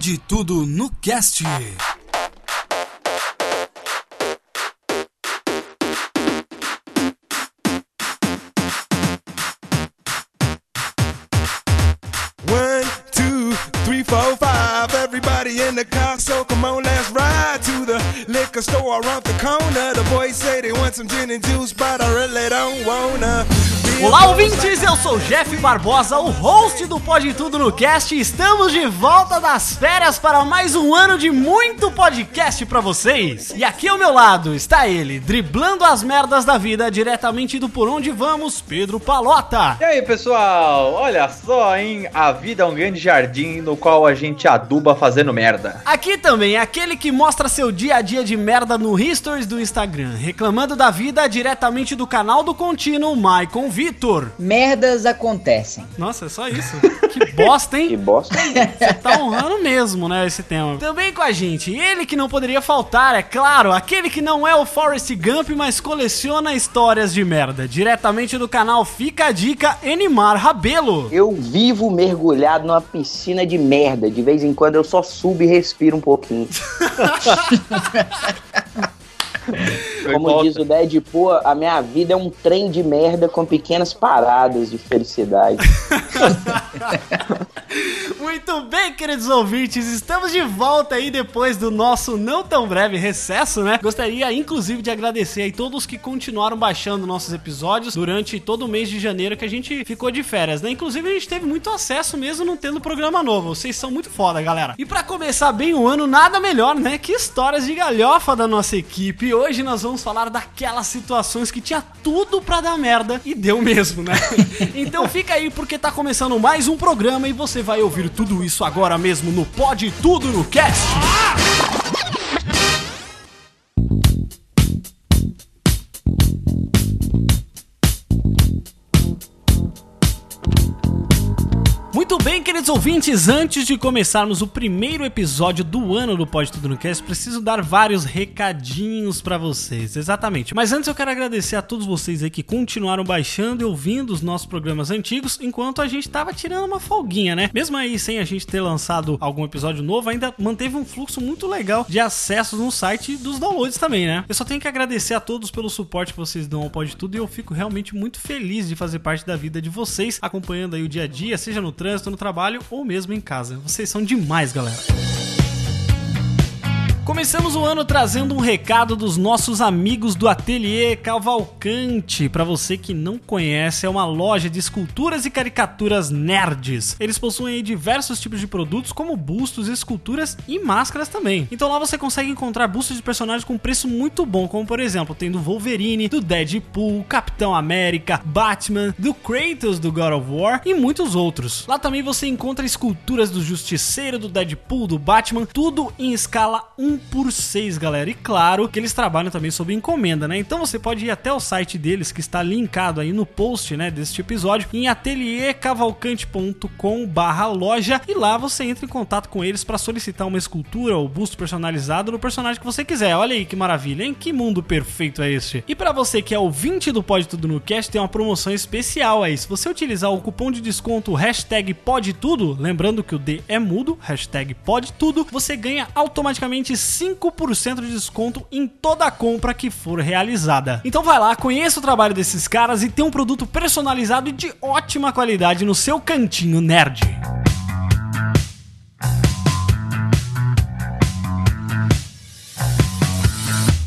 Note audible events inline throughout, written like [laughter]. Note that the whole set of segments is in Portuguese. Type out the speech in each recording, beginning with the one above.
Pode tudo no cast. One, two, three, four, five. Everybody in the car, so come on, let's ride to the liquor store around the corner. The boys say they want some gin and juice, but I really don't wanna. Olá, ouvintes! Eu sou o Jeff Barbosa, o host do Pode Tudo no Cast. Estamos de volta das férias para mais um ano de muito podcast pra vocês. E aqui ao meu lado está ele, driblando as merdas da vida diretamente do Por Onde Vamos, Pedro Palota. E aí, pessoal? Olha só, hein? A vida é um grande jardim no qual a gente aduba fazendo merda. Aqui também, aquele que mostra seu dia a dia de merda no Stories do Instagram, reclamando da vida diretamente do canal do contínuo Maicon Vitor. Merdas acontecem. Nossa, é só isso? Que bosta, hein? Que bosta. Você tá honrando mesmo, né, esse tema. Também com a gente, ele que não poderia faltar, é claro, aquele que não é o Forrest Gump, mas coleciona histórias de merda. Diretamente do canal Fica a Dica, Enimar Rabelo. Eu vivo mergulhado numa piscina de merda. De vez em quando eu só subo e respiro um pouquinho. [laughs] Como diz o Deadpool, a minha vida é um trem de merda com pequenas paradas de felicidade. [laughs] Muito bem, queridos ouvintes, estamos de volta aí depois do nosso não tão breve recesso, né? Gostaria, inclusive, de agradecer aí todos que continuaram baixando nossos episódios durante todo o mês de janeiro que a gente ficou de férias, né? Inclusive, a gente teve muito acesso mesmo não tendo programa novo. Vocês são muito foda, galera. E pra começar bem o ano, nada melhor, né? Que histórias de galhofa da nossa equipe. Hoje nós vamos falar daquelas situações que tinha tudo pra dar merda e deu mesmo, né? [laughs] então fica aí porque tá começando mais um programa e você vai ouvir tudo isso agora mesmo no Pode Tudo no Cast. Muito bem, queridos ouvintes, antes de começarmos o primeiro episódio do ano do Pode Tudo no Cast, preciso dar vários recadinhos pra vocês, exatamente. Mas antes eu quero agradecer a todos vocês aí que continuaram baixando e ouvindo os nossos programas antigos, enquanto a gente tava tirando uma folguinha, né? Mesmo aí sem a gente ter lançado algum episódio novo, ainda manteve um fluxo muito legal de acessos no site e dos downloads também, né? Eu só tenho que agradecer a todos pelo suporte que vocês dão ao Pode Tudo e eu fico realmente muito feliz de fazer parte da vida de vocês, acompanhando aí o dia a dia, seja no trânsito, no trabalho ou mesmo em casa. Vocês são demais, galera. Começamos o ano trazendo um recado dos nossos amigos do Ateliê Cavalcante. Para você que não conhece, é uma loja de esculturas e caricaturas nerds. Eles possuem diversos tipos de produtos, como bustos, esculturas e máscaras também. Então lá você consegue encontrar bustos de personagens com preço muito bom, como por exemplo, tem do Wolverine, do Deadpool, Capitão América, Batman, do Kratos do God of War e muitos outros. Lá também você encontra esculturas do Justiceiro, do Deadpool, do Batman, tudo em escala 1 por 6, galera. E claro que eles trabalham também sob encomenda, né? Então você pode ir até o site deles, que está linkado aí no post, né, deste episódio, em ateliercavalcante.com barra loja e lá você entra em contato com eles para solicitar uma escultura ou busto personalizado do personagem que você quiser. Olha aí que maravilha, hein? Que mundo perfeito é este. E para você que é ouvinte do Pode Tudo no Cast, tem uma promoção especial aí. Se você utilizar o cupom de desconto hashtag Pode Tudo, lembrando que o D é mudo, hashtag Pode Tudo, você ganha automaticamente 5% de desconto em toda a compra que for realizada. Então vai lá, conheça o trabalho desses caras e tem um produto personalizado e de ótima qualidade no seu cantinho nerd.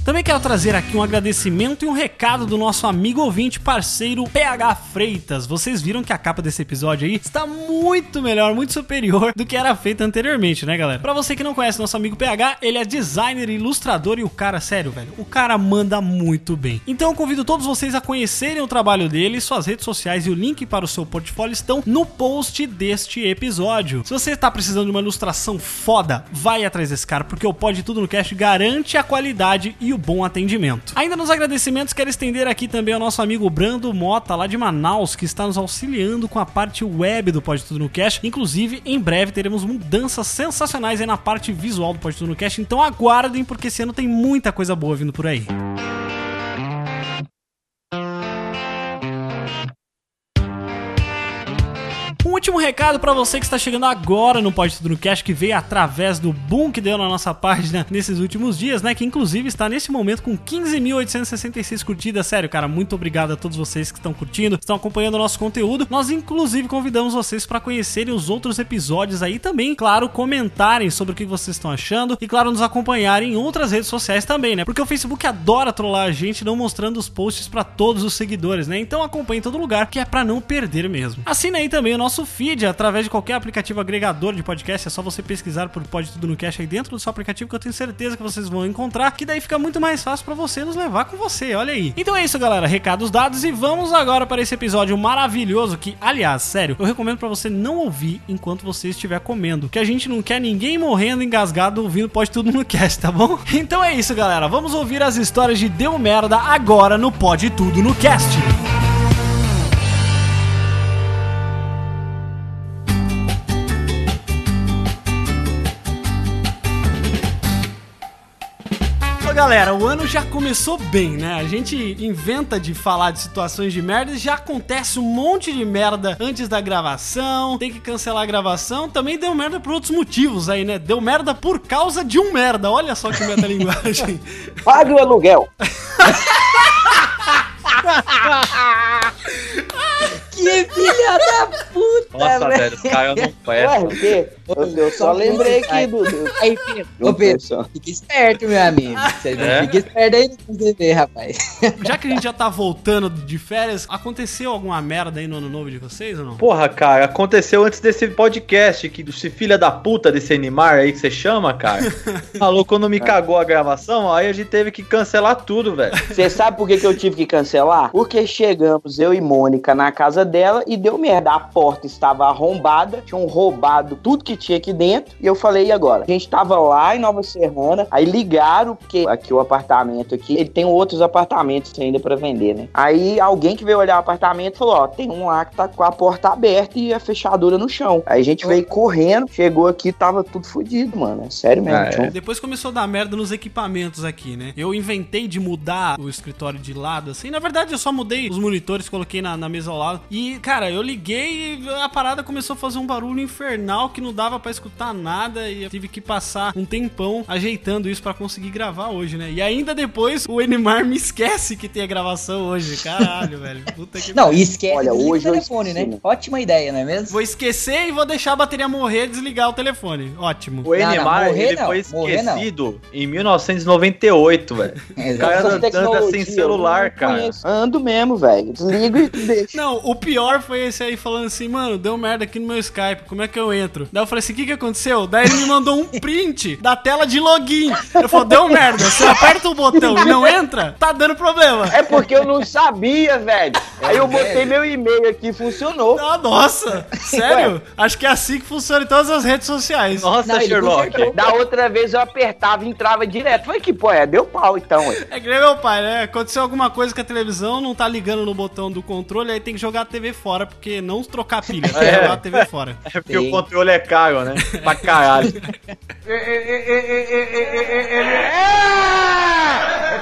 Também quero trazer aqui um agradecimento e um recado do nosso amigo ouvinte parceiro PH Freitas. Vocês viram que a capa desse episódio aí está muito melhor, muito superior do que era feita anteriormente, né, galera? Pra você que não conhece nosso amigo PH, ele é designer, ilustrador e o cara, sério, velho, o cara manda muito bem. Então eu convido todos vocês a conhecerem o trabalho dele, suas redes sociais e o link para o seu portfólio estão no post deste episódio. Se você tá precisando de uma ilustração foda, vai atrás desse cara, porque o Pode Tudo no Cast garante a qualidade e o bom atendimento. Ainda nos agradecimentos, quero estender aqui também ao nosso amigo Brando Mota, lá de Manaus, que está nos auxiliando com a parte web do Pode Tudo no Cast. Inclusive, em breve teremos mudanças sensacionais aí na parte visual do Pode Tudo no Cast, então aguardem, porque esse ano tem muita coisa boa vindo por aí. Um último recado para você que está chegando agora no Pode Tudo no Cast, que veio através do boom que deu na nossa página [laughs] nesses últimos dias, né? Que inclusive está nesse momento com 15.866 curtidas. Sério, cara, muito obrigado a todos vocês que estão curtindo, estão acompanhando o nosso conteúdo. Nós, inclusive, convidamos vocês para conhecerem os outros episódios aí também, claro, comentarem sobre o que vocês estão achando e, claro, nos acompanharem em outras redes sociais também, né? Porque o Facebook adora trollar a gente, não mostrando os posts para todos os seguidores, né? Então acompanhe em todo lugar, que é para não perder mesmo. Assina aí também o nosso nosso feed através de qualquer aplicativo agregador de podcast. É só você pesquisar por Pode Tudo no Cash aí dentro do seu aplicativo que eu tenho certeza que vocês vão encontrar. Que daí fica muito mais fácil para você nos levar com você. Olha aí. Então é isso, galera. Recados dados e vamos agora para esse episódio maravilhoso que, aliás, sério, eu recomendo para você não ouvir enquanto você estiver comendo. Que a gente não quer ninguém morrendo engasgado ouvindo Pode Tudo no Cast, tá bom? [laughs] Então é isso, galera. Vamos ouvir as histórias de Deu Merda agora no Pode Tudo no Cast. Galera, o ano já começou bem, né? A gente inventa de falar de situações de merda e já acontece um monte de merda antes da gravação, tem que cancelar a gravação. Também deu merda por outros motivos aí, né? Deu merda por causa de um merda. Olha só que metalinguagem. [laughs] Pague o aluguel. que filha da puta, Nossa, velho, os caras não prestam. Eu, só lembrei aqui do. do Aí, filho, ô Pedro, fica esperto, meu amigo. Você É? fica esperto aí no TV, rapaz. [laughs] Já que a gente já tá voltando de férias, aconteceu alguma merda aí no ano novo de vocês ou não? Porra, cara, aconteceu antes desse podcast, que esse filha da puta desse Animar aí que você chama, cara. [laughs] Maluco quando me cagou a gravação, aí a gente teve que cancelar tudo, velho. Você sabe por que, que eu tive que cancelar? Porque chegamos, eu e Mônica, na casa dela e deu merda. A porta estava arrombada, tinham roubado tudo que tinha aqui dentro. E eu falei, e agora? A gente tava lá em Nova Serrana, aí ligaram, porque aqui o apartamento aqui, ele tem outros apartamentos ainda pra vender, né? Aí alguém que veio olhar o apartamento falou, ó, tem um lá que tá com a porta aberta e a fechadura no chão. Aí a gente veio correndo, chegou aqui, tava tudo fodido, mano. É sério mesmo. Ah, é. Depois começou a dar merda nos equipamentos aqui, né? Eu inventei de mudar o escritório de lado, assim. Na verdade, eu só mudei os monitores, coloquei na, na mesa ao lado. E, cara, eu liguei e a parada começou a fazer um barulho infernal que não dava pra escutar nada. E eu tive que passar um tempão ajeitando isso pra conseguir gravar hoje, né? E ainda depois o Enimar me esquece que tem a gravação hoje. Caralho, [laughs] velho. Puta que Não, e esquece Olha, hoje o telefone, esqueci, né? Ótima ideia, não é mesmo? Vou esquecer e vou deixar a bateria morrer e desligar o telefone. Ótimo. O Enemar, morrer ele não, foi morrer esquecido em 1998, velho. [laughs] O cara Exato. Essas anda tecnologias, sem celular, eu não cara. Ando mesmo, velho. Desligo e [laughs] deixo. Não, o pior foi esse aí falando assim, mano, deu merda aqui no meu Skype, como é que eu entro? Daí eu falei assim, o que que aconteceu? Daí ele me mandou um print da tela de login. Ele falou, deu merda, você aperta o botão e não entra, tá dando problema. É porque eu não sabia, velho. Aí eu botei meu e-mail aqui e funcionou. Ah, nossa, sério? Acho que é assim que funciona em todas as redes sociais. Nossa, Não, Sherlock. Da outra vez eu apertava e entrava direto. Falei que, pô, é, deu pau então, ué. É que nem meu pai, né? Aconteceu alguma coisa com a televisão, não tá ligando no botão do controle, aí tem que jogar a TV fora, porque não trocar pilha, tem que É. jogar a TV fora. É porque o controle é caro, né? Pra caralho.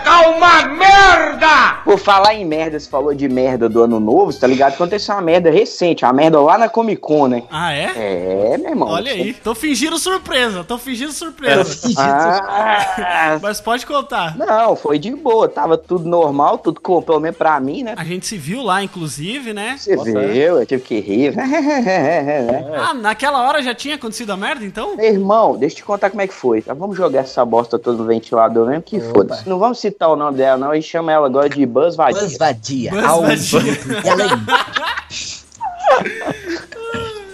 Tá uma merda! Por falar em merda, você falou de merda do ano novo, você tá ligado? Aconteceu uma merda recente, uma merda lá na Comic Con, né? Ah, é? É, meu irmão. Olha aí, tô fingindo surpresa, tô fingindo surpresa. Ah, Mas pode contar. não, foi de boa, tava tudo normal, tudo com, pelo menos pra mim, né? A gente se viu lá, inclusive, né? Você Nossa, viu, eu tive que rir. Ah, naquela hora já tinha acontecido a merda, então? Meu irmão, deixa eu te contar como é que foi. Tá, vamos jogar essa bosta toda no ventilador mesmo, que foda-se. Não vamos citar o nome dela, não. A gente chama ela agora de Buzz Vadia. Buzz vadia. Buzz vadia. E.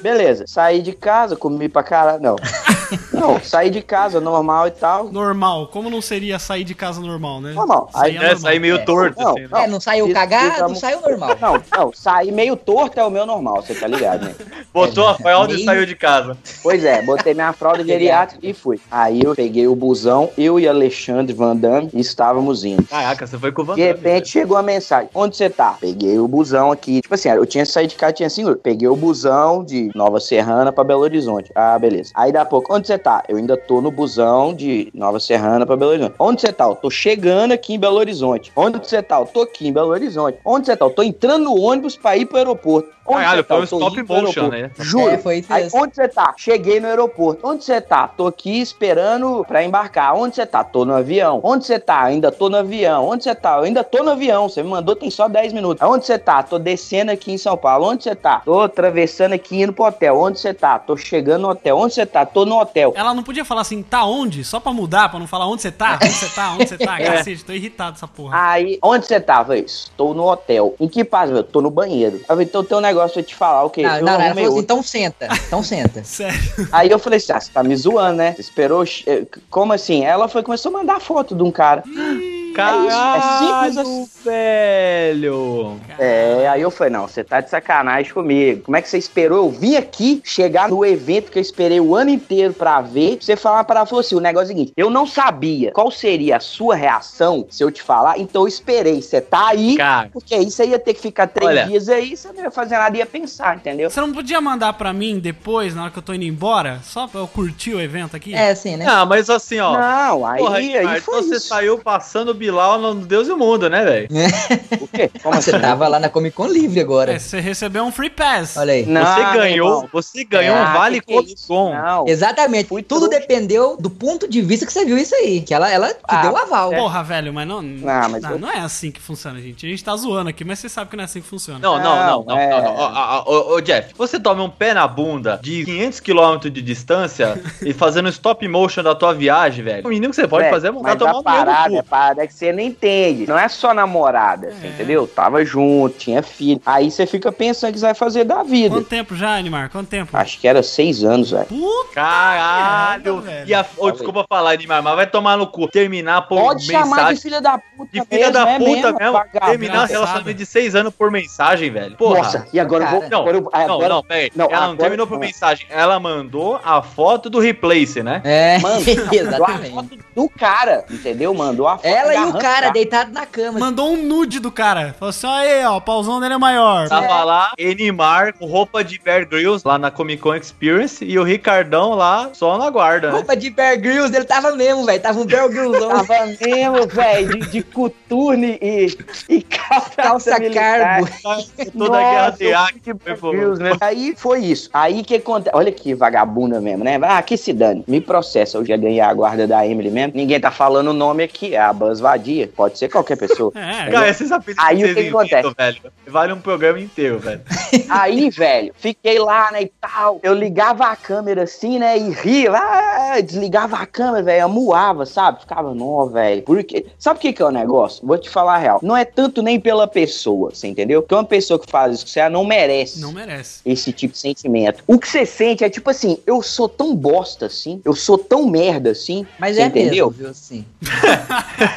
Beleza, saí de casa, comi pra caralho. Não. [laughs] Não, saí de casa, normal e tal. Normal. Como não seria sair de casa normal, né? Normal. Aí- Seria É, normal. sair meio É. torto, Não, assim, né? É, não saiu cagado, a- saiu normal. Não, não, sair meio torto é o meu normal, você tá ligado, né? [laughs] Botou a fralda e saiu de casa. Pois é, botei minha fralda geriátrica e fui. Aí eu peguei o busão, eu e Alexandre Van Damme e estávamos indo. Caraca, você foi com o Van De Damme, repente chegou a mensagem: Onde você tá? Peguei o busão aqui. Tipo assim, eu tinha saído de casa, tinha cinco minutos. Peguei o busão de Nova Serrana pra Belo Horizonte. Ah, beleza. Aí daqui a pouco, onde você tá? Eu ainda tô no busão de Nova Serrana pra Belo Horizonte. Onde você tá? Eu tô chegando aqui em Belo Horizonte. Onde você tá? Eu tô aqui em Belo Horizonte. Onde você tá? Eu tô entrando no ônibus pra ir pro aeroporto. Onde Caralho, tá? foi um stop motion, né? Juro. É, foi Aí, onde você tá? Cheguei no aeroporto. Onde você tá? Tô aqui esperando pra embarcar. Onde você tá? Tô no avião. Onde você tá? Ainda tô no avião. Onde você tá? Eu ainda tô no avião. Você me mandou tem só 10 minutos. Onde você tá? Tô descendo aqui em São Paulo. Onde você tá? Tô atravessando aqui indo pro hotel. Onde você tá? Tô chegando no hotel. Onde você tá? Tô no hotel. Ela não podia falar assim, tá onde? Só pra mudar, pra não falar onde você tá, onde você tá, onde você tá. É. Cacete, tô irritado dessa porra. Aí, onde você tava? Estou no hotel. Em que paz, meu? Tô no banheiro. Eu falei, então tem um negócio pra te falar, o quê? Não, Eu não, não, ela arrumei falou assim, então senta. Então senta. [laughs] Sério. Aí eu falei assim, ah, você tá me zoando, né? Você esperou... eh, Como assim? Ela foi começou a mandar foto de um cara. Caralho, É simples assim. velho. É, aí eu falei, não, você tá de sacanagem comigo. Como é que você esperou eu vim aqui, chegar no evento que eu esperei o ano inteiro pra ver, você falar para ela, falou assim, o negócio é o seguinte, eu não sabia qual seria a sua reação se eu te falar, então eu esperei, você tá aí, Cara, porque aí você ia ter que ficar três Olha. dias aí, você não ia fazer nada, ia pensar, entendeu? Você não podia mandar pra mim depois, na hora que eu tô indo embora? Só pra eu curtir o evento aqui? É assim, né? ah, mas assim, ó. Não, aí, Porra, aí Ricardo, foi você isso. saiu passando o Bilal no Deus e o Mundo, né, velho? O quê? Como Você assim? tava lá na Comic Con livre agora. É, você recebeu um free pass. Olha aí. Não, você ganhou, irmão. você ganhou Ah, um Vale que que é Comic? Con. Não. Exatamente. Fui Tudo trouxa. dependeu do ponto de vista que você viu isso aí. Que ela, ela te Ah, deu o aval. Porra, velho, mas não. Não, mas não, eu- não é assim que funciona, gente. A gente tá zoando aqui, mas você sabe que não é assim que funciona. Não, não, não, não, é. não, não. Ó, ó, ô, Jeff, você toma um pé na bunda de 500 km de distância [laughs] e fazendo stop motion da tua viagem, velho. O mínimo que você pode fazer é mas tomar a um parada, cu. parada é que você não entende. Não é só namorada, É. entendeu? Tava junto, tinha filho. Aí você fica pensando o que você vai fazer da vida. Quanto tempo já, Animar? Quanto tempo? Acho que era seis anos, velho. Puta Caralho! merda, velho. E a, ô, desculpa falar, Edmar, mas vai tomar no cu. Terminar por Pode chamar mensagem. de filha da puta De filha da é puta mesmo, vagabundo. terminar um engraçado. relacionamento de seis anos por mensagem, velho. Porra. Nossa, e agora eu vou... Não, agora eu- não, agora- não, peraí. não, ela não agora- terminou por não. mensagem. Ela mandou a foto do replace, né? É, Mano, [laughs] mandou a exatamente. foto do cara, entendeu? Mandou a foto Ela e o cara o deitado na cama. Mandou um nude do cara. Falou assim: aí, ó, o pauzão dele é maior. Tava lá, Enimar com roupa de Bear Grylls lá na Comic Con Experience e o Ricardão lá só na guarda, né? Roupa de Bear Grylls, ele tava mesmo, velho. Tava um Bear Grylls. Tava mesmo, velho, de, de coturne e, e calça, Calça cargo. Toda a guerra de. Deus, né? Aí foi isso. Aí que acontece. Olha que vagabunda mesmo, né? Ah, que se dane. Me processa. Eu já ganhei a guarda da Emily mesmo. Ninguém tá falando o nome aqui. É a Buzz Vadia. Pode ser qualquer pessoa. [laughs] É, Cara, esses apelidos Aí que o que que inventam, velho, vale um programa inteiro, velho. [laughs] Aí, velho, fiquei lá, né, e tal. Eu ligava a câmera assim, né, e ria. Ah, desligava a câmera, velho, amuava, sabe? Ficava, não, velho. Porque, sabe o que que é o negócio? Vou te falar a real. Não é tanto nem pela pessoa, você entendeu? Porque uma pessoa que faz isso com você, ela não merece. não merece. esse tipo de sentimento. O que você sente é tipo assim, eu sou tão bosta assim, eu sou tão merda assim, Mas você é entendeu? mesmo, viu, assim.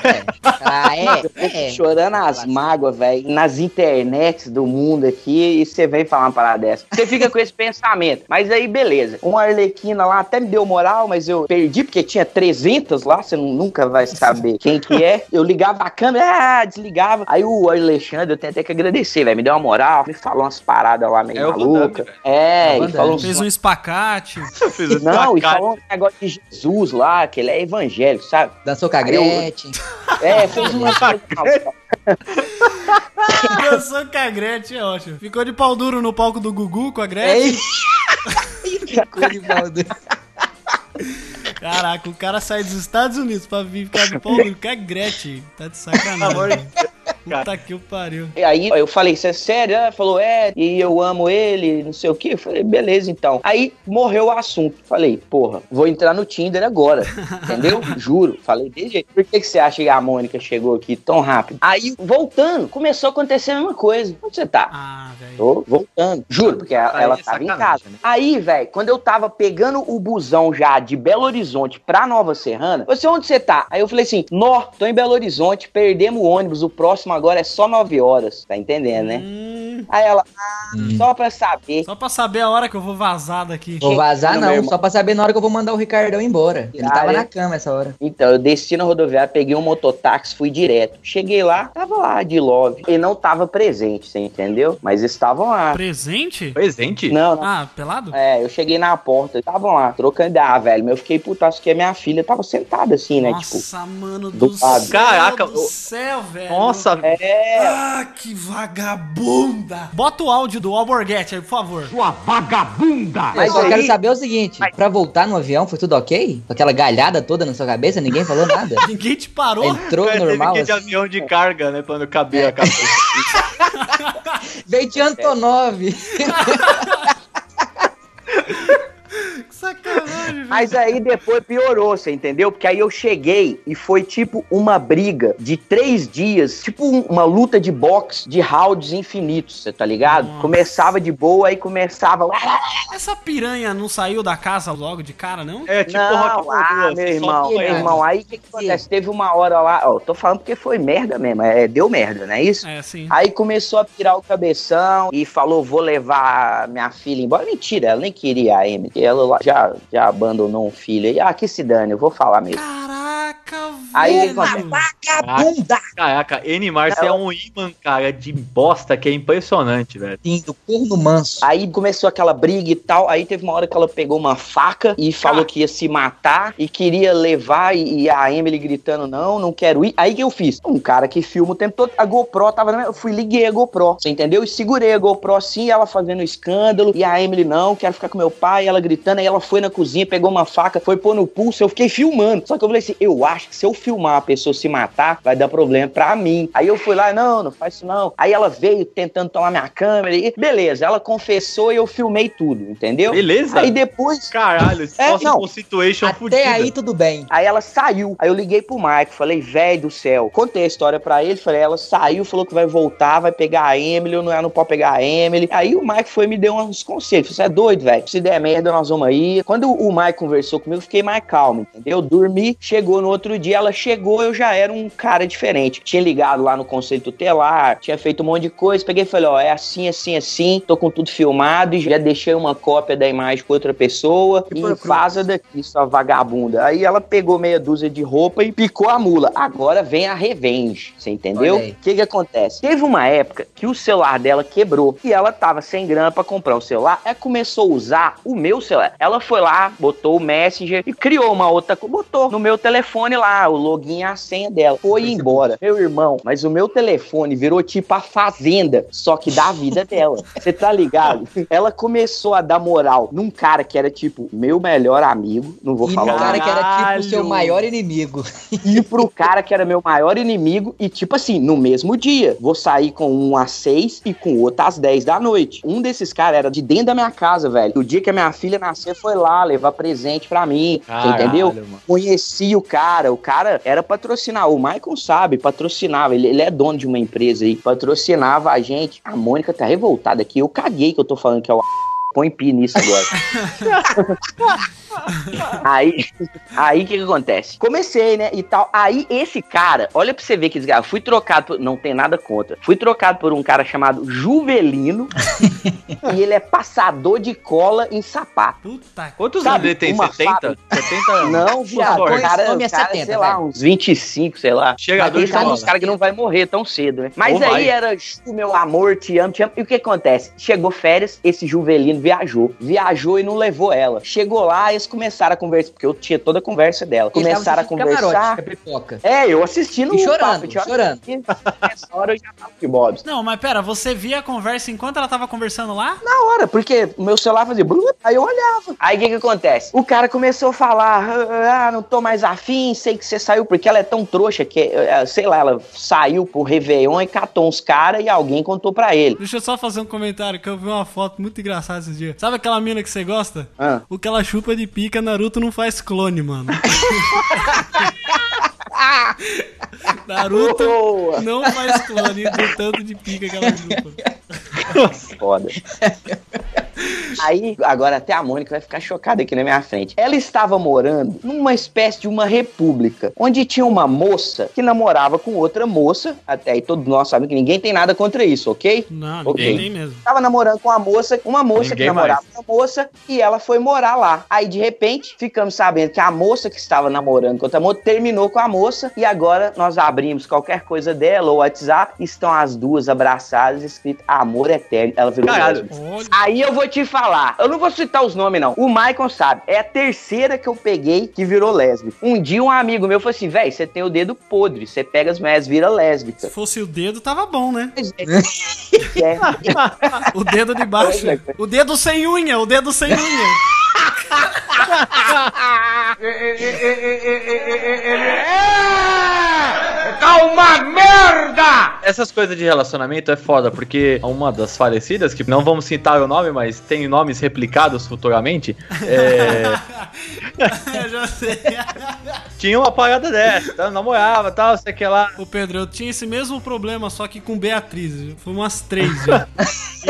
é. [laughs] Ah, é? Eu fico É. chorando as mágoas, velho, nas internets do mundo aqui, e você vem falar uma parada dessa. Você fica com esse [laughs] pensamento. Mas aí, beleza. Uma Arlequina lá até me deu moral, mas eu perdi, porque tinha 300 lá, você nu- nunca vai saber quem que é. Eu ligava a câmera, ah, desligava. Aí o Alexandre, eu tenho até que agradecer, velho, me deu uma moral, me falou umas paradas lá meio É maluca. É, É e falou. Fez um espacate. Fiz [laughs] esse Não, e falou um negócio de Jesus lá, que ele é evangélico, sabe? Dançou Aí eu-. [laughs] É, fez uma. [laughs] Dançou com a Gretchen, é ótimo. Ficou de pau duro no palco do Gugu com a Gretchen. Ei! [laughs] Ficou de baldo. Caraca, o cara sai dos Estados Unidos pra vir ficar de pau duro com a Gretchen. Tá de sacanagem. Cara. Puta que o pariu. E aí eu falei, você é sério? Ela falou, é, e eu amo ele, não sei o que. Eu falei, beleza, então. Aí morreu o assunto. Falei, porra, vou entrar no Tinder agora. [laughs] Entendeu? Juro. Falei, desse jeito. Por que, que você acha que a Mônica chegou aqui tão rápido? Aí, voltando, começou a acontecer a mesma coisa. Onde você tá? Ah, velho. Tô voltando. Juro, porque ela, ela é tava em casa. né? Aí, velho, quando eu tava pegando o busão já de Belo Horizonte pra Nova Serrana, você onde você tá? Aí eu falei assim: Nó, tô em Belo Horizonte, perdemos o ônibus, o próximo agora é só 9 horas. Tá entendendo, né? Hum, Aí ela, ah, só pra saber. só pra saber a hora que eu vou vazar daqui. Vou vazar Não, não, só pra saber na hora que eu vou mandar o Ricardão embora. Ele Ah, tava é? na cama essa hora. Então, eu desci na rodoviária, peguei um mototáxi, fui direto. Cheguei lá, tava lá de love. E não tava presente, você entendeu? Mas estavam lá. Presente? Presente? Não, não. Ah, pelado? É, eu cheguei na porta, estavam lá, trocando ideia, velho. Mas eu fiquei putaço que a minha filha tava sentada assim, né? Tipo, Nossa, mano do do, céu. Caraca, do céu, velho. Nossa, é. Ah, que vagabunda. Bota o áudio do Alborguete aí, por favor. Sua vagabunda! Mas eu quero saber o seguinte, pra voltar no avião foi tudo ok? Com aquela galhada toda na sua cabeça, ninguém falou nada? [laughs] Ninguém te parou? Entrou teve normal que ir de assim? avião de carga, né? Pra não caber a cabeça. Veio de Antonov. [laughs] Que sacanagem, velho. Mas aí depois piorou, você entendeu? Porque aí eu cheguei e foi tipo uma briga de três dias, tipo um- uma luta de boxe de rounds infinitos, você tá ligado? Nossa. Começava de boa, aí começava. Essa piranha não saiu da casa logo de cara, não? É tipo não, Rock ah, Balboa, meu irmão, meu irmão, aí o que, que acontece? Teve uma hora lá, ó, tô falando porque foi merda mesmo, é, deu merda, não é isso? É, sim. Aí começou a pirar o cabeção e falou: vou levar minha filha embora. Mentira, ela nem queria a Emily. Ela lá já, já abandonou um filho. E, ah, que se dane, eu vou falar mesmo. Caraca, Aí velho. ele Vagabunda! Caraca, N-Mars é um imã, cara, de bosta que é impressionante, velho. Sim, do corno manso. Aí começou aquela briga e tal. Aí teve uma hora que ela pegou uma faca e falou que ia se matar e queria levar. E, e a Emily gritando: Não, não quero ir. Aí que eu fiz? Um cara que filma o tempo todo. A GoPro tava na minha. Eu fui, liguei a GoPro. Você entendeu? E segurei a GoPro assim, ela fazendo escândalo. E a Emily: Não, quero ficar com meu pai. Ela gritando. Aí ela foi na cozinha, pegou uma faca, foi pôr no pulso. Eu fiquei filmando. Só que eu falei assim: Eu acho que se eu filmar a pessoa se matar, vai dar problema pra mim. Aí eu fui lá: Não, não faz isso não. Aí ela veio tentando tomar minha câmera. E beleza, ela confessou e eu filmei tudo, entendeu? Beleza? Aí depois. Caralho, É, não. com situation Até fudida. aí tudo bem. Aí ela saiu. Aí eu liguei pro Mike, falei, velho do céu. Contei a história pra ele, falei, ela saiu, falou que vai voltar, vai pegar a Emily, eu não, ela não pode pegar a Emily. Aí o Mike foi e me deu uns conselhos. Você é doido, velho? Se der merda, nós vamos aí. Quando o Mike conversou comigo, eu fiquei mais calmo, entendeu? Eu dormi, chegou no outro dia, ela chegou, eu já era um cara diferente. Tinha ligado lá no conceito tutelar, tinha feito um monte de coisa. Peguei e falei, ó, é assim, assim, assim, tô com tudo filmado e já deixei uma cópia da imagem com outra pessoa. E vaza daqui, sua vagabunda. Aí ela pegou meia dúzia de roupa e picou a mula. Agora vem a revenge, você entendeu? O que que acontece? Teve uma época que o celular dela quebrou e ela tava sem grana pra comprar um celular. Ela começou a usar o meu celular. Ela foi lá, botou o Messenger e criou uma outra, botou no meu telefone lá o login e a senha dela. Foi embora. Meu irmão, mas o meu telefone virou tipo a fazenda, só que da vida dela. Você tá ligado? Ela começou a dar moral num cara que era tipo meu melhor amigo, não vou E falar o cara que era tipo o seu maior inimigo. e pro cara que era meu maior inimigo e tipo assim, no mesmo dia, vou sair com um às seis e com o outro às 10 da noite. Um desses caras era de dentro da minha casa, velho. O dia que a minha filha nasceu foi lá levar presente pra mim, Caralho, entendeu? mano. Conheci o cara, o cara era patrocinar, o Michael sabe, patrocinava, ele, ele é dono de uma empresa aí, patrocinava a gente. A Mônica tá revoltada aqui, eu caguei que eu tô falando que é o Põe pi nisso agora. [laughs] aí, aí o que que acontece? Comecei, né, e tal. Aí esse cara, olha pra você ver que desgraça, fui trocado por, não tem nada contra. Fui trocado por um cara chamado Juvelino [laughs] e ele é passador de cola em sapato. Puta Quantos Sabe, anos ele tem? uma 70? fábrica. 70? Não, viado, cara, é o cara, 70, sei lá, velho. uns 25, sei lá. Chegador Mas de bola. uns caras que não vai morrer tão cedo, né? Mas Ou aí vai. era, meu amor, te amo, te amo. E o que acontece? Chegou férias, esse Juvelino viajou. Viajou e não levou ela. Chegou lá, eles começaram a conversar, porque eu tinha toda a conversa dela. Começaram a camarote, conversar. pipoca. É, eu assistindo E chorando, papo, chorando. [laughs] Nessa hora eu já tava de Bob's. Não, mas pera, você via a conversa enquanto ela tava conversando lá? Na hora, porque o meu celular fazia aí eu olhava. Aí o que que acontece? O cara começou a falar, ah, não tô mais afim, sei que você saiu, porque ela é tão trouxa que, eh, sei lá, ela saiu pro Réveillon e catou uns caras e alguém contou pra ele. Deixa eu só fazer um comentário que eu vi uma foto muito engraçada esses dias. Sabe aquela mina que você gosta? Ah. O que ela chupa de pica, Naruto não faz clone, mano. [laughs] Naruto Boa. não faz clone do tanto de pica que ela chupa. Foda. Aí, agora até a Mônica vai ficar chocada aqui na minha frente. Ela estava morando numa espécie de uma república, onde tinha uma moça que namorava com outra moça. Até aí todos nós sabemos que ninguém tem nada contra isso, ok? Não, Ok. ninguém tem mesmo. Tava namorando com uma moça, uma moça Ninguém que namorava com uma moça e ela foi morar lá. Aí de repente ficamos sabendo que a moça que estava namorando com outra moça terminou com a moça e agora nós abrimos qualquer coisa dela ou WhatsApp, estão as duas abraçadas escrito amor eterno. Ela virou Caralho. Olha, Aí eu vou te falar, eu não vou citar os nomes não. O Maicon sabe, é a terceira que eu peguei que virou lésbica. Um dia um amigo meu falou assim, velho, você tem o dedo podre, você pega as mulheres vira lésbica. se fosse o dedo, tava bom, né? É. O dedo de baixo. O dedo sem unha, o dedo sem unha. Uma merda! Essas coisas de relacionamento é foda, porque uma das falecidas, que não vamos citar o nome, mas tem nomes replicados futuramente, é, [laughs] Eu já sei. Tinha uma parada dessa, tá? namorava tal, sei que lá. Ô Pedro, eu tinha esse mesmo problema, só que com Beatriz. Foi umas três [laughs] já.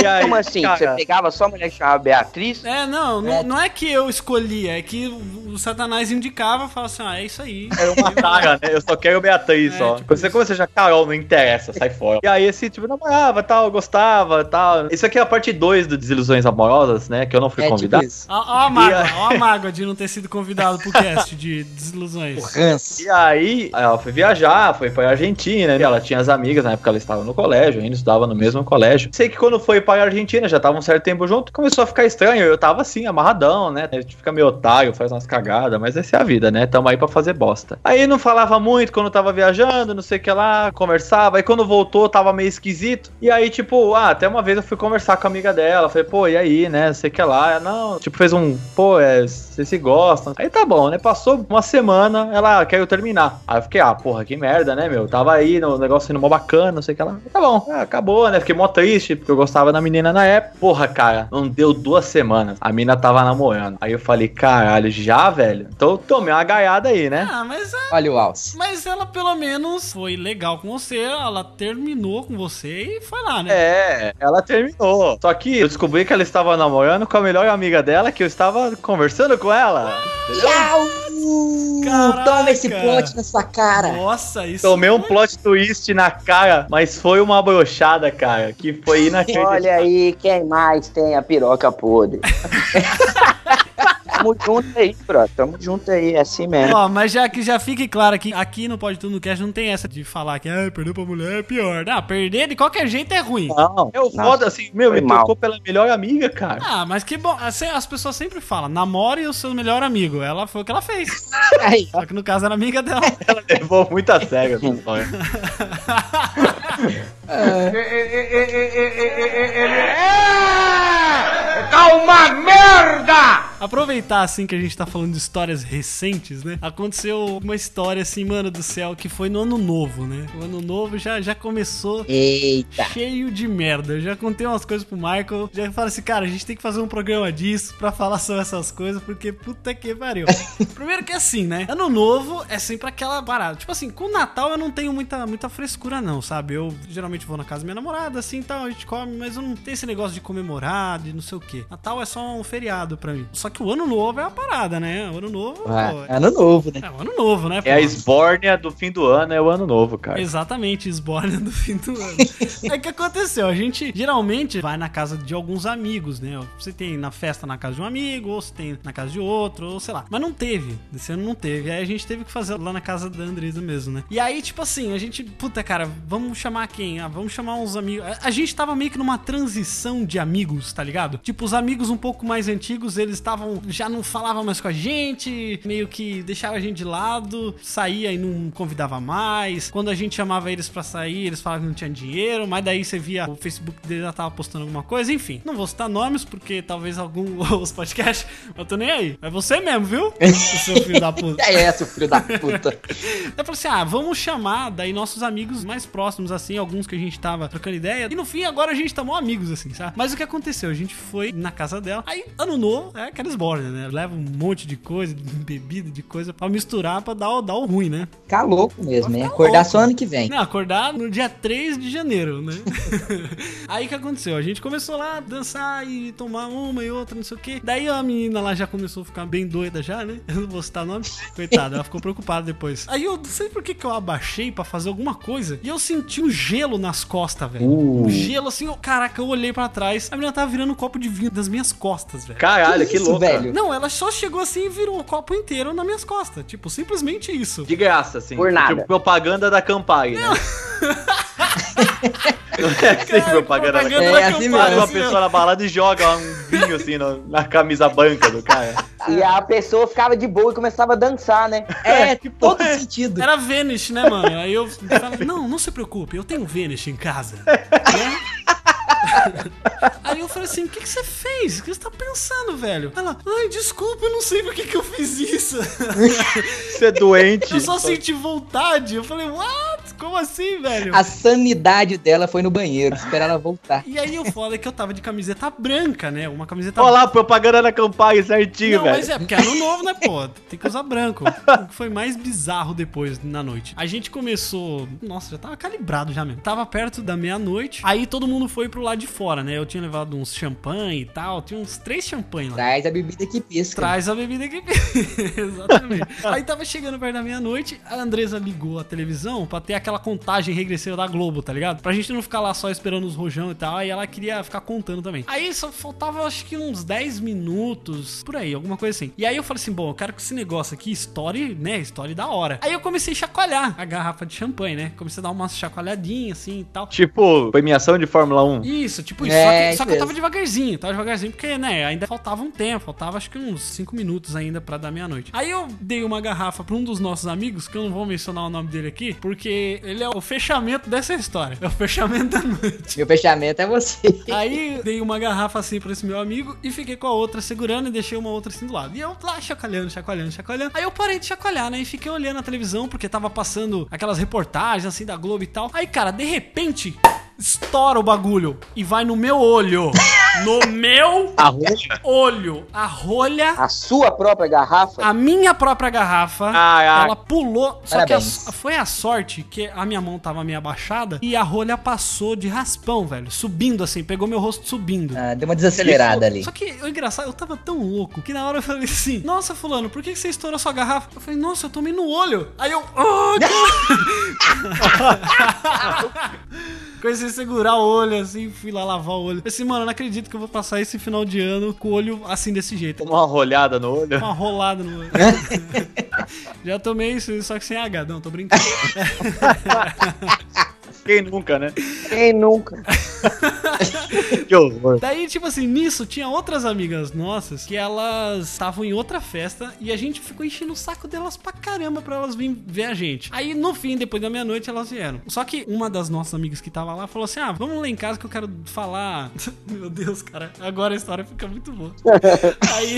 E aí, Como assim? cara, Você pegava só a mulher que chamava Beatriz? É, não, não, não é que eu escolhia, é que o, Satanás indicava e falava assim: ah, é isso aí. Era uma saga, né? Eu só quero Beatriz É, só. tipo você isso. começa já, Carol, não interessa, sai fora. E aí esse tipo namorava, tal, gostava, tal. Isso aqui é a parte 2 do Desilusões Amorosas, né? Que eu não fui É tipo convidado. Ó, ó a mágoa, ó a mágoa de não ter sido convidado pro cast de [laughs] desilusões. O ranço. E aí, ela foi viajar, foi pra Argentina, né? Ela tinha as amigas, na época ela estava no colégio, ainda estudava no mesmo colégio. Sei que quando foi pra Argentina, já tava um certo tempo junto, começou a ficar estranho. Eu tava assim, amarradão, né? A gente fica meio otário, faz umas cagadas, mas essa é a vida, né? Tamo aí pra fazer bosta. Aí não falava muito quando tava viajando, não sei o que lá, conversava. Aí quando voltou, tava meio esquisito. E aí, tipo, ah, até uma vez eu fui conversar com a amiga dela. Falei, pô, e aí, né? Não sei o que lá. Ela, Não, tipo, fez um, pô, é, vocês se gostam. Aí tá bom, né? Passou uma semana, ela quer eu terminar. Aí eu fiquei, ah, porra, que merda, né, meu? Tava aí no negócio sendo mó bacana, não sei o que lá. Tá bom, ah, acabou, né? Fiquei mó triste, porque eu gostava da menina na época. Porra, cara, não deu duas semanas. A mina tava namorando. Aí eu falei, caralho, já, velho? Então eu tomei uma gaiada aí, né? Ah, mas, a- Olha o alce. mas ela pelo menos foi legal com você, ela terminou com você e foi lá, né? É, ela terminou. Só que eu descobri que ela estava namorando com a melhor amiga dela, que eu estava conversando com ela. Iau! Caraca. Toma esse plot na sua cara. Nossa, isso. Tomei um foi- plot twist na cara, mas foi uma brochada, cara, que foi [laughs] inacreditável. Olha aí, quem mais tem a piroca podre? [laughs] Tamo junto aí, bro. Tamo junto aí, é assim mesmo. Ó, mas já que já fique claro que aqui no Pode Tudo no Cast não tem essa de falar que ah, perdeu pra mulher é pior. Não, perder de qualquer jeito é ruim. Não, eu Nossa, foda assim, meu, me mal. trocou pela melhor amiga, cara. Ah, mas que bom. Assim, As pessoas sempre falam, namore o seu melhor amigo. Ela foi o que ela fez. [laughs] Aí, Só que no caso era amiga dela. Ela levou muito a sério essa [laughs] história. Tá uma merda! Aproveitar assim que a gente tá falando de histórias recentes, né? Aconteceu uma história assim, mano do céu, que foi no ano novo, né? O ano novo já, já começou Eita. cheio de merda. Eu já contei umas coisas pro Michael. Já falei assim, cara, a gente tem que fazer um programa disso pra falar sobre essas coisas, porque puta que pariu. Primeiro que assim, né? Ano novo é sempre aquela parada. Tipo assim, com o Natal eu não tenho muita, muita frescura, não, sabe? Eu geralmente vou na casa da minha namorada, assim tal, a gente come, mas eu não tenho esse negócio de comemorar, de não sei o quê. Natal é só um feriado pra mim. Só que o ano novo é a parada, né? O ano novo. pô, Ah, ano novo, né? é o ano novo, né? É a pô? esbórnia do fim do ano, é o ano novo, cara. Exatamente, esborne do fim do ano. Aí o que aconteceu? A gente geralmente vai na casa de alguns amigos, né? Você tem na festa na casa de um amigo, ou você tem na casa de outro, ou sei lá. Mas não teve. Esse ano não teve. Aí a gente teve que fazer lá na casa da Andresa mesmo, né? E aí, tipo assim, a gente, puta cara, vamos chamar quem? Ah, vamos chamar uns amigos. A- gente tava meio que numa transição de amigos, tá ligado? Tipo, os amigos um pouco mais antigos, eles estavam já não falavam mais com a gente, meio que deixava a gente de lado, saía e não convidava mais. Quando a gente chamava eles pra sair, eles falavam que não tinha dinheiro, mas daí você via o Facebook dele já tava postando alguma coisa, enfim. Não vou citar nomes, porque talvez algum [laughs] os podcasts, eu tô nem aí. É você mesmo, viu? [laughs] Seu filho da puta. É, seu filho da puta. [laughs] Eu falei assim: ah, vamos chamar daí nossos amigos mais próximos, assim, alguns que a gente tava trocando ideia. E no fim, agora a gente tá mó amigos, assim, sabe? Mas o que aconteceu? A gente foi na casa dela. Aí, ano novo, é aqueles bordas, né? Leva um monte de coisa, de [laughs] bebida, de coisa pra misturar pra dar o, dar o ruim, né? Ficar louco mesmo, hein? Ficar Acordar louco. só ano que vem. Não, acordar no dia 3 de janeiro, né? [laughs] Aí o que aconteceu? A gente começou lá a dançar e tomar uma e outra, não sei o quê. Daí a menina lá já começou a ficar bem doida já, né? [laughs] Eu não vou citar nome. Coitada, ela ficou preocupada depois. Aí eu não sei por que que eu abaixei pra fazer alguma coisa e eu senti um gelo nas costas, velho. Um gelo assim, eu, caraca, eu olhei pra trás. A menina tava virando um copo de vinho das minhas costas, velho. Caralho, que, isso, louco. velho? Não, ela só chegou assim e virou o copo inteiro nas minhas costas. Tipo, simplesmente isso. De graça, assim. Por nada. Tipo, propaganda da Campari, né? [laughs] [laughs] Não é assim, Cara, propaganda da propaganda É da assim Para uma assim, ó. pessoa na balada e joga um vinho assim no- na camisa branca do cara. E a pessoa ficava de boa e começava a dançar, né? É, todo sentido. Era Vanish, né, mano? Aí eu falei, não, não se preocupe, eu tenho Vanish em casa. Né? [laughs] [laughs] Aí eu falei assim, o que, que você fez? O que você tá pensando, velho? Ela, ai, desculpa, eu não sei por que, que eu fiz isso. [laughs] Você é doente. Eu só senti vontade. Eu falei, what? Como assim, velho? A sanidade dela foi no banheiro, esperar ela voltar. E aí o foda é que eu tava de camiseta branca, né? Uma camiseta Olha lá, propaganda da Campari certinho, Não, velho. mas é, porque é ano novo, né, pô? Tem que usar branco. O que foi mais bizarro depois, na noite. A gente começou. Nossa, já tava calibrado já mesmo. Tava perto da meia-noite. Aí todo mundo foi pro lado de fora, né? Eu tinha levado uns champanhe e tal. Tinha uns três champanhe lá. Traz a bebida que pisca. Traz a bebida que [laughs] Exatamente. [laughs] Aí tava chegando perto da meia-noite, a Andresa ligou a televisão pra ter aquela contagem regressiva da Globo, tá ligado? Pra gente não ficar lá só esperando os rojão e tal. Aí ela queria ficar contando também. Aí só faltava acho que uns 10 minutos, por aí, alguma coisa assim. E aí eu falei assim: bom, eu quero que esse negócio aqui estoure, né? Estoure da hora. Aí eu comecei a chacoalhar a garrafa de champanhe, né? Comecei a dar uma chacoalhadinha assim e tal. Tipo, premiação de Fórmula 1. Isso, tipo isso. É, só que, só isso que eu tava devagarzinho, tava devagarzinho, porque, né, ainda faltava um tempo, faltava acho que uns 5 minutos ainda pra dar meia-noite. Aí eu dei uma garrafa pra um dos nossos amigos, que eu não vou mencionar o nome dele aqui, porque ele é o fechamento dessa história. É o fechamento da noite. Meu fechamento é você. Aí dei uma garrafa assim pra esse meu amigo e fiquei com a outra segurando e deixei uma outra assim do lado. E eu lá chacoalhando, chacoalhando, chacoalhando. Aí eu parei de chacoalhar, né? E fiquei olhando a televisão porque tava passando aquelas reportagens assim da Globo e tal. Aí, cara, de repente, estoura o bagulho e vai no meu olho. No meu A olho. A rolha. A sua própria garrafa? A minha própria garrafa, Caraca. ela pulou. Só que a- Parabéns. foi a sorte que a minha mão tava meio abaixada e a rolha passou de raspão, velho. Subindo assim, pegou meu rosto subindo. Ah, deu uma desacelerada ali. Só que o engraçado, eu tava tão louco que na hora eu falei assim: Nossa, Fulano, por que você estourou sua garrafa? Eu falei: Nossa, eu tomei no olho. Aí eu. "Ah, [laughs] que-" [laughs] [laughs] Comecei a segurar o olho assim, fui lá lavar o olho. Falei assim, mano, eu não acredito que eu vou passar esse final de ano com o olho assim desse jeito. Tomou uma rolhada no olho. Uma rolada no olho. [laughs] Já tomei isso, só que sem H. Não, tô brincando. [laughs] Quem nunca, né? Quem nunca? [laughs] Que horror. Daí, tipo assim, nisso tinha outras amigas nossas que elas estavam em outra festa e a gente ficou enchendo o saco delas pra caramba pra elas virem ver a gente. Aí no fim, depois da meia-noite, elas vieram. Só que uma das nossas amigas que tava lá falou assim: Ah, vamos lá em casa que eu quero falar. [laughs] Meu Deus, cara, agora a história fica muito boa. [laughs] Aí.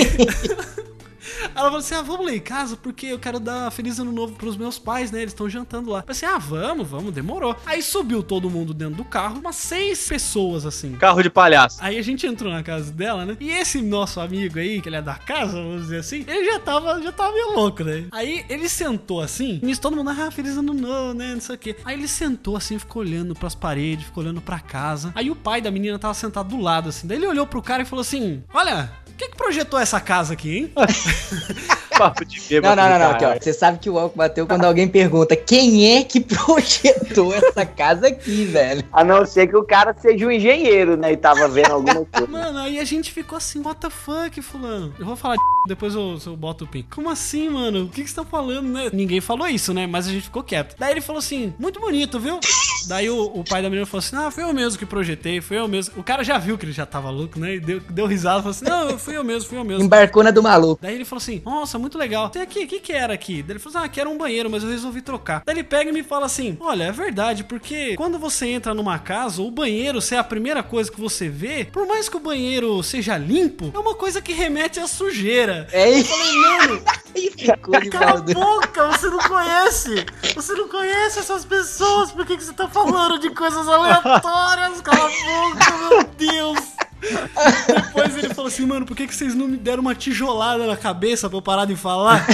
Ela falou assim: ah, vamos lá em casa porque eu quero dar feliz ano novo pros meus pais, né? Eles estão jantando lá. Eu falei assim: ah, vamos, vamos, demorou. Aí subiu todo mundo dentro do carro, umas seis pessoas assim. Carro de palhaço. Aí a gente entrou na casa dela, né? E esse nosso amigo aí, que ele é da casa, vamos dizer assim, ele já tava, já tava meio louco, né? Aí ele sentou assim, nisso todo mundo, ah, feliz ano novo, né? Não sei o quê. Aí ele sentou assim, ficou olhando pras paredes, ficou olhando pra casa. Aí o pai da menina tava sentado do lado, assim. Daí ele olhou pro cara e falou assim: Olha, quem que projetou essa casa aqui, hein? [laughs] Papo de Não, bêbado. não, não, não. do Aqui, ó. Você sabe que o álcool bateu quando alguém pergunta quem é que [laughs] projetou essa casa aqui, velho. A não ser que o cara seja um engenheiro, né? E tava vendo alguma [laughs] coisa. Mano, aí a gente ficou assim, what the fuck, fulano? Eu vou falar Depois eu, eu boto o pin. Como assim, mano? O que, que você tá falando, né? Ninguém falou isso, né? Mas a gente ficou quieto. Daí ele falou assim: muito bonito, viu? Daí o, o pai da menina falou assim: Ah, foi eu mesmo que projetei, foi eu mesmo. O cara já viu que ele já tava louco, né? E deu, deu risada falou assim: Não, fui eu mesmo, fui eu mesmo. Embarcou na do maluco. Daí ele falou assim: Nossa, muito legal. Tem aqui, o que, que era aqui? Daí ele falou assim: Ah, que era um banheiro, mas eu resolvi trocar. Daí ele pega e me fala assim: Olha, é verdade, porque quando você entra numa casa, o banheiro ser a primeira coisa que você vê, por mais que o banheiro seja limpo, é uma coisa que remete à sujeira. É Eu isso. falei, mano, [laughs] cala a boca, você não conhece. Você não conhece essas pessoas, por que, que você tá falando de coisas aleatórias? Cala a boca, meu Deus. Depois ele falou assim, mano, por que, que vocês não me deram uma tijolada na cabeça pra eu parar de falar? [laughs]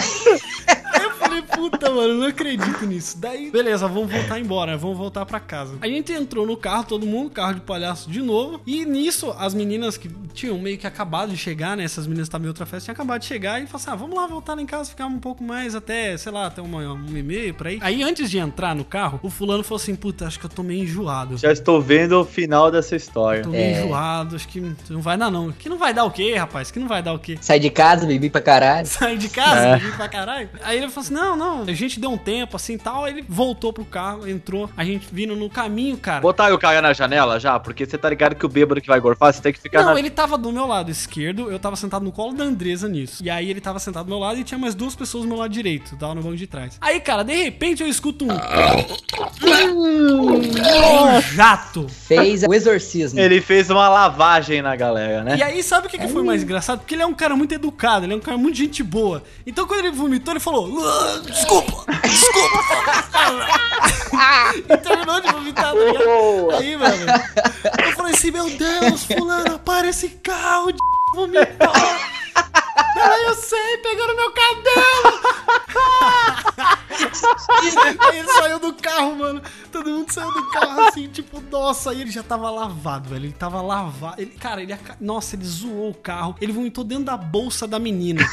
Falei, puta, mano, não acredito nisso. Daí, beleza, vamos voltar embora, né? vamos voltar pra casa. A gente entrou no carro, todo mundo, carro de palhaço de novo. E nisso, as meninas que tinham meio que acabado de chegar, né? Essas meninas que estavam em outra festa, tinham acabado de chegar e falaram assim: ah, vamos lá voltar lá em casa, ficar um pouco mais até, sei lá, até uma, um e meia por aí. Aí antes de entrar no carro, o fulano falou assim: puta, acho que eu tô meio enjoado. Já estou vendo o final dessa história. Tô meio É. enjoado, acho que não vai dar não. Que não vai dar o quê, rapaz? Que não vai dar o quê? Sai de casa, bebi pra caralho. Sair de casa, É. bebi pra caralho. Aí ele falou assim: não, não, a gente deu um tempo assim e tal. Aí ele voltou pro carro, entrou, a gente vindo no caminho, cara. Botar o cara na janela já? Porque você tá ligado que o bêbado que vai gorfar, você tem que ficar Não, na... ele tava do meu lado esquerdo, eu tava sentado no colo da Andresa nisso. E aí ele tava sentado do meu lado e tinha mais duas pessoas do meu lado direito, tava no banco de trás. Aí, cara, de repente eu escuto um. um jato. Fez o exorcismo. Ele fez uma lavagem na galera, né? E aí, sabe o que, que foi mais engraçado? Porque ele é um cara muito educado, ele é um cara muito gente boa. Então, quando ele vomitou, ele falou: "Ah, Desculpa, desculpa. e [laughs] terminou de vomitar, tá ligado? Aí, mano, eu falei assim: Meu Deus, Fulano, para esse carro de vomitou. Ela, eu sei, pegou no meu cabelo. Aí ele saiu do carro, mano. Todo mundo saiu do carro assim, tipo, nossa. Aí ele já tava lavado, velho. Ele tava lavado. Ele, cara, ele. aca- Nossa, ele zoou o carro. Ele vomitou dentro da bolsa da menina.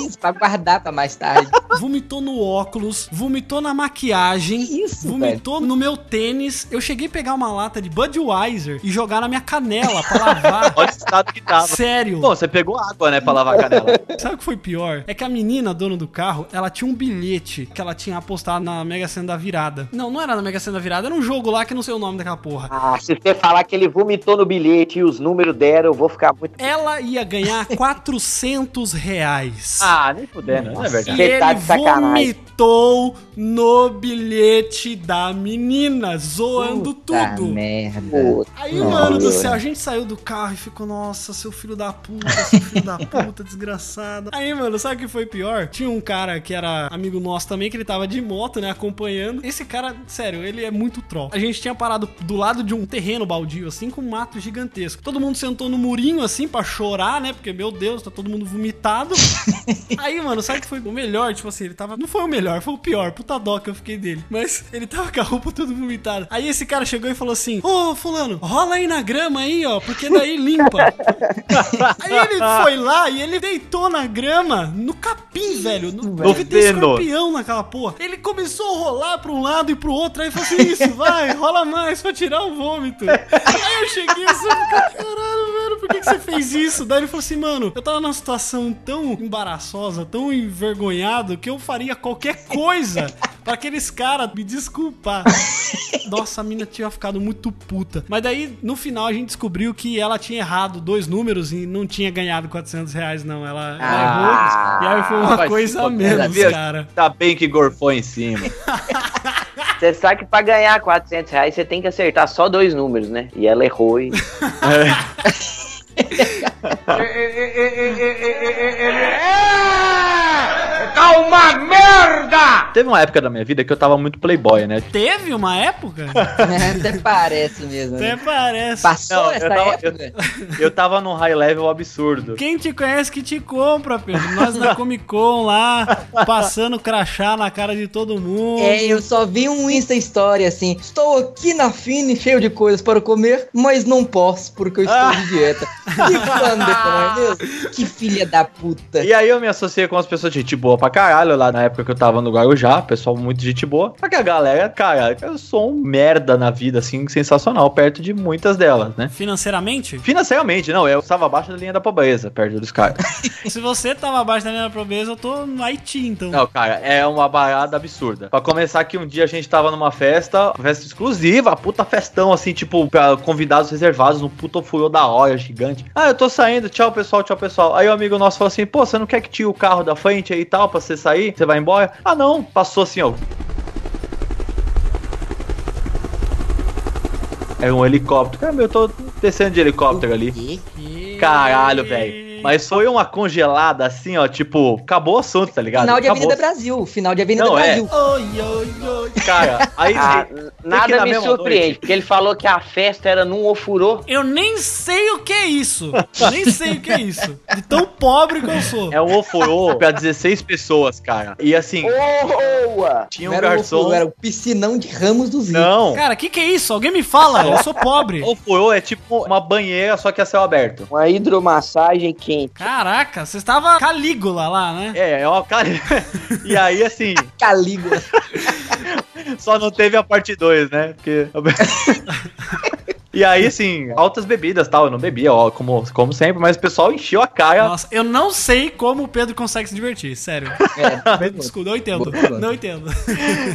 Isso, pra guardar pra mais tarde. vomitou no óculos. Vomitou na maquiagem. Que isso, vomitou no meu tênis. Eu cheguei a pegar uma lata de Budweiser e jogar na minha canela pra lavar. [laughs] Olha o estado que tava. Sério. Bom, você pegou água, né, pra lavar a canela. Sabe o que foi pior? É que a menina, dona do carro, ela tinha um bilhete que ela tinha apostado na Mega Sena da virada. Não, não era na Mega Sena da virada, era um jogo lá que não sei o nome daquela porra. Ah, se você falar que ele vomitou no bilhete e os números deram, eu vou ficar muito. Ela ia ganhar 400 reais. Ah, nem fudendo, não é e verdade. Você ele tá vomitou no bilhete da menina, zoando Puta tudo. merda. Aí, Nossa. mano do céu, a gente saiu do carro e ficou, nossa, seu filho da puta, seu filho da puta, [laughs] desgraçado. Aí, mano, sabe o que foi pior? Tinha um cara que era amigo nosso também, que ele tava de moto, né, acompanhando. Esse cara, sério, ele é muito troll. A gente tinha parado do lado de um terreno baldio, assim, com um mato gigantesco. Todo mundo sentou no murinho, assim, pra chorar, né, porque, meu Deus, tá todo mundo vomitado. [laughs] Aí, mano, sabe o que foi o melhor? Tipo assim, ele tava. Não foi o melhor, foi o pior. Puta dó que eu fiquei dele. Mas ele tava com a roupa toda vomitada. Aí esse cara chegou e falou assim: Ô, Fulano, rola aí na grama aí, ó, porque daí limpa. [laughs] aí ele foi lá e ele deitou na grama, no capim, velho. No, deve ter feno. escorpião naquela porra. Ele começou a rolar pra um lado e pro outro. Aí falou assim: Isso, vai, rola mais pra tirar o vômito. Aí eu cheguei assim, caralho, velho, por que, que você fez isso? Daí ele falou assim, mano, eu tava numa situação tão embaraçosa, tão envergonhado, que eu faria qualquer coisa [laughs] pra aqueles caras me desculpar. Nossa, a mina tinha ficado muito puta. Mas daí, no final, a gente descobriu que ela tinha errado dois números e não tinha ganhado 400 reais, não. Ela, ela Ah, errou. E aí foi uma coisa a menos, cara. Tá bem que gorfou em cima. [laughs] Você sabe que pra ganhar 400 reais você tem que acertar só dois números, né? E ela errou e. [laughs] É! Uma merda! Teve uma época da minha vida que eu tava muito playboy, né? Teve uma época? [laughs] Até parece mesmo. Até Né? parece. Passou Não, essa eu tava- época? Eu tava num high level absurdo. Quem te conhece que te compra, Pedro. Nós na [laughs] Comic Con lá, passando crachá na cara de todo mundo. É, eu só vi um Insta Story assim. Estou aqui na Fini, cheio de coisas para comer, mas não posso porque eu estou de dieta. [laughs] Que banda, não é mesmo? Que filha da puta. E aí eu me associei com as pessoas de gente boa pra caralho lá na época que eu tava no Guarujá. Guarujá, pessoal muito gente boa. Só que a galera, cara, eu sou um merda na vida, assim, sensacional, perto de muitas delas, né? Financeiramente? Financeiramente, não, eu estava abaixo da linha da pobreza, perto dos caras. [laughs] Se você tava abaixo da linha da pobreza, eu tô no Haiti, então. Não, cara, é uma barada absurda. Pra começar que um dia a gente tava numa festa, festa exclusiva, puta festão, assim, tipo, pra convidados reservados, no puto furô da hora, gigante. Ah, eu tô saindo, tchau pessoal, tchau pessoal. Aí o amigo nosso falou assim, pô, você não quer que tire o carro da frente aí e tal, pra você sair? Você vai embora? Ah, não. Passou assim, ó. Era um helicóptero. Cara, meu, eu tô descendo de helicóptero ali. Caralho, velho. Mas foi uma congelada assim, ó, tipo, acabou o assunto, tá ligado? Final de acabou. Avenida Brasil. Final de Avenida Não, é. Brasil. Oi, oi, oi. Cara, aí [laughs] Ah, que nada na me surpreende, noite- porque ele falou que a festa era num ofurô. Eu nem sei o que é isso. nem sei o que é isso. De tão pobre que eu sou. É um ofurô [laughs] pra 16 pessoas, cara. E assim, Boa! tinha um era, garçom. o, era o piscinão de Ramos dos Ricos. Não. Cara, o que, que é isso? Alguém me fala, eu sou pobre. [laughs] Ofurô é tipo uma banheira, só que a céu aberto. Uma hidromassagem quente. Caraca, você estava Calígula lá, né? É, uma cara. [laughs] e aí, assim, Calígula. [laughs] só não teve a parte 2, né? Porque. [laughs] E aí, assim, altas bebidas tal. Eu não bebia, ó, como, como sempre, mas o pessoal encheu a cara. Nossa, eu não sei como o Pedro consegue se divertir, sério. É, [laughs] Desculpa, não entendo. Boa. Não entendo.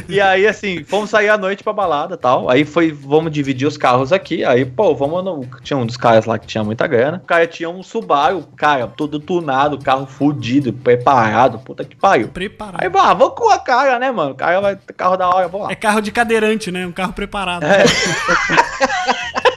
E aí, assim, fomos sair à noite pra balada tal. Aí foi, vamos dividir os carros aqui. Aí, pô, vamos no. Tinha um dos caras lá que tinha muita grana. O cara tinha um Subaru, cara, todo tunado, carro fudido, preparado, puta que pariu. Preparado. Aí, ah, vamos com a cara, né, mano? O cara vai ter carro da hora, vamos lá. É carro de cadeirante, né? Um carro preparado. É. [laughs]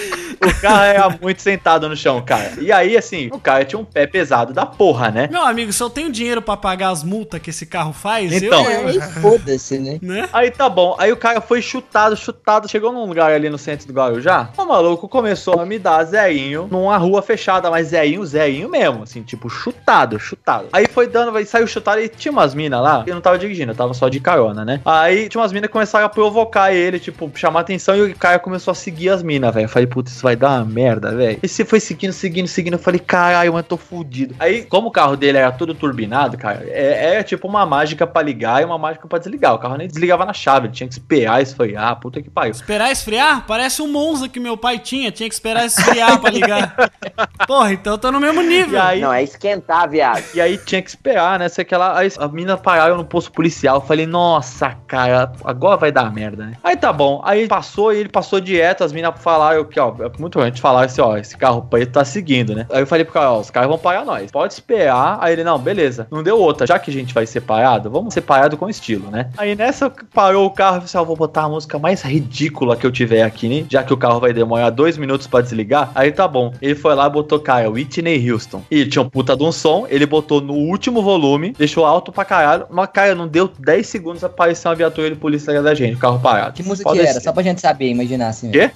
[laughs] O carro era muito sentado no chão, cara. E aí, assim, o cara tinha um pé pesado da porra, né? Meu amigo, se eu tenho dinheiro pra pagar as multas que esse carro faz, Então. eu. Aí foda-se, né? Né? Aí tá bom, aí o cara foi chutado, chutado, chegou num lugar ali no centro do Guarujá, o maluco começou a me dar zerinho numa rua fechada, mas zerinho, zerinho mesmo, assim, tipo, chutado, chutado. Aí foi dando, vai saiu chutado e tinha umas minas lá, eu não tava dirigindo, eu tava só de carona, né? Aí tinha umas minas que começaram a provocar ele, tipo, chamar atenção e o cara começou a seguir as minas, velho. Eu falei, puta, isso vai dar uma merda, velho. E você foi seguindo, seguindo, seguindo, eu falei, caralho, mas tô fudido. Aí, como o carro dele era todo turbinado, cara, é, é tipo uma mágica pra ligar e uma mágica pra desligar. O carro nem desligava na chave, ele tinha que esperar esfriar, puta que pariu. Esperar esfriar? Parece um Monza que meu pai tinha. Tinha que esperar esfriar pra ligar. [laughs] Porra, então eu tô no mesmo nível. aí, Não, é esquentar, viado. E aí tinha que esperar, né? Sei que lá, aí a mina parou no posto policial. Eu falei, nossa, cara, agora vai dar merda, né? Aí tá bom. Aí passou e ele passou direto. As minas falaram que, ó, é muito antes falaram assim, ó, esse carro preto tá seguindo, né? Aí eu falei pro cara, ó, os caras vão parar nós. Pode esperar. Aí ele, não, beleza. Não deu outra. Já que a gente vai separado, vamos separado com estilo, né? Aí nessa parou o carro e falei assim, ó, vou botar a música mais ridícula que eu tiver aqui, né? Já que o carro vai demorar dois minutos pra desligar. Aí tá bom. Ele foi lá e botou, cara, Whitney Houston. E tinha um puta de um som. Ele botou no último volume, deixou alto pra caralho. Mas, cara, não deu 10 segundos apareceu uma viatura de polícia da gente, o carro parado. Que música Pode que era? ser. Só pra gente saber, imaginar assim. Quê?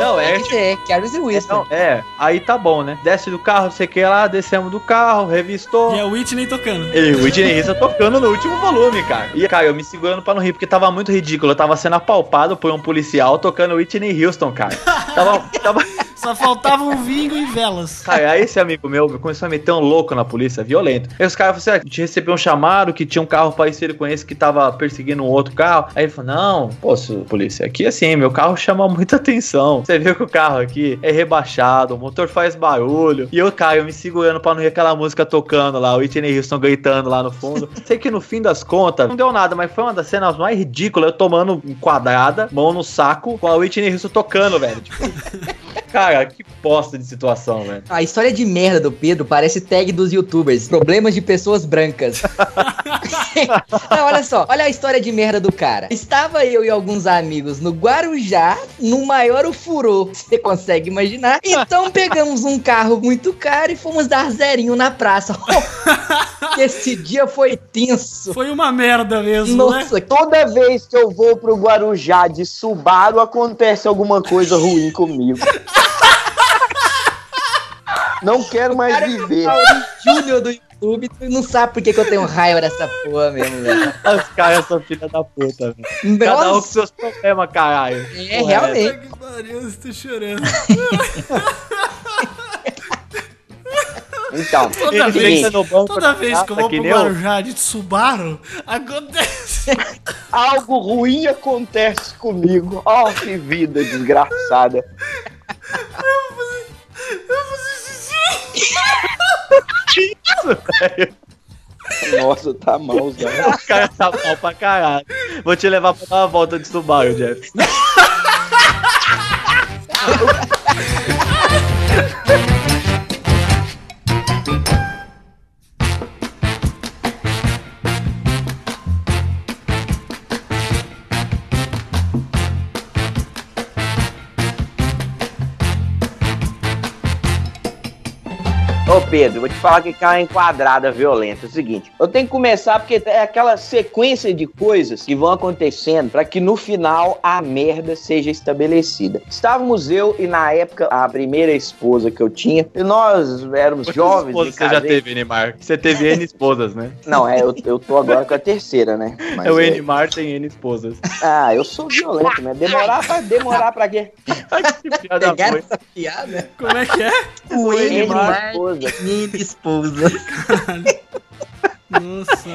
Não, é Tem que e Winston. Não, é, aí tá bom, né? Desce do carro, sei que lá, descemos do carro, revistou. E é o Whitney tocando. E o Whitney Houston tocando no último volume, cara. E, cara, eu me segurando pra não rir, porque tava muito ridículo. Eu tava sendo apalpado por um policial tocando Whitney Houston, cara. [laughs] Tava, tava... Só faltava um vinho e velas. Cara, aí esse amigo meu começou a meter um louco na polícia, violento. Aí os caras falaram assim: ah, a gente recebeu um chamado que tinha um carro parecido com esse que tava perseguindo um outro carro. Aí ele falou: não, posso, polícia, aqui assim, meu carro chama muita atenção. Você viu que o carro aqui é rebaixado, o motor faz barulho. E eu, cara, eu me segurando pra não ver aquela música tocando lá, o Whitney Houston gritando lá no fundo. [laughs] Sei que no fim das contas, não deu nada, mas foi uma das cenas mais ridículas. Eu tomando quadrada, mão no saco, com a Whitney Houston tocando, velho. Tipo, [laughs] cara, que bosta de situação, velho. A história de merda do Pedro parece tag dos youtubers. Problemas de pessoas brancas. [laughs] Não, olha só. Olha a história de merda do cara. Estava eu e alguns amigos no Guarujá, no maior furô. [laughs] Você consegue imaginar? Então pegamos um carro muito caro e fomos dar zerinho na praça. [laughs] Esse dia foi tenso. Foi uma merda mesmo, né? Nossa, Toda vez que eu vou pro Guarujá de Subaru, acontece alguma coisa ruim comigo. Não quero mais cara viver. é o Júnior do YouTube. Tu não sabe por que, que eu tenho raiva dessa porra mesmo, velho. Os caras são filha da puta, velho. Cada um com seus problemas, caralho. é realmente. Que pariu, eu estou chorando. Então, Toda vez, banco toda da vez que eu vou pro. Guarujá de Subaru, acontece. algo ruim acontece comigo. Ó, que vida desgraçada. Nossa, tá mal, Zé. [laughs] O cara tá mal pra caralho. Vou te levar pra dar uma volta de Subaru, Jeff. [laughs] Ô Pedro, vou te falar que cai uma enquadrada violenta. É o seguinte, eu tenho que começar porque é aquela sequência de coisas que vão acontecendo para que no final a merda seja estabelecida. Estávamos eu e na época a primeira esposa que eu tinha, e nós éramos Quantas jovens. esposas você já teve, Enimar? Você teve N esposas, né? [laughs] Não, é, eu, eu tô agora com a terceira, né? Mas é o é- Enimar tem N esposas. Ah, eu sou violento, mas demorar pra demorar pra quê? que piada Pegaram boa. essa piada? Como é que é? O Enimar, Enimar, minha esposa. Nossa.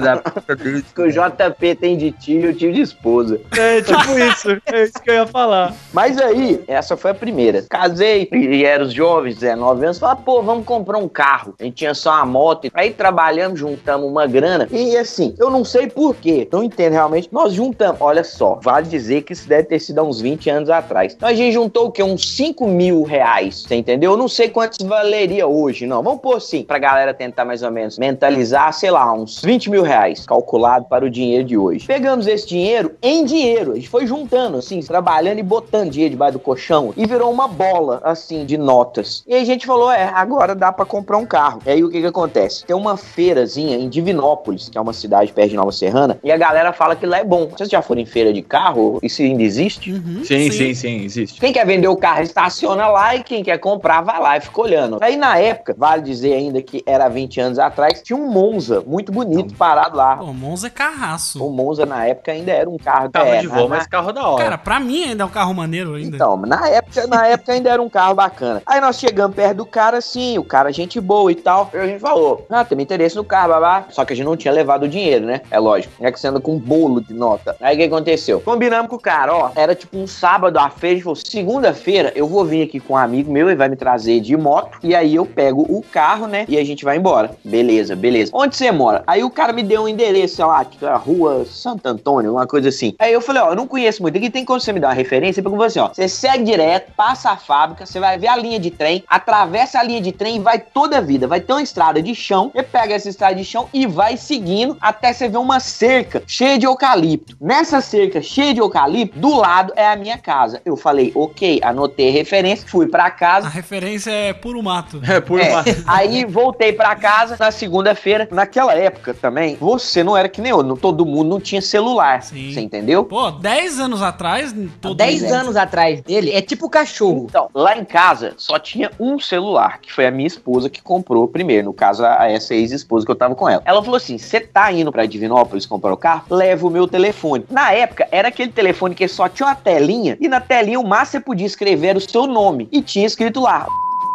Da puta dele. que o JP tem de tio e eu tive de esposa. É tipo isso. É isso que eu ia falar. Mas aí, essa foi a primeira. Casei e eram os jovens, 19 anos. Falaram, pô, vamos comprar um carro. A gente tinha só uma moto. Aí trabalhamos, juntamos uma grana. E assim, eu não sei porquê. Não entendo realmente. Nós juntamos. Olha só, vale dizer que isso deve ter sido há uns 20 anos atrás. Então a gente juntou o quê? Uns 5 mil reais. Você entendeu? Eu não sei quantos valeria hoje, não. Vamos pôr assim, pra galera tentar mais ou menos mentalizar, sei lá, uns 20 mil reais calculado para o dinheiro de hoje. Pegamos esse dinheiro em dinheiro. A gente foi juntando, assim, trabalhando e botando dinheiro debaixo do colchão. E virou uma bola, assim, de notas. E aí a gente falou, é, agora dá pra comprar um carro. E aí o que que acontece? Tem uma feirazinha em Divinópolis, que é uma cidade perto de Nova Serrana, e a galera fala que lá é bom. Vocês já foram em feira de carro? Isso ainda existe? Uhum, Sim, sim, sim, existe. Quem quer vender o carro estaciona lá e quem quer comprar vai lá e fica olhando. Aí na época, vale dizer ainda que era 20 anos atrás, tinha um Monza muito bonito parado lá. Pô, Monza é carraço. O Monza na época ainda era um carro Carro é, de voo, na- mas carro da hora. Cara, pra mim ainda é um carro maneiro ainda. Então, na época, na época ainda era um carro bacana. Aí nós chegamos perto do cara, assim, o cara gente boa e tal. E a gente falou, ah, tem interesse no carro, babá. Só que a gente não tinha levado o dinheiro, né? É lógico. É que você anda com um bolo de nota. Aí o que aconteceu? Combinamos com o cara, ó. Era tipo um sábado a feira. A gente falou, segunda-feira eu vou vir aqui com um amigo meu e vai me trazer de moto. E aí eu pego o carro, né? E a gente vai embora. Beleza, beleza. Onde você mora? Aí o cara me deu um endereço, sei lá, tipo, a rua Santo Antônio, uma coisa assim. Aí eu falei, ó, eu não conheço muito. Aqui tem como você me dar uma referência? Porque assim, ó, você segue direto, passa a fábrica, você vai ver a linha de trem, atravessa a linha de trem e vai toda a vida. Vai ter uma estrada de chão, você pega essa estrada de chão e vai seguindo até você ver uma cerca cheia de eucalipto. Nessa cerca cheia de eucalipto, do lado é a minha casa. Eu falei, ok, anotei a referência, fui pra A casa, referência é puro mato. É, por é, uma... aí voltei pra casa na segunda-feira. Naquela época também, você não era que nem eu, não- todo mundo não tinha celular. Sim. Você entendeu? Pô, 10 anos atrás, todo 10 mundo- anos atrás dele é tipo cachorro. Então, lá em casa só tinha um celular, que foi a minha esposa que comprou primeiro. No caso, a essa ex-esposa que eu tava com ela. Ela falou assim: você tá indo pra Divinópolis comprar o carro? Leva o meu telefone. Na época, era aquele telefone que só tinha uma telinha, e na telinha o máximo você podia escrever o seu nome. E tinha escrito lá,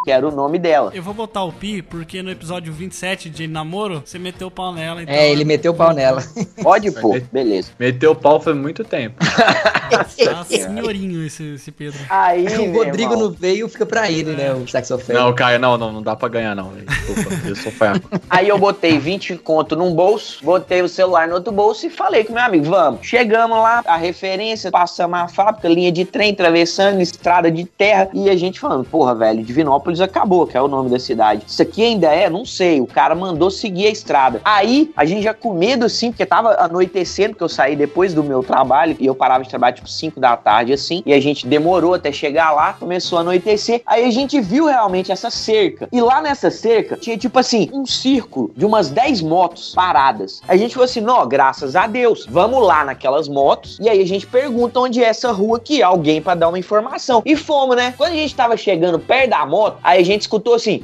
que era o nome dela. Eu vou botar o pi, porque no episódio 27 de namoro, você meteu o pau nela. Então É, ele meteu o pau nela. [laughs] Pode pôr, beleza. Meteu o pau foi muito tempo. [laughs] Tá senhorinho esse, esse Pedro. Aí, [laughs] o Rodrigo irmão, não veio, fica pra ele, né? O saxofone. Não, Caio, não, não, não dá pra ganhar, não. Desculpa, eu sou fraco. Aí eu botei 20 conto num bolso, botei o celular no outro bolso e falei com meu amigo, vamos. Chegamos lá, a referência, passamos a fábrica, linha de trem, atravessando, estrada de terra, e a gente falando, porra, velho, Divinópolis acabou, que é o nome da cidade. Isso aqui ainda é? Não sei. O cara mandou seguir a estrada. Aí, a gente já com medo, assim, porque tava anoitecendo, que eu saí depois do meu trabalho, e eu parava de trabalhar, tipo, 5 da tarde, assim, e a gente demorou até chegar lá, começou a anoitecer, aí a gente viu realmente essa cerca. E lá nessa cerca, tinha, tipo assim, um círculo de umas 10 motos paradas. A gente falou assim, não, graças a Deus, vamos lá naquelas motos, e aí a gente pergunta onde é essa rua aqui, alguém pra dar uma informação. E fomos, né? Quando a gente tava chegando perto da moto, aí a gente escutou assim...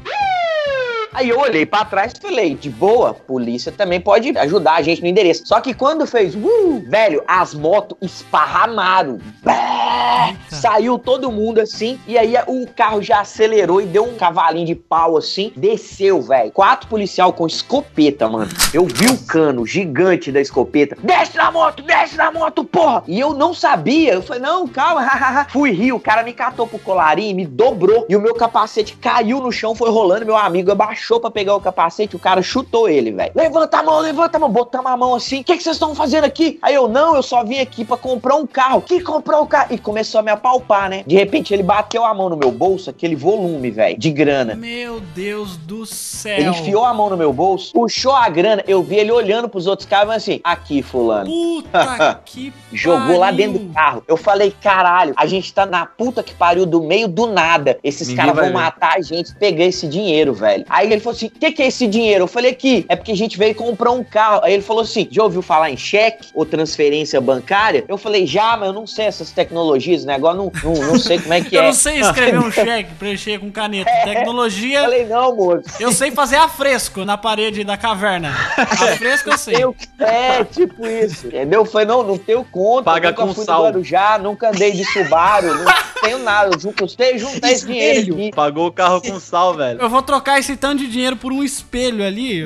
Aí eu olhei pra trás e falei, de boa, polícia também pode ajudar a gente no endereço. Só que quando fez, uh, velho, as motos esparramaram. Bé! Saiu todo mundo assim, e aí o carro já acelerou e deu um cavalinho de pau assim, desceu, velho. Quatro policial com escopeta, mano. Eu vi o cano gigante da escopeta. Desce na moto, desce na moto, porra! E eu não sabia. Eu falei, não, calma, [laughs] hahaha. Fui rir, o cara me catou pro colarinho, me dobrou. E o meu capacete caiu no chão, foi rolando. Meu amigo abaixou pra pegar o capacete, o cara chutou ele, velho. Levanta a mão, levanta a mão. Botamos a mão assim. O que vocês estão fazendo aqui? Aí eu, não, eu só vim aqui pra comprar um carro. Que comprou o carro? E começou a me apalpar, né? De repente ele bateu a mão no meu bolso, aquele volume, velho, de grana. Meu Deus do céu. Ele enfiou a mão no meu bolso, puxou a grana, eu vi ele olhando pros outros caras e assim, aqui, fulano. Puta [laughs] que Jogou lá pariu. dentro do carro. Eu falei, caralho, a gente tá na puta que pariu do meio do nada. Esses caras vão ver. matar a gente pegar esse dinheiro, velho. Aí ele falou assim: o que, que é esse dinheiro? Eu falei aqui, é porque a gente veio comprar um carro. Aí ele falou assim: já ouviu falar em cheque ou transferência bancária? Eu falei, já, mas eu não sei essas tecnologias, né? Agora não, não, não sei como é que [laughs] Eu é. não sei escrever um [laughs] cheque, preencher com caneta. Eu Tecnologia, falei, não, moço. eu sei fazer afresco na parede da caverna. Afresco eu [laughs] sei. Eu, é, tipo isso, entendeu? Foi, não, não tenho conta, Paga nunca com fui sal. Guarujá, nunca andei de Subaru, não tenho nada, eu juntei, juntei esse dinheiro aqui. Pagou o carro com sal, velho. Eu vou trocar esse tanto de dinheiro por um espelho ali.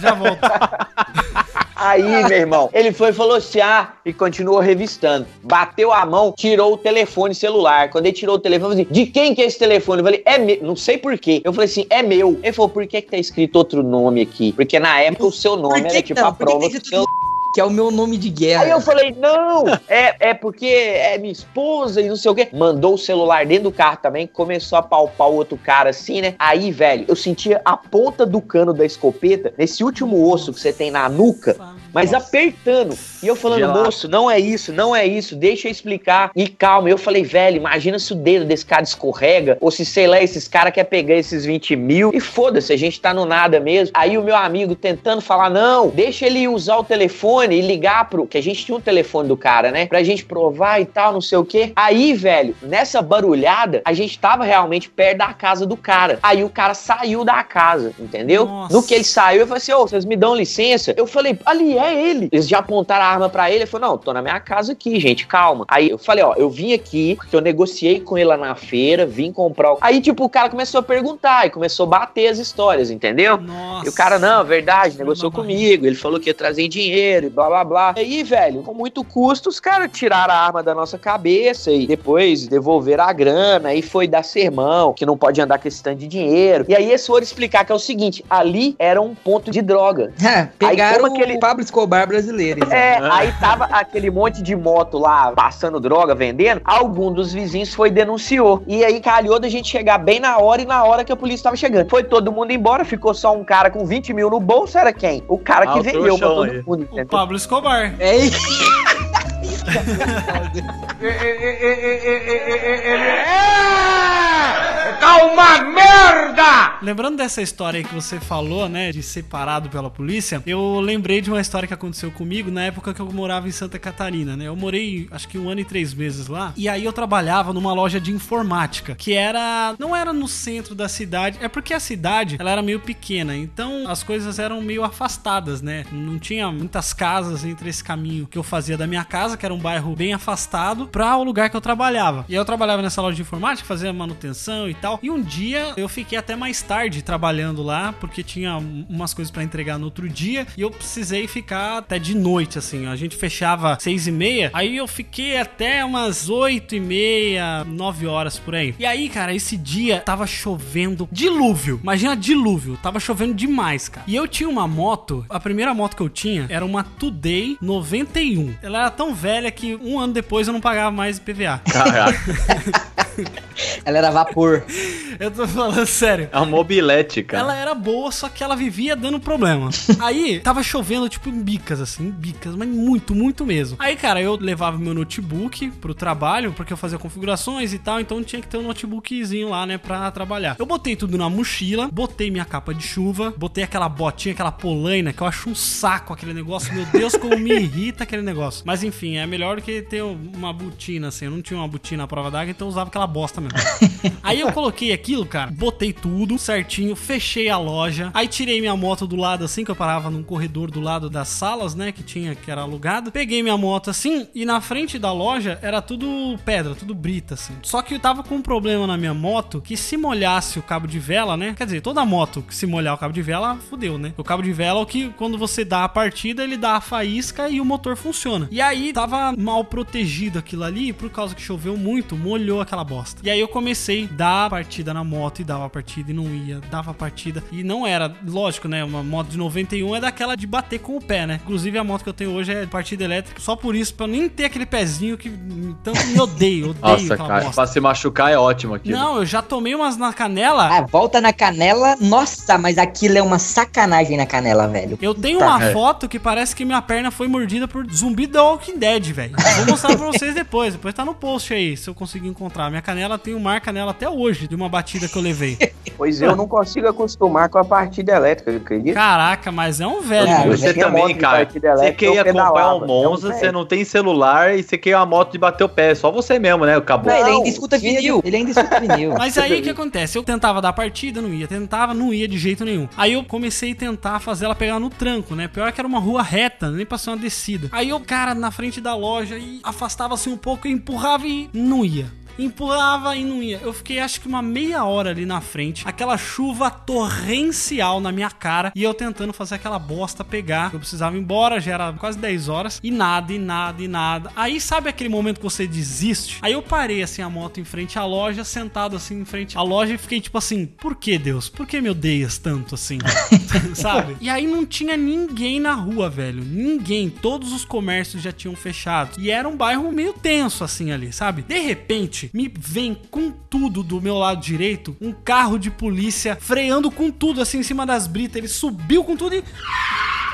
Já volto. [laughs] Aí, meu irmão, ele foi e falou assim, ah, e continuou revistando. Bateu a mão, tirou o telefone celular. Quando ele tirou o telefone, eu falei assim, de quem que é esse telefone? Eu falei, é meu, não sei por quê. Eu falei assim, é meu. Ele falou, por que que tá escrito outro nome aqui? Porque na época o seu nome que era que tipo a que prova do tá seu Que é o meu nome de guerra. Aí eu falei, não, é, é porque é minha esposa e não sei o quê. Mandou o celular dentro do carro também, começou a palpar o outro cara assim, né? Aí, velho, eu sentia a ponta do cano da escopeta, nesse último osso que você tem na nuca, mas apertando. E eu falando, Gelado. moço, não é isso, não é isso, deixa eu explicar. E calma, eu falei, velho, imagina se o dedo desse cara escorrega, ou se, sei lá, esses caras querem pegar esses 20 mil. E foda-se, a gente tá no nada mesmo. Aí o meu amigo tentando falar, não, deixa ele usar o telefone e ligar pro. Que a gente tinha um telefone do cara, né? Pra gente provar e tal, não sei o quê. Aí, velho, nessa barulhada, a gente tava realmente perto da casa do cara. Aí o cara saiu da casa, entendeu? Nossa. No que ele saiu, eu falei assim: ô, vocês me dão licença? Eu falei, ali é ele. Eles já apontaram a arma pra ele. Ele falou: não, tô na minha casa aqui, gente, calma. Aí eu falei: ó, eu vim aqui, porque eu negociei com ele lá na feira, vim comprar. o- Aí, tipo, o cara começou a perguntar e começou a bater as histórias, entendeu? Nossa. E o cara, não, é verdade, negociou comigo. Ele falou que ia trazer dinheiro e blá blá blá. E aí, velho, com muito custo, os caras tiraram a arma da nossa cabeça e depois devolveram a grana. E foi dar sermão, que não pode andar com esse tanto de dinheiro. E aí eles foram explicar que é o seguinte: ali era um ponto de droga. É, pegaram como aquele- o Pablo Escobar brasileiro. então. É, aí tava aquele monte de moto lá passando droga, vendendo. Algum dos vizinhos foi e denunciou. E aí calhou da gente chegar bem na hora e na hora que a polícia tava chegando. Foi todo mundo embora, ficou só um cara com 20 mil no bolso. Era quem? O cara que Ah, o vendeu pra todo aí. mundo, O? Pablo Escobar. É isso. Calma, merda! Lembrando dessa história aí que você falou, né, de ser parado pela polícia, eu lembrei de uma história que aconteceu comigo na época que eu morava em Santa Catarina, né? Eu morei, acho que um ano e três meses lá, e aí eu trabalhava numa loja de informática, que era, não era no centro da cidade, é porque a cidade, ela era meio pequena, então as coisas eram meio afastadas, né? Não tinha muitas casas entre esse caminho que eu fazia da minha casa, que era um bairro bem afastado, para o lugar que eu trabalhava. E eu trabalhava nessa loja de informática, fazia manutenção e tal. E um dia eu fiquei até mais tarde trabalhando lá, porque tinha um- umas coisas pra entregar no outro dia e eu precisei ficar até de noite, assim. A gente fechava seis e meia, aí eu fiquei até umas oito e meia, nove horas por aí. E aí, cara, esse dia tava chovendo dilúvio. Imagina dilúvio, tava chovendo demais, cara. E eu tinha uma moto, a primeira moto que eu tinha era uma Today 91. Ela era tão velha que um ano depois eu não pagava mais IPVA. Caraca. [laughs] Ela era vapor. Eu tô falando sério. É um mobilete, cara. Ela era boa, só que ela vivia dando problema. [laughs] Aí, tava chovendo, tipo, em bicas, assim, em bicas, mas muito, muito mesmo. Aí, cara, eu levava meu notebook pro trabalho, porque eu fazia configurações e tal, então tinha que ter um notebookzinho lá, né, pra trabalhar. Eu botei tudo na mochila, botei minha capa de chuva, botei aquela botinha, aquela polaina, que eu acho um saco aquele negócio. Meu Deus, como me irrita aquele negócio. Mas enfim, é melhor do que ter uma botina, assim. Eu não tinha uma botina à prova d'água, então eu usava aquela bosta mesmo. [laughs] Aí eu coloquei aquilo, cara, botei tudo certinho, fechei a loja. Aí tirei minha moto do lado assim, que eu parava num corredor do lado das salas, né? Que tinha, que era alugado. Peguei minha moto assim e na frente da loja era tudo pedra, tudo brita, assim. Só que eu tava com um problema na minha moto que se molhasse o cabo de vela, né? Quer dizer, toda moto que se molhar o cabo de vela, fudeu, né? O cabo de vela é o que quando você dá a partida, ele dá a faísca e o motor funciona. E aí tava mal protegido aquilo ali, por causa que choveu muito, molhou aquela bosta. E aí eu comecei a dar a partida na moto e dava partida e não ia, dava partida e não era, lógico, né? Uma moto de 91 é daquela de bater com o pé, né? Inclusive a moto que eu tenho hoje é partida elétrica, só por isso, pra eu nem ter aquele pezinho que tanto me odeio, odeio Nossa, aquela cara, bosta. pra se machucar é ótimo aqui. Não, eu já tomei umas na canela. Ah, volta na canela. Nossa, mas aquilo é uma sacanagem na canela, velho. Eu tenho Tá. uma É. foto que parece que minha perna foi mordida por zumbi da Walking Dead, velho. Vou mostrar pra [laughs] vocês depois. Depois tá no post aí, se eu conseguir encontrar. Minha canela tem um marca nela até hoje, de uma batida que eu levei. [laughs] Pois eu não consigo acostumar com a partida elétrica, acredita? Caraca, mas é um velho. É. Você também, cara. Você quer eu ia comprar pedalava. um Monza, você não tem celular e você quer uma moto de bater o pé. Só você mesmo, né? Acabou. Não, ele ainda escuta vinil. Ele ainda escuta vinil. [laughs] Mas aí o que acontece? Eu tentava dar partida, não ia. Tentava, não ia de jeito nenhum. Aí eu comecei a tentar fazer ela pegar no tranco, né? Pior que era uma rua reta, nem passou uma descida. Aí eu, cara, na frente da loja e afastava assim um pouco, eu empurrava e não ia. Empurrava e não ia. Eu fiquei acho que uma meia hora ali na frente, aquela chuva torrencial na minha cara e eu tentando fazer aquela bosta pegar. Eu precisava ir embora, já era quase 10 horas e nada, e nada, e nada. Aí sabe aquele momento que você desiste? Aí eu parei assim a moto em frente à loja, sentado assim em frente à loja e fiquei tipo assim: por que Deus? Por que me odeias tanto assim? [laughs] sabe? E aí não tinha ninguém na rua, velho. Ninguém. Todos os comércios já tinham fechado. E era um bairro meio tenso assim ali, sabe? De repente, me vem com tudo do meu lado direito um carro de polícia freando com tudo assim em cima das britas. Ele subiu com tudo e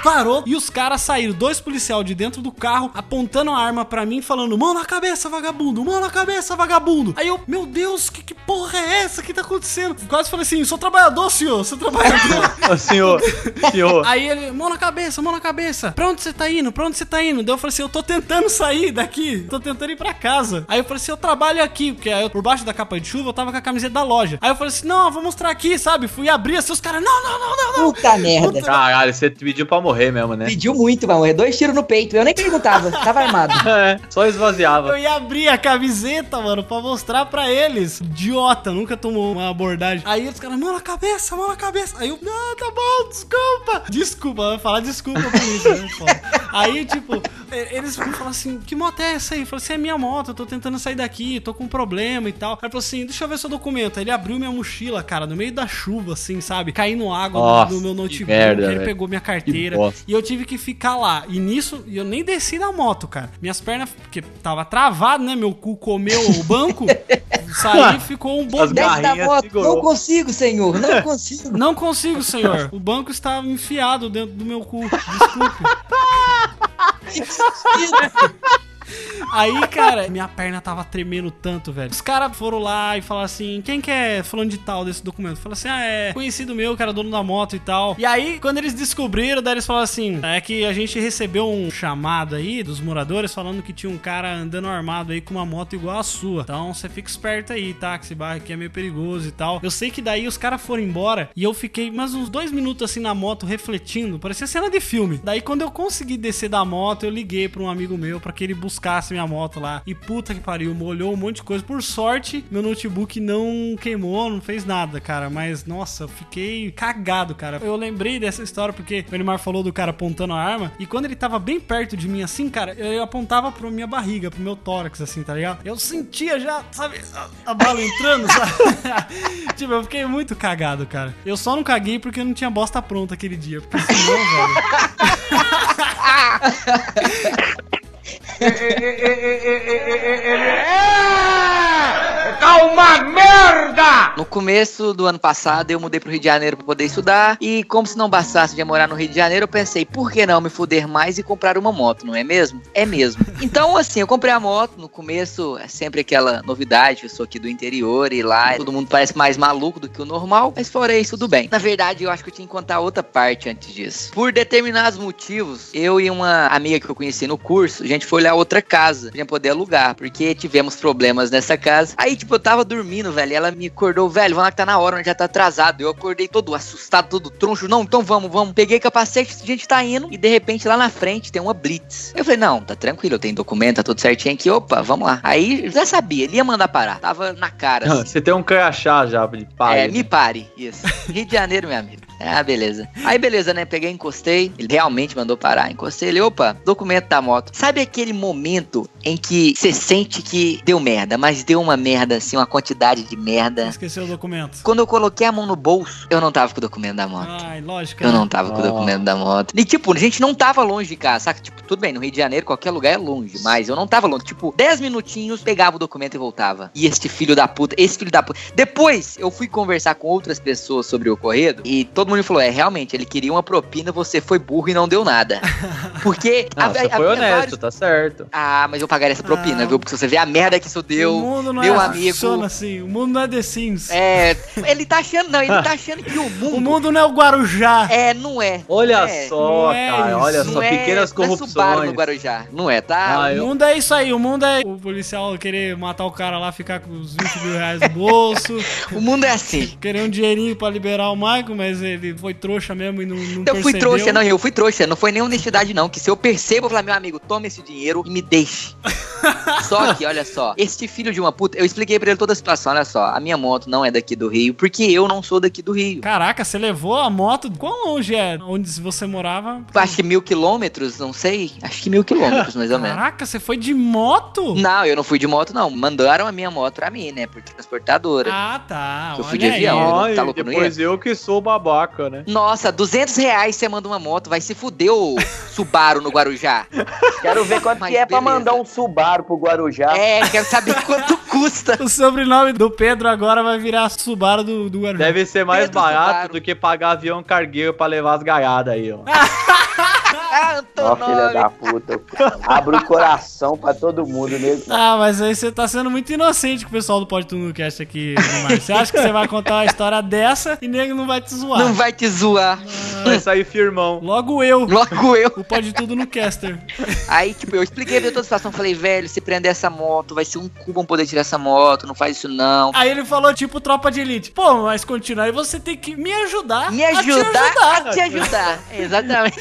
parou e os caras saíram, dois policial de dentro do carro, apontando a arma pra mim, falando: Mão na cabeça, vagabundo! Mão na cabeça, vagabundo! Aí eu, meu Deus, que, que porra é essa que tá acontecendo? Quase falei assim: Sou trabalhador, senhor, sou trabalhador. [laughs] Senhor, senhor. [laughs] Aí ele, mão na cabeça, mão na cabeça. Pra onde você tá indo? Pra onde você tá indo? Daí eu falei assim, eu tô tentando sair daqui. Tô tentando ir pra casa. Aí eu falei assim, eu trabalho aqui. Porque aí eu, por baixo da capa de chuva eu tava com a camiseta da loja. Aí eu falei assim, não, eu vou mostrar aqui, sabe? Fui abrir assim, os caras, não, não, não, não, não. Puta merda. Caralho, você pediu pra morrer mesmo, né? Pediu muito, vai morrer. Dois tiros no peito. Eu nem perguntava. [laughs] Tava armado. É, só esvaziava. Eu ia abrir a camiseta, mano, pra mostrar pra eles. Idiota, nunca tomou uma abordagem. Aí os caras, mão na cabeça, mão na cabeça. Aí eu, não, tá bom, desculpa. Desculpa, eu ia falar desculpa por isso, né? Aí, tipo, eles me falaram assim, que moto é essa aí? Eu falei assim, é minha moto, eu tô tentando sair daqui, tô com um problema e tal. Aí falou assim, deixa eu ver seu documento. Aí ele abriu minha mochila, cara, no meio da chuva, assim, sabe? Caindo água Nossa, no meu que notebook. merda, ele velho. pegou minha carteira. E eu tive que ficar lá. E nisso, eu nem desci da moto, cara. Minhas pernas, porque tava travado, né? Meu cu comeu o banco. [laughs] saí ficou um bom. Desce da moto. segurou. Não consigo, senhor. Não [laughs] consigo. Não consigo, senhor. O banco estava enfiado dentro do meu cu. Desculpe. [laughs] Aí, cara, [laughs] minha perna tava tremendo tanto, velho. Os caras foram lá e falaram assim: quem que é falando de tal desse documento? Falaram assim: ah, é conhecido meu, era dono da moto e tal. E aí, quando eles descobriram, daí eles falaram assim: é que a gente recebeu um chamado aí dos moradores falando que tinha um cara andando armado aí com uma moto igual a sua. Então você fica esperto aí, tá? Que esse bairro aqui é meio perigoso e tal. Eu sei que daí os caras foram embora e eu fiquei mais uns dois minutos assim na moto refletindo. Parecia cena de filme. Daí quando eu consegui descer da moto, eu liguei pra um amigo meu pra que ele buscasse minha moto lá. E puta que pariu, molhou um monte de coisa. Por sorte, meu notebook não queimou, não fez nada, cara. Mas nossa, eu fiquei cagado, cara. Eu lembrei dessa história porque o Elimar falou do cara apontando a arma. E quando ele tava bem perto de mim assim, cara, eu apontava pra minha barriga, pro meu tórax, assim, tá ligado? Eu sentia já, sabe, a, a bala entrando, [laughs] sabe? [laughs] tipo, eu fiquei muito cagado, cara. Eu só não caguei porque não tinha bosta pronta aquele dia. Porque senão, velho. [laughs] [laughs] Tá uma merda! No começo do ano passado, eu mudei pro Rio de Janeiro pra poder estudar. E como se não bastasse de morar no Rio de Janeiro, eu pensei, por que não me fuder mais e comprar uma moto, não é mesmo? É mesmo. [laughs] Então, assim, eu comprei a moto. No começo, é sempre aquela novidade. Eu sou aqui do interior e lá todo mundo parece mais maluco do que o normal. Mas fora isso, tudo bem. Na verdade, eu acho que eu tinha que contar outra parte antes disso. Por determinados motivos, eu e uma amiga que eu conheci no curso, a gente foi olhar outra casa pra gente poder alugar. Porque tivemos problemas nessa casa. Aí, tipo, eu tava dormindo, velho. E ela me acordou, velho, vamos lá que tá na hora, já tá atrasado. Eu acordei todo assustado, todo troncho. Não, então vamos, vamos. Peguei capacete, a gente tá indo. E de repente lá na frente tem uma blitz. Eu falei, não, tá tranquilo, eu tenho documento, tá tudo certinho aqui. Opa, vamos lá. Aí já sabia, ele ia mandar parar. Tava na cara. assim. [laughs] Você tem um crachá já de pai. É, me pare, isso. Rio de Janeiro, meu amigo. Ah, beleza. Aí, beleza, né? Peguei, encostei. Ele realmente mandou parar. Encostei ele, opa, documento da moto. Sabe aquele momento em que você sente que deu merda, mas deu uma merda, assim, uma quantidade de merda. Esqueceu o documento. Quando eu coloquei a mão no bolso, eu não tava com o documento da moto. Ai, lógico. Eu né? não tava com o documento da moto. E tipo, a gente não tava longe de casa, saca? Tipo, tudo bem, no Rio de Janeiro, qualquer lugar é longe, mas eu não tava longe. Tipo, 10 minutinhos, pegava o documento e voltava. E este filho da puta, esse filho da puta. Depois, eu fui conversar com outras pessoas sobre o ocorrido e todo mundo falou: é, realmente, ele queria uma propina, você foi burro e não deu nada. [laughs] Porque. Não, você foi havia honesto, vários- tá certo. Ah, mas eu pagaria essa propina, Ah. viu? Porque se você vê a merda que isso deu, o mundo não meu é, amigo. funciona assim. O mundo não é The Sims. É, ele tá achando, não, ele tá achando que o [laughs] mundo. O mundo não é o Guarujá. É, não é. Olha É, só, é cara, isso. olha Não só, é- pequenas não é Subaru corrupções. no Guarujá. Não é, tá? Ah, O eu- mundo é isso aí, o mundo é o policial querer matar o cara lá, ficar com os 20 mil reais no bolso, [laughs] O mundo é assim. querer um dinheirinho pra liberar o Michael, mas ele foi trouxa mesmo e não, não Eu fui percebeu. trouxa, não, eu fui trouxa. Não foi nem honestidade, não. Que se eu percebo, eu falar, meu amigo, toma esse dinheiro e me deixe. [laughs] só que, olha só, este filho de uma puta, eu expliquei pra ele toda a situação, olha só. A minha moto não é daqui do Rio, porque eu não sou daqui do Rio. Caraca, você levou a moto? Quão longe é onde você morava? Acho que mil quilômetros, não sei. Acho que mil quilômetros, mais ou menos. Caraca, você foi de moto? Não, eu não fui de moto, não. Mandaram a minha moto pra mim, né? Por transportadora. Ah, tá. Eu fui de avião. aí. Tá louco, não depois eu que sou babaca, né? Nossa, 200 reais você manda uma moto, vai se fuder o Subaru no Guarujá. Quero ver quanto Mas que é pra beleza. mandar um Subaru pro Guarujá. É, quero saber [laughs] quanto custa. O sobrenome do Pedro agora vai virar Subaru do, do Guarujá. Deve ser mais Pedro barato Subaru. do que pagar avião cargueiro pra levar as gaiadas aí, ó. [laughs] Ah, Ó, filha da puta. Abre o coração pra todo mundo, nego. Ah, mas aí você tá sendo muito inocente com o pessoal do Pode Tudo no Cast aqui, Neymar. Você acha que você vai contar uma história dessa e nego não vai te zoar? Não vai te zoar. Vai sair firmão. Logo eu, Logo eu. o Pode Tudo no Caster. Aí, tipo, eu expliquei pra toda a situação. Falei, velho, se prender essa moto, vai ser um cu pra poder tirar essa moto. Não faz isso, não. Aí ele falou, tipo, tropa de elite. Pô, mas continua, aí você tem que me ajudar. Me a te ajudar a te ajudar. [laughs] Exatamente.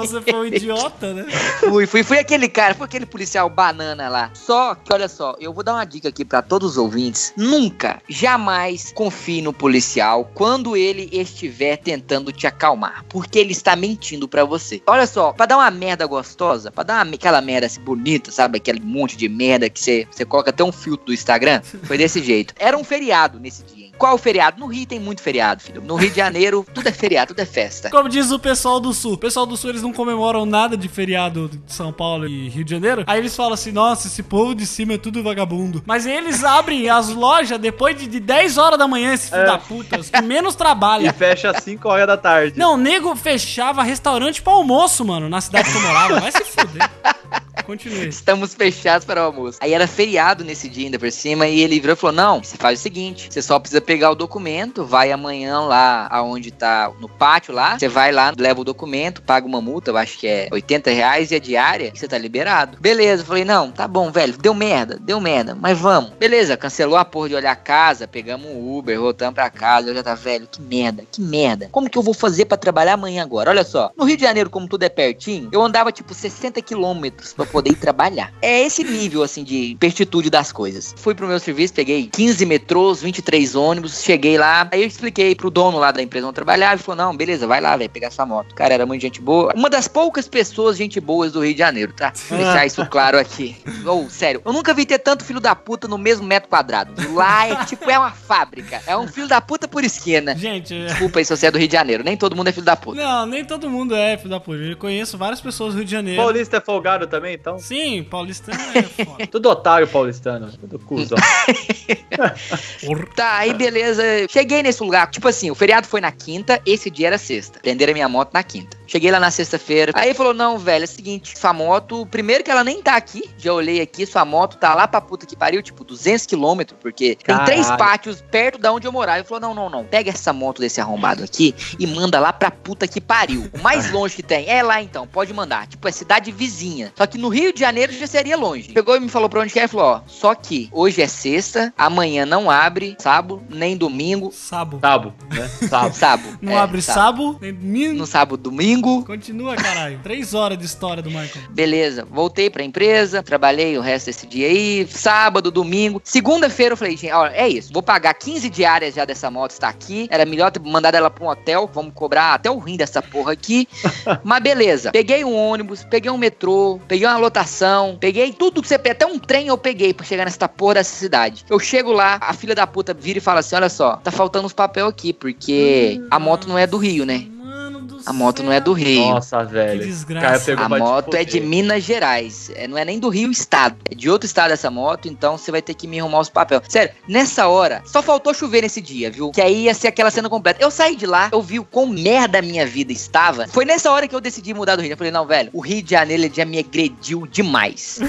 Você foi um [laughs] idiota, né? Fui, fui, fui aquele cara, foi aquele policial banana lá. Só que, olha só, eu vou dar uma dica aqui pra todos os ouvintes. Nunca, jamais confie no policial quando ele estiver tentando te acalmar. Porque ele está mentindo pra você. Olha só, pra dar uma merda gostosa, pra dar uma, aquela merda assim bonita, sabe? Aquele monte de merda que você, você coloca até um filtro do Instagram. Foi desse [laughs] jeito. Era um feriado nesse dia. Qual feriado? No Rio tem muito feriado, filho. No Rio de Janeiro, tudo é feriado, tudo é festa. Como diz o pessoal do Sul. O pessoal do Sul, eles não comemoram nada de feriado de São Paulo e Rio de Janeiro. Aí eles falam assim, nossa, esse povo de cima é tudo vagabundo. Mas eles abrem as lojas depois de, de 10 horas da manhã, esse filho da puta, os que menos E trabalha. fecha às 5 horas da tarde. Não, o nego fechava restaurante pra almoço, mano, na cidade que eu morava. Vai se fuder. Continue. [laughs] Estamos fechados para o almoço. Aí era feriado nesse dia ainda por cima e ele virou e falou: Não, você faz o seguinte: você só precisa pegar o documento, vai amanhã lá aonde tá no pátio lá, você vai lá, leva o documento, paga uma multa, eu acho que é 80 reais e a diária, e você tá liberado. Beleza, eu falei: Não, tá bom, velho, deu merda, deu merda, mas vamos. Beleza, cancelou a porra de olhar a casa, pegamos um Uber, voltamos pra casa, eu já tá velho, que merda, que merda. Como que eu vou fazer pra trabalhar amanhã agora? Olha só, no Rio de Janeiro, como tudo é pertinho, eu andava tipo 60 quilômetros pra poder ir trabalhar. É esse nível, assim, de pertitude das coisas. Fui pro meu serviço, peguei 15 metrôs, 23 ônibus, cheguei lá, aí eu expliquei pro dono lá da empresa onde eu trabalhava, ele falou, não, beleza, vai lá, velho, pegar sua moto. Cara, era muito gente boa. Uma das poucas pessoas, gente boas do Rio de Janeiro, tá? Vou deixar isso [laughs] claro aqui. Ou, sério, eu nunca vi ter tanto filho da puta no mesmo metro quadrado. Lá é tipo, é uma fábrica. É um filho da puta por esquina. Gente, é- Desculpa aí se você é do Rio de Janeiro. Nem todo mundo é filho da puta. não, nem todo mundo é filho da puta. Eu conheço várias pessoas do Rio de Janeiro. Paulista é folgado também, então? Sim, paulistano é [laughs] foda. Tudo otário paulistano. Tudo cuzão. [laughs] Tá, aí beleza. Cheguei nesse lugar. Tipo assim, o feriado foi na quinta, esse dia era sexta. Prenderam a minha moto na quinta. Cheguei lá na sexta-feira. Aí ele falou: não, velho, é o seguinte, sua moto, primeiro que ela nem tá aqui, já olhei aqui, sua moto tá lá pra puta que pariu, tipo, 200 quilômetros, porque tem Caralho. três pátios perto da onde eu morava. Ele falou: não, não, não, pega essa moto desse arrombado aqui e manda lá pra puta que pariu. O mais [laughs] longe que tem é lá então, pode mandar. Tipo, é cidade vizinha. Só que no Rio de Janeiro já seria longe. Pegou e me falou pra onde que é e falou: ó, só que hoje é sexta, amanhã não abre, sábado, nem domingo. Sabo. Sabo, né? Sabo. [laughs] Sábado. Não é, abre sábado. sabo, nem domingo. No sábado, domingo. Continua, caralho. Três horas de história do Michael. Beleza, voltei pra empresa, trabalhei o resto desse dia aí, sábado, domingo. Segunda-feira eu falei, gente, ó, é isso, vou pagar 15 diárias já dessa moto, está aqui. Era melhor ter mandado ela pra um hotel, vamos cobrar até o rim dessa porra aqui. [laughs] Mas beleza, peguei um ônibus, peguei um metrô, peguei uma lotação, peguei tudo que você até um trem eu peguei pra chegar nessa porra dessa cidade. Eu chego lá, a filha da puta vira e fala assim: olha só, tá faltando uns papel aqui, porque a moto não é do Rio, né? Do A moto não é do Rio. Nossa, velho. Que desgraça. A moto é de Minas Gerais. É, não é nem do Rio Estado. É de outro estado essa moto, então você vai ter que me arrumar os papéis. Sério, nessa hora, só faltou chover nesse dia, viu? Que aí ia ser aquela cena completa. Eu saí de lá, eu vi o quão merda a minha vida estava. Foi nessa hora que eu decidi mudar do Rio. Eu falei, não, velho, o Rio de Janeiro ele já me agrediu demais. [laughs] [laughs]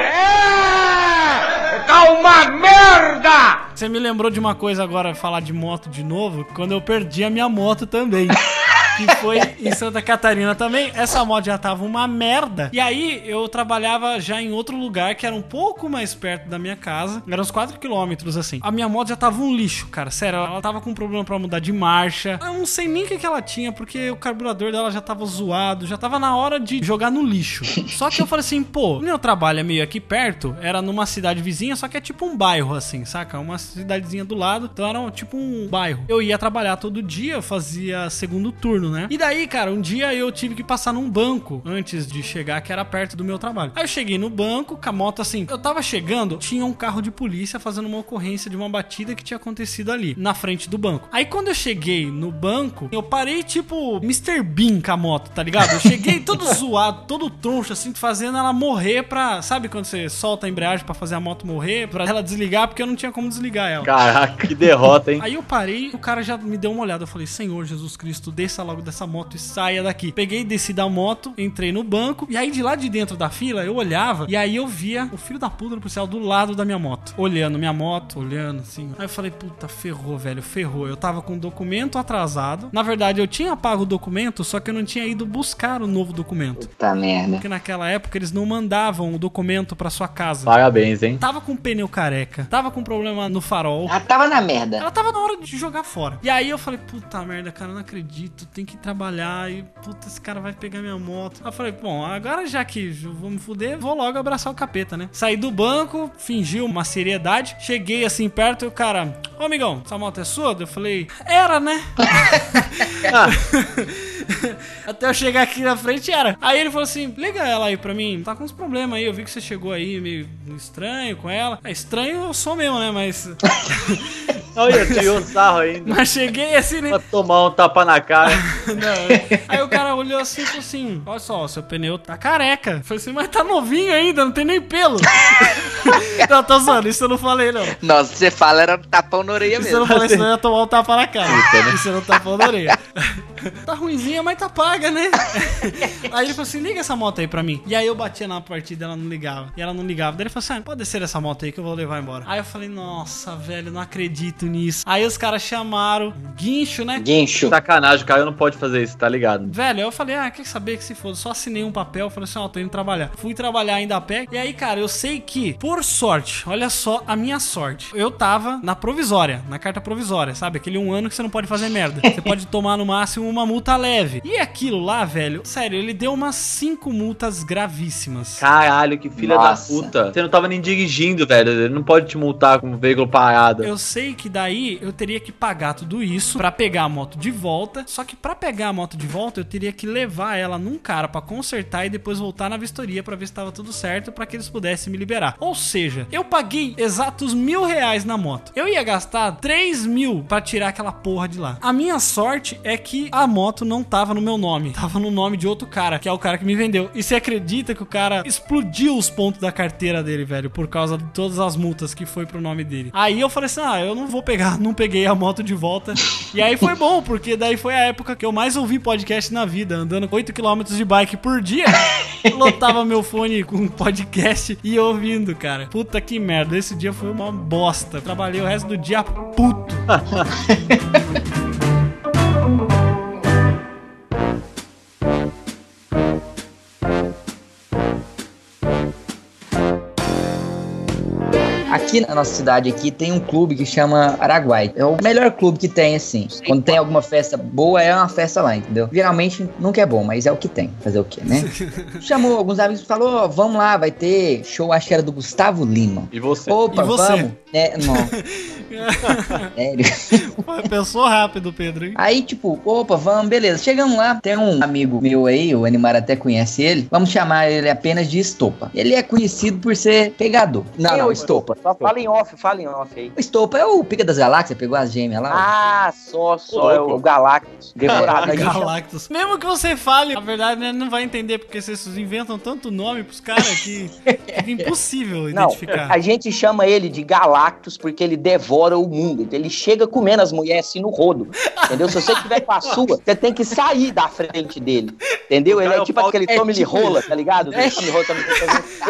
É! Calma, merda! Você me lembrou de uma coisa agora, falar de moto de novo, quando eu perdi a minha moto também. [laughs] Que foi em Santa Catarina também. Essa moto já tava uma merda. E aí eu trabalhava já em outro lugar que era um pouco mais perto da minha casa. Era uns 4 quilômetros assim. A minha moto já tava um lixo, cara. Sério, ela tava com problema pra mudar de marcha. Eu não sei nem o que, que ela tinha, porque o carburador dela já tava zoado. Já tava na hora de jogar no lixo. Só que eu falei assim, pô, meu trabalho é meio aqui perto. Era numa cidade vizinha, só que é tipo um bairro assim, saca? Uma cidadezinha do lado. Então era tipo um bairro. Eu ia trabalhar todo dia, fazia segundo turno, né? E daí, cara, um dia eu tive que passar num banco antes de chegar, que era perto do meu trabalho. Aí eu cheguei no banco, com a moto assim. Eu tava chegando, tinha um carro de polícia fazendo uma ocorrência de uma batida que tinha acontecido ali, na frente do banco. Aí quando eu cheguei no banco, eu parei tipo Mr. Bean com a moto, tá ligado? Eu cheguei [laughs] todo zoado, todo troncho, assim, fazendo ela morrer pra. Sabe quando você solta a embreagem pra fazer a moto morrer? Pra ela desligar, porque eu não tinha como desligar ela. Caraca, que derrota, hein? Aí eu parei, o cara já me deu uma olhada. Eu falei, Senhor Jesus Cristo, desça logo dessa moto e saia daqui. Peguei, desci da moto, entrei no banco. E aí de lá de dentro da fila, eu olhava. E aí eu via o filho da puta do policial do lado da minha moto. Olhando minha moto, olhando assim. Aí eu falei, puta, ferrou, velho, ferrou. Eu tava com o documento atrasado. Na verdade, eu tinha pago o documento, só que eu não tinha ido buscar o novo documento. Puta merda. Porque naquela época eles não mandavam o documento pra sua casa. Parabéns, hein? Tava com pneu careca, tava com problema no farol. Ela tava na merda. Ela tava na hora de jogar fora. E aí eu falei, puta merda, cara, eu não acredito, tem que trabalhar e puta, esse cara vai pegar minha moto. Aí eu falei, bom, agora já que eu vou me fuder, vou logo abraçar o capeta, né? Saí do banco, fingi uma seriedade, cheguei assim perto e o cara, ô amigão, essa moto é sua? Eu falei, era, né? [laughs] [laughs] [laughs] Até eu chegar aqui na frente era. Aí ele falou assim: liga ela aí pra mim, tá com uns problemas aí. Eu vi que você chegou aí meio estranho com ela. É estranho eu sou mesmo, né? Mas. [laughs] Olha, tirou um sarro ainda. Mas cheguei assim, né? Pra tomar um tapa na cara. [laughs] Não. Aí o cara olhou assim e falou assim: Olha só, seu pneu tá careca. Eu falei assim, mas tá novinho ainda, não tem nem pelo. não, tô zoando, isso eu não falei, não. Nossa, você fala, era tapão na orelha Isso eu mesmo. não falei, senão eu ia tomar um tapa na cara. Isso eu não tapão na orelha. Tá ruimzinha, mas tá paga, né? [laughs] Aí ele falou assim: liga essa moto aí pra mim. E aí eu batia na partida ela não ligava. E ela não ligava. Daí ele falou assim: ah, pode descer essa moto aí que eu vou levar embora. Aí eu falei: nossa, velho, não acredito nisso. Aí os caras chamaram guincho, né? Guincho. Sacanagem, o cara não pode fazer isso, tá ligado? Velho, eu falei, ah, quer saber que se foda? Só assinei um papel, falei assim, ó, tô indo trabalhar. Fui trabalhar ainda a pé. E aí, cara, eu sei que, por sorte, olha só a minha sorte. Eu tava na provisória, na carta provisória, sabe? Aquele um ano que você não pode fazer merda. Você pode tomar no máximo uma multa leve. E aquilo lá, velho, sério, ele deu umas cinco multas gravíssimas. Caralho, que filha Nossa. da puta. Você não tava nem dirigindo, velho. Ele não pode te multar com um veículo parado. Eu sei que daí eu teria que pagar tudo isso pra pegar a moto de volta. Só que pra pegar a moto de volta, eu teria que levar ela num cara pra consertar e depois voltar na vistoria pra ver se tava tudo certo pra que eles pudessem me liberar. Ou seja, eu paguei exatos mil reais na moto. Eu ia gastar 3 mil pra tirar aquela porra de lá. A minha sorte é que a moto não tava no meu nome, tava no nome de outro cara, que é o cara que me vendeu. E você acredita que o cara explodiu os pontos da carteira dele, velho, por causa de todas as multas que foi pro nome dele. Aí eu falei assim: ah, eu não vou pegar, [laughs] não peguei a moto de volta. E aí foi bom, porque daí foi a época que eu mais ouvi podcast na vida, andando 8km de bike por dia. [laughs] Lotava meu fone com podcast e ouvindo, cara. Puta que merda, esse dia foi uma bosta. Trabalhei o resto do dia puto. [laughs] Aqui na nossa cidade aqui tem um clube que chama Araguai. É o melhor clube que tem, assim. Quando tem alguma festa boa, é uma festa lá, entendeu? Geralmente nunca é bom, mas é o que tem. Fazer o quê, né? [laughs] Chamou alguns amigos e falou: "Ó, vamos lá, vai ter show, acho que era do Gustavo Lima. E você? Opa, E você? vamos. É, não. [laughs] Sério. Pensou rápido, Pedro, hein? Aí, tipo, opa, vamos, beleza. Chegamos lá, tem um amigo meu aí, o Animar até conhece ele. Vamos chamar ele apenas de Estopa. Ele é conhecido por ser pegador. Não, é não, Estopa. Só fala em off, fala em off aí. O Estopa é o Pica das Galáxias, pegou as gêmeas lá. Ah, só, só. É o Galactus. Devorado. chama- Galactus. Mesmo que você fale, a verdade, né, não vai entender, porque vocês inventam tanto nome pros caras que fica impossível Não, identificar. a gente chama ele de Galactus porque ele devora o mundo. Então ele chega comendo as mulheres assim no rodo. Entendeu? Se você tiver com a sua, você tem que sair da frente dele. Entendeu? Ele é é o tipo aquele é tome de tipo rola, tá ligado? É. Ele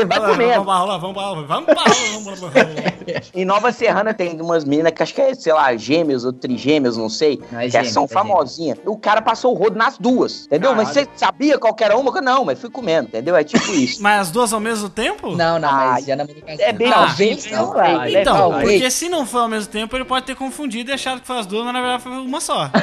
vai Vamos comendo. pra rola, vamos pra rola, vamos pra rola, vamos pra rola. Em Nova Serrana tem umas meninas que acho que é, sei lá, gêmeos ou trigêmeos, não sei. Não, é que gêmeo, são é famosinhas. O cara passou o rodo nas duas, entendeu? Mas você sabia qual que era uma? Não, mas fui comendo, entendeu? É tipo [laughs] isso. Mas as duas ao mesmo tempo? Não, não, Ah, mas já namorei com as é bem Talvez possível, não. cara. Talvez, Então, porque se não for ao mesmo tempo, ele pode ter confundido e achado que foi as duas, mas na verdade foi uma só. [laughs]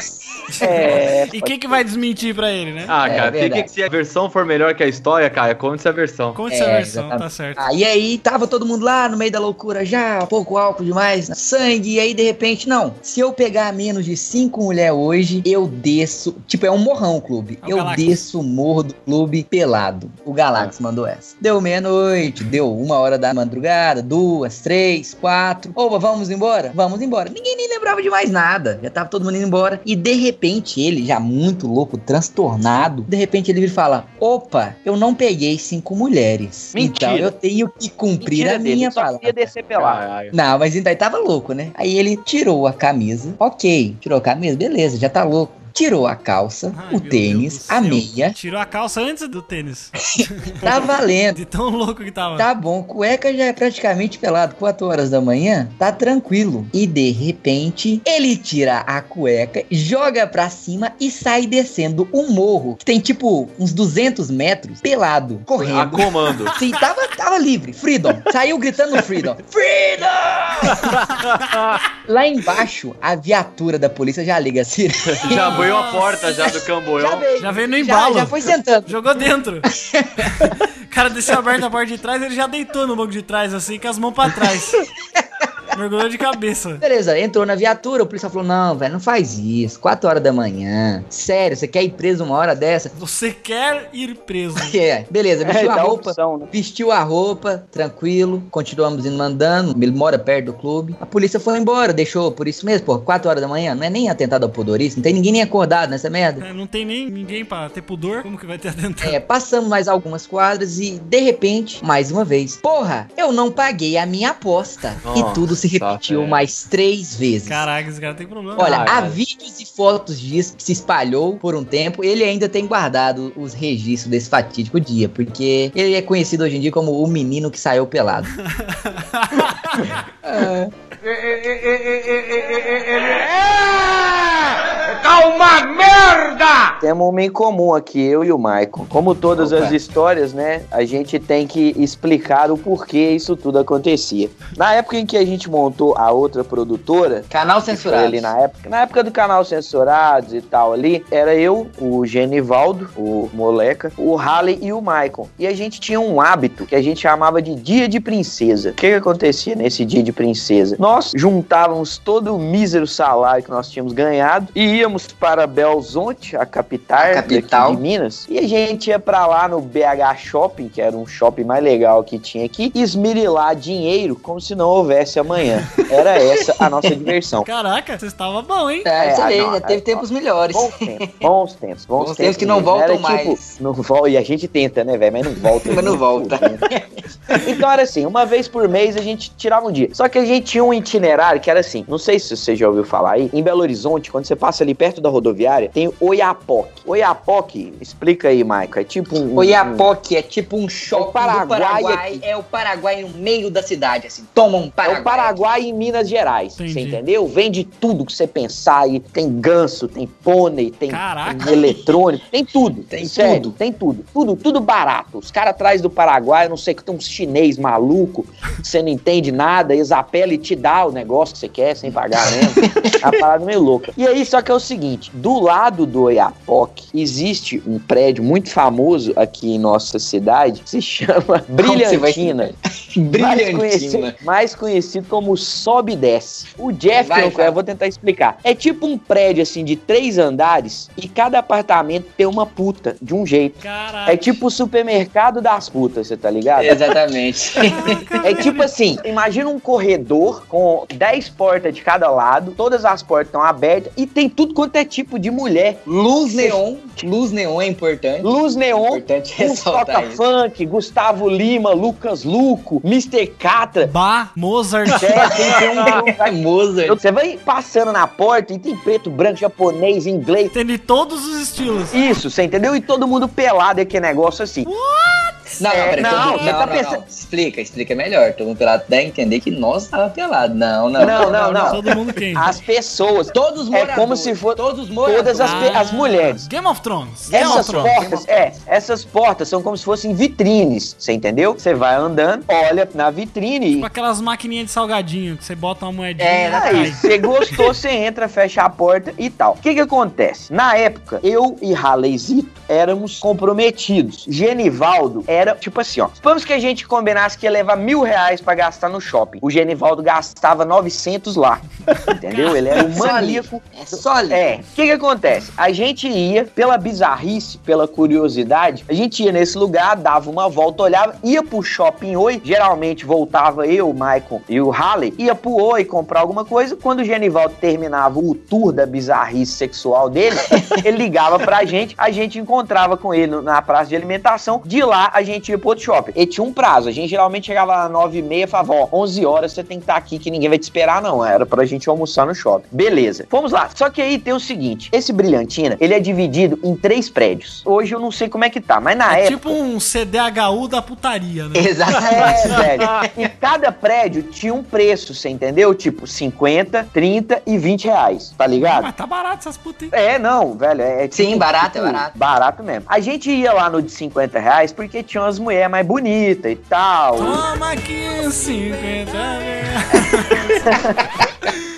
É, [laughs] E quem que vai desmentir pra ele, né? Ah, É, cara, tem que se a versão for melhor que a história, cara, conte-se a versão. Conte essa É, versão, exatamente. tá certo. Ah, e aí tava todo mundo lá no meio da loucura já, pouco álcool demais, sangue, e aí de repente, não, se eu pegar menos de cinco mulheres hoje, eu desço, tipo, é um morrão o clube, É eu Galactus. desço o morro do clube pelado. O Galactus mandou essa. Deu meia-noite, deu uma hora da madrugada, duas, três, quatro, opa, vamos embora? Vamos embora. Ninguém nem lembrava de mais nada, já tava todo mundo indo embora, e de repente ele, já muito louco, transtornado, de repente ele vira e fala, opa, eu não peguei cinco mulheres, Mentira. então eu tenho que cumprir mentira a dele, minha só palavra. queria descer pelado. Não, mas ainda tava louco, né? Aí ele tirou a camisa. Ok, tirou a camisa, beleza, já tá louco. Tirou a calça, Ai, o tênis, a meia. Tirou a calça antes do tênis. [laughs] [laughs] Tá valendo. De tão louco que tava. Tá bom, cueca já é praticamente pelado, 4 horas da manhã, tá tranquilo. E de repente, ele tira a cueca, joga pra cima e sai descendo um morro, que tem tipo uns 200 metros, pelado, A correndo. comando. [laughs] Sim, tava, tava livre, freedom. Saiu gritando freedom. Freedom! Lá embaixo, a viatura da polícia já liga assim. Já abriu a porta já do camboião. veio. Já veio no Já, embalo. já foi sentando. Jogou dentro. [laughs] o cara desceu aberto a porta de trás, ele já deitou no banco de trás, assim, com as mãos pra trás. [laughs] Mergulhou de cabeça. Beleza, entrou na viatura, o policial falou: Não, velho, não faz isso. 4 horas da manhã. Sério, você quer ir preso uma hora dessa? Você quer ir preso. [laughs] É, beleza, vestiu É, a roupa. opção, né? Vestiu a roupa, tranquilo, continuamos indo mandando, ele mora perto do clube. A polícia foi embora, deixou por isso mesmo, pô, 4 horas da manhã, não é nem atentado ao pudorista, não tem ninguém nem acordado nessa merda. É, Não tem nem ninguém pra ter pudor. Como que vai ter atentado? É, passamos mais algumas quadras e, de repente, mais uma vez, porra, eu não paguei a minha aposta. e Nossa, tudo se repetiu velho. mais três vezes. Caraca, esse cara tem problema. Olha, Ah, há cara. vídeos e fotos disso que se espalhou por um tempo. Ele ainda tem guardado os registros desse fatídico dia, porque ele é conhecido hoje em dia como o menino que saiu pelado. Tá uma merda! Temos uma em comum aqui, eu e o Maicon. Como todas Opa. as histórias, né? A gente tem que explicar o porquê isso tudo acontecia. Na época em que a gente montou a outra produtora, Canal que foi censurado. ali na época, na época do canal Censurados e tal ali, era eu, o Genivaldo, o Moleca, o Halley e o Maicon. E a gente tinha um hábito que a gente chamava de dia de princesa. O que, que acontecia nesse dia de princesa? Nós juntávamos todo o mísero salário que nós tínhamos ganhado e íamos para Belos Horizonte, a capital, A capital. de Minas. E a gente ia pra lá no BH Shopping, que era um shopping mais legal que tinha aqui, e esmirilar dinheiro como se não houvesse amanhã. Era essa a nossa [laughs] diversão. Caraca, você estava bom, hein? É, você ah, não, já é, teve tempos melhores. Bons tempos, bons tempos, bons, Bons tempos que não voltam Era, mais. não volta, e a gente tenta, né, velho? Mas não volta. [laughs] Mas não volta. fudendo. então era assim, uma vez por mês a gente tirava um dia. Só que a gente tinha um itinerário que era assim, não sei se você já ouviu falar aí, em Belo Horizonte, quando você passa ali perto da rodoviária, tem o Oiapoque. Oiapoque, explica aí, Maico, é tipo um... O Iapoque é tipo um shopping Paraguai do Paraguai. aqui. É o Paraguai no meio da cidade, assim. Toma um É Paraguai. o Paraguai em Minas Gerais, Entendi. você entendeu? Vende tudo que você pensar aí. Tem ganso, tem pônei, tem, tem eletrônico, tem tudo. Tem Sério, tudo. Tem tudo. Tudo, tudo barato. Os caras atrás do Paraguai, eu não sei que tem uns chinês maluco, que você não entende nada, eles apelam e te dá o negócio que você quer sem pagar mesmo. [laughs] É uma parada meio louca. E aí, só que é o seguinte, do lado do Oiapoque, existe um prédio muito famoso aqui em nossa cidade, que se chama [laughs] vai Brilhantina. [laughs] Mais Brilhantina. conhecido, mais conhecido como Sobe e Desce. O Jeff, Vai, que não conhece, eu vou tentar explicar. É tipo um prédio assim de três andares e cada apartamento tem uma puta de um jeito. Caraca. É tipo o supermercado das putas, você tá ligado? Exatamente. É tipo assim, imagina um corredor com 10 portas de cada lado, todas as portas estão abertas e tem tudo quanto é tipo de mulher. Luz neon. Luz neon é importante. Luz neon, Importante uns ressaltar toca isso. funk, Gustavo Lima, Lucas Luco, Mr. Catra. Bar, Mozart. É, tem, tem um, [laughs] Mozart. Você vai passando na porta e tem preto, branco, japonês, inglês. Tem de todos os estilos. Isso, você entendeu? E todo mundo pelado, é que negócio assim. Não, É, peraí, não, você não, tá não, pensando- não. Explica, explica melhor. Todo mundo pelado dá a entender que nós tava pelado. Não, não. Não, não, não. Todo mundo quem? As pessoas. Todos os É moradores. como se for Todos os moradores. todas as, pe- as mulheres. Game of Thrones. Game Essas of Thrones. portas, é, essas portas são como se fossem vitrines, você entendeu? Você vai andando, olha na vitrine Tipo aquelas maquininhas de salgadinho que você bota uma moedinha É, cai. Aí, você gostou, você entra, fecha a porta e tal. O que que acontece? Na época, eu e Raleizito éramos comprometidos. Genivaldo era, tipo assim, ó. Vamos que a gente combinasse que ia levar mil reais pra gastar no shopping. O Genivaldo gastava 900 lá. [laughs] Entendeu? Ele era um ali. maníaco. É só. É, o que que acontece? A gente ia, pela bizarrice, pela curiosidade, a gente ia nesse lugar, dava uma volta, olhava, ia pro shopping Oi, geralmente voltava eu, o Maicon e o Halley, ia pro Oi comprar alguma coisa, quando o Genivaldo terminava o tour da bizarrice sexual dele, [laughs] ele ligava pra gente, a gente encontrava com ele na praça de alimentação, de lá a gente ia pro outro shopping. E tinha um prazo, a gente geralmente chegava lá 9 e meia, falava, ó, 11 horas você tem que estar aqui que ninguém vai te esperar não, era pra gente almoçar no shopping. Beleza, fomos lá. Só que aí tem o seguinte, esse Brilhantina, ele é dividido em três prédios. Hoje eu não sei como é que tá, mas na É época... tipo um CDHU da putaria, né? [laughs] Exatamente. É, [laughs] velho. E cada prédio tinha um preço, você entendeu? Tipo, 50, 30 e 20 reais, tá ligado? Mas tá barato essas putas, hein? É, não, velho. É, tipo- Sim, barato, é barato. Barato mesmo. A gente ia lá no de 50 reais porque tinha umas mulheres mais bonitas e tal. Toma aqui 50 [laughs]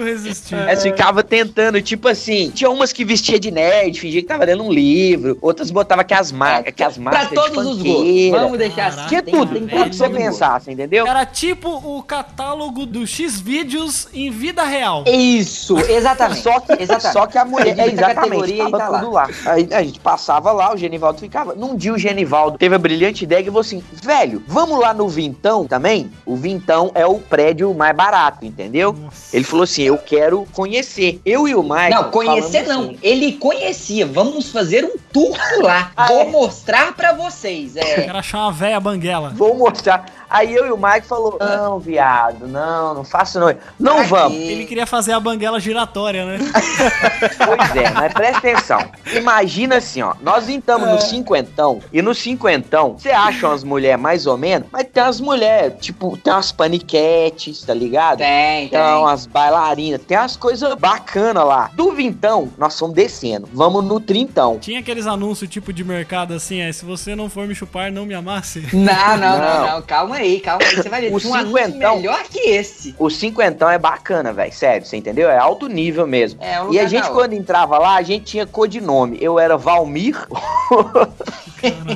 Do resistir. Aí você ficava tentando, tipo assim, tinha umas que vestia de nerd, fingia que tava lendo um livro, outras botava que as, mar que as Pra marcas de todos os gostos. funkeira. Vamos deixar assim. Tinha Tem- tudo, tem tudo que você pensasse, entendeu? Era tipo o catálogo do X-Vídeos em vida real. Isso, exatamente. Só que, exatamente. só que a mulher, é exatamente, categoria e tava tá lá. tudo lá. Aí a gente passava lá, o Genivaldo ficava. Num dia o Genivaldo teve a brilhante ideia que falou assim, velho, vamos lá no Vintão também? O Vintão é o prédio mais barato, entendeu? Nossa. Ele falou assim, eu quero conhecer. Eu e o Michael Não, conhecer não. assim, Ele conhecia. Vamos fazer um tour por lá. Ah, Vou é? mostrar pra vocês. Eu É. quero achar uma véia banguela. Vou mostrar. Aí eu e o Mike falou: Não, viado, não, não faço não. Não Pra vamos. Ele queria fazer a banguela giratória, né? [laughs] Pois é, mas presta atenção. Imagina assim, ó. Nós estamos É. no cinquentão, e no cinquentão, você acha umas mulheres mais ou menos, mas tem umas mulheres, tipo, tem umas paniquetes, tá ligado? Tem, Tem tem. umas bailarinas, tem umas coisas bacanas lá. Do vintão, nós fomos descendo. Vamos no trintão. Tinha aqueles anúncios tipo de mercado assim, é, se você não for me chupar, não me amasse. Não, não, não, Não. não, Calma aí, calma aí. Você vai ver. O Tinha um cinquentão. melhor que esse. O cinquentão é bacana, velho. Sério, você entendeu? É alto nível mesmo. É, um E a gente, quando entrava lá, a gente tinha codinome. Eu era Valmir, [laughs]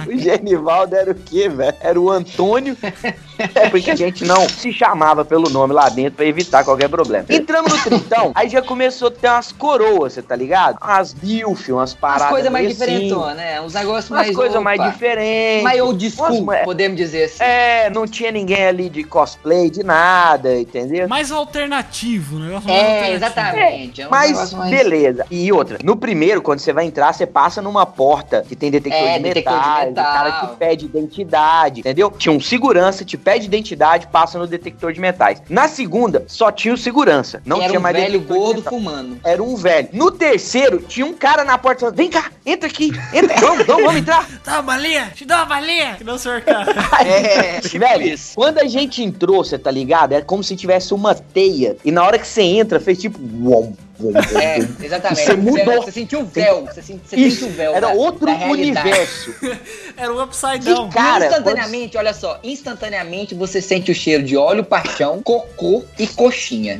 O Genivaldo era o quê, velho? Era o Antônio. [laughs] É porque a gente não se chamava pelo nome lá dentro pra evitar qualquer problema. Entramos no tritão, aí já começou a ter umas coroas, você tá ligado? Umas bilf, umas paradas. As coisas mais assim. diferentonas, né? Uns negócios mais. coisas mais diferentes. Mais old school, Umas- podemos dizer assim. É, não tinha ninguém ali de cosplay, de nada, entendeu? Mais alternativo, né? mais É, alternativo. exatamente. É um Mas, mais- beleza. E outra, no primeiro, quando você vai entrar, você passa numa porta que tem detector, É, de, detector de metal. o cara te pede identidade, entendeu? Tinha um segurança, te pede identidade, passa no detector de metais. Na segunda, só tinha o segurança. Não Era tinha um mais velho gordo fumando. Era um velho. No terceiro, tinha um cara na porta falando: vem cá, entra aqui, entra, vamos, vamos, vamos entrar. [laughs] Dá uma balinha, te dá uma balinha. Que não, senhor cara. É, [laughs] Velho, quando a gente entrou, você tá ligado? Era como se tivesse uma teia. E na hora que você entra, fez tipo. uom, É, uom. exatamente. Você mudou. Você sentiu o véu. Você, Isso, o véu. era da- outro da universo. [laughs] Era um upside down. cara, instantaneamente, olha só, instantaneamente você sente o cheiro de óleo, paixão, cocô e coxinha.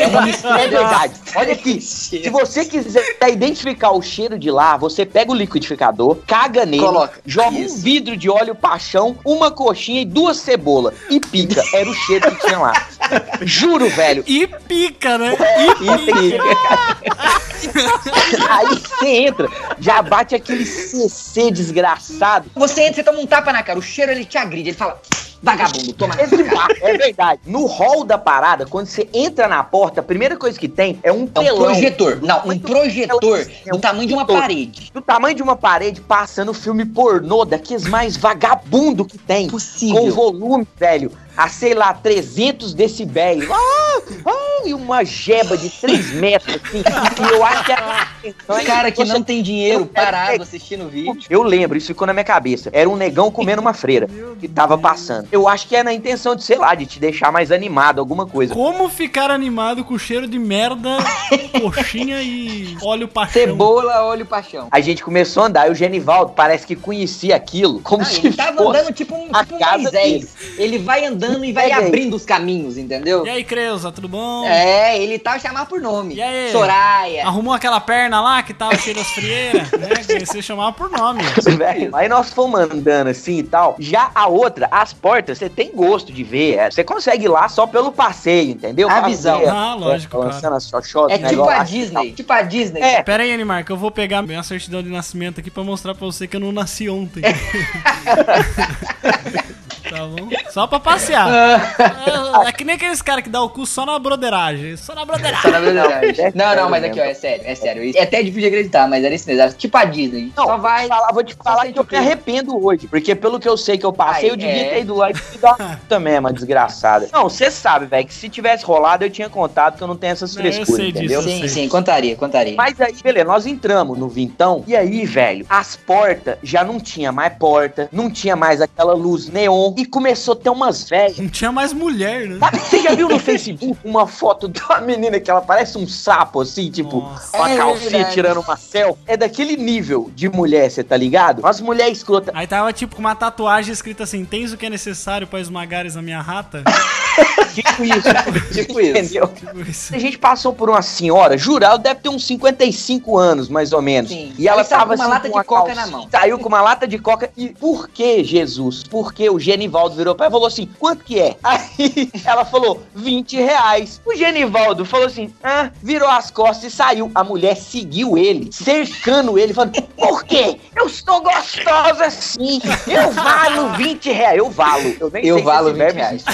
É uma mistura É verdade. Olha aqui. [laughs] Se você quiser identificar o cheiro de lá, você pega o liquidificador, caga nele, Coloca. joga um Isso. vidro de óleo paixão, uma coxinha e duas cebolas. E pica. Era o cheiro que tinha lá. [laughs] Juro, velho. E pica, né? E pica. [laughs] Aí você entra, já bate aquele CC desgraçado. Você entra, você toma um tapa na cara, o cheiro ele te agride, ele fala, vagabundo, toma. É verdade. No hall da parada, quando você entra na porta, a primeira coisa que tem é um É um telão. projetor. Não, um projetor É do tamanho de uma parede. do tamanho de uma parede passando filme pornô, daqueles mais vagabundo que tem. Possível. Com volume, velho, a sei lá, 300 decibéis. Ah, ah, e uma jeba de 3 [laughs] metros, assim. E eu acho que era. [laughs] O cara que não tem dinheiro parado assistindo o vídeo. Eu lembro, isso ficou na minha cabeça. Era um negão comendo uma freira que tava passando. Eu acho que é na intenção de, sei lá, de te deixar mais animado, alguma coisa. Como ficar animado com cheiro de merda, [laughs] coxinha e óleo paixão. Cebola, óleo, paixão. A gente começou a andar e o Genivaldo parece que conhecia aquilo como Não, se ele tava fosse andando tipo um, a tipo um casa Moisés. Ele vai andando e vai Pega aí. abrindo os caminhos, entendeu? E aí, Creuza, tudo bom? É, ele tá chamar por nome. E aí? Soraya. Arrumou aquela perna lá que tava cheia das frieiras, [laughs] né? Que você chamava por nome. Velho, aí nós fomos andando assim e tal. Já a outra, as portas, você tem gosto de ver. é, Você consegue ir lá só pelo passeio, entendeu? A Pra visão. ver, Ah, lógico, é, Lançando as xoxotas, É tipo a Disney. Tipo a Disney. É. Pera aí, Animar, que eu vou pegar minha certidão de nascimento aqui pra mostrar pra você que eu não nasci ontem. [laughs] tá bom? Só pra passear. É, [laughs] é que nem aqueles caras que dá o cu só na broderagem. Só na broderagem. Só na é Não, não, mas aqui, ó, é sério, é sério. É até difícil de acreditar, mas era isso mesmo. Era tipo a Disney. Não, Só vai. vou te falar, vou te falar que eu me arrependo hoje. Porque pelo que eu sei que eu passei, Ai, eu devia é. ter ido lá e te dar uma puta mesmo, uma desgraçada. Não, você sabe, velho, que se tivesse rolado, eu tinha contado que eu não tenho essas frescuras, disso, entendeu? eu Sim, sei. sim, contaria, contaria. Mas aí, beleza, nós entramos no vintão, e aí, velho, as portas já não tinha mais porta, não tinha mais aquela luz neon, e começou a ter umas velhas. Não tinha mais mulher, né? Sabe, você já viu no Facebook uma foto de uma menina que ela parece um sapo, assim, tipo, Nossa. uma É calcinha verdade. tirando uma selfie? É daquele nível de mulher, você tá ligado? Umas mulheres escrotas. Aí tava tipo com uma tatuagem escrita assim: Tens o que é necessário pra esmagares a minha rata? [laughs] Tipo isso. [laughs] Tipo isso. Entendeu? Tipo isso. A gente passou por uma senhora, ela deve ter uns 55 anos, mais ou menos. Sim. E ela tava com uma assim, lata com de coca calcinha, na mão. Saiu com uma lata de coca. E por que, Jesus? Porque o Genivaldo virou pra ela e falou assim: quanto que é? [laughs] Aí ela falou: 20 reais. O Genivaldo falou assim: ah, virou as costas e saiu. A mulher seguiu ele, cercando ele, falando: por quê? Eu estou gostosa assim. Eu valo 20 reais. Eu valo. Eu nem Eu sei se valo esse 20 verbo reais.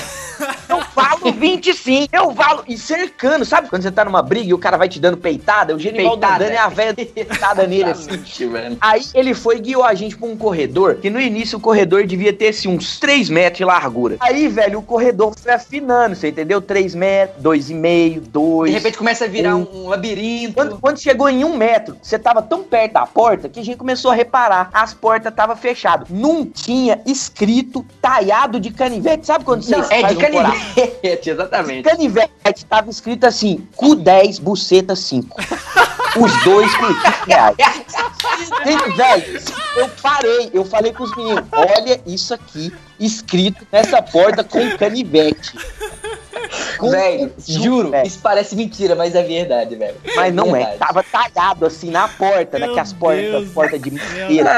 eu valo 20 sim, eu valo. E cercando, sabe quando você tá numa briga e o cara vai te dando peitada? O Genivaldo andando e a velha peitada [laughs] nele assim. Aí ele foi e guiou a gente pra um corredor, que no início o corredor devia ter assim, uns 3 metros de largura. Aí, velho, o corredor foi afinando, você entendeu? 3 metros, 2,5, 2. De repente começa a virar um. um, labirinto. Quando, quando chegou em um metro, você tava tão perto da porta que a gente começou a reparar. As portas estavam fechadas. Não tinha escrito taiado de canivete. Sabe quando você Não, é de um canivete, [laughs] exatamente. Canivete tava escrito assim: cu 10, buceta 5. Os dois 5 reais. [laughs] Velho, eu parei, eu falei com os meninos: olha isso aqui escrito nessa porta com canivete. Velho, juro, isso parece mentira, mas é verdade, velho. Mas não é. Verdade. Tava talhado assim na porta, Meu naquelas portas, Deus porta de madeira.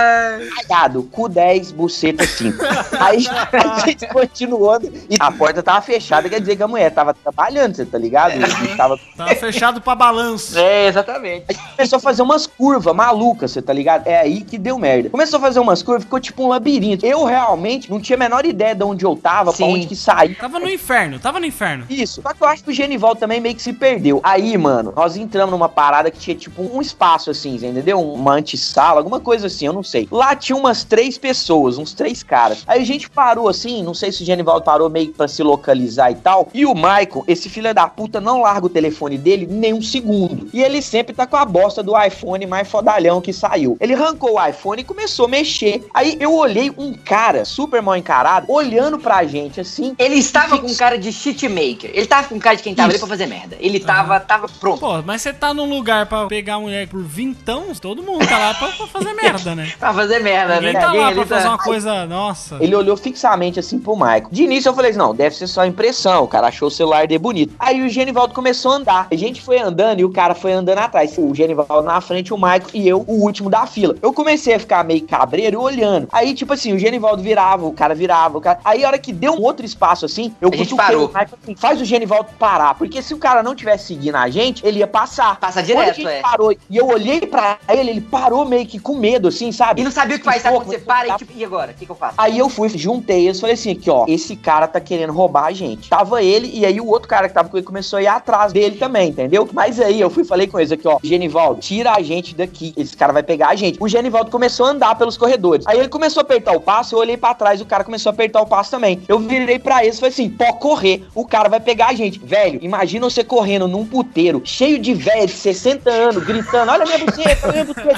Talhado, cu 10, buceta 5. Aí a [laughs] gente continuando e a porta tava fechada, quer dizer que a mulher tava trabalhando, você tá ligado? E tava Tava fechado pra balanço. É, exatamente. A gente começou a fazer umas curvas malucas, você tá ligado? É aí que deu merda. Começou a fazer umas curvas, ficou tipo um labirinto. Eu realmente não tinha a menor ideia de onde eu tava, pra Sim. onde que saía. Tava no inferno, tava no inferno. Isso. Só que eu acho que o Genival também meio que se perdeu. Aí, mano, nós entramos numa parada que tinha tipo um espaço assim, entendeu? Uma antessala, alguma coisa assim, eu não sei. Lá tinha umas três pessoas, uns três caras. Aí a gente parou assim, não sei se o Genival parou meio que pra se localizar e tal. E o Michael, esse filho da puta, não larga o telefone dele nem um segundo. E ele sempre tá com a bosta do iPhone mais fodalhão que saiu. Ele arrancou o iPhone e começou a mexer. Aí eu olhei um cara super mal encarado, olhando pra gente assim. Ele estava com cara de shitmaker. Ele tava com cara de quem tava ali pra fazer merda. Ele tava, tava pronto. Pô, mas você tá num lugar pra pegar mulher por vintão, todo mundo tá lá pra, pra fazer merda, né? [laughs] Pra fazer merda, Ninguém né? tá lá Ninguém pra ali fazer tá- uma coisa, nossa. Ele olhou fixamente assim pro Michael. De início eu falei assim, não, deve ser só impressão. O cara achou o celular de bonito. Aí o Genivaldo começou a andar. A gente foi andando e o cara foi andando atrás. O Genivaldo na frente, o Michael e eu, o último da fila. Eu comecei a ficar meio cabreiro olhando. Aí, tipo assim, o Genivaldo virava, o cara virava, o cara. Aí, a hora que deu um outro espaço assim, eu A gente parou. Assim, faz o Genivaldo parar. Porque se o cara não tivesse seguindo a gente, ele ia passar. Passa Quando a direto, é. parou e eu olhei pra ele, ele parou meio que com medo, assim, sabe? E não sabia o que faz, sabe? Quando você para e tipo, e agora? O que, que eu faço? Aí eu fui, juntei eles, falei assim, aqui ó, esse cara tá querendo roubar a gente. Tava ele e aí o outro cara que tava com ele começou a ir atrás dele também, entendeu? Mas aí eu fui falei com eles aqui ó, Genivaldo, tira a gente daqui, esse cara vai pegar a gente. O Genivaldo começou a andar pelos corredores. Aí ele começou a apertar o passo, eu olhei pra trás, o cara começou a apertar o passo também. Eu virei pra eles e falei assim, pode correr, o cara vai pegar a gente. Velho, imagina você correndo num puteiro, cheio de velhos, 60 anos, gritando, olha minha buceta, olha minha buceta.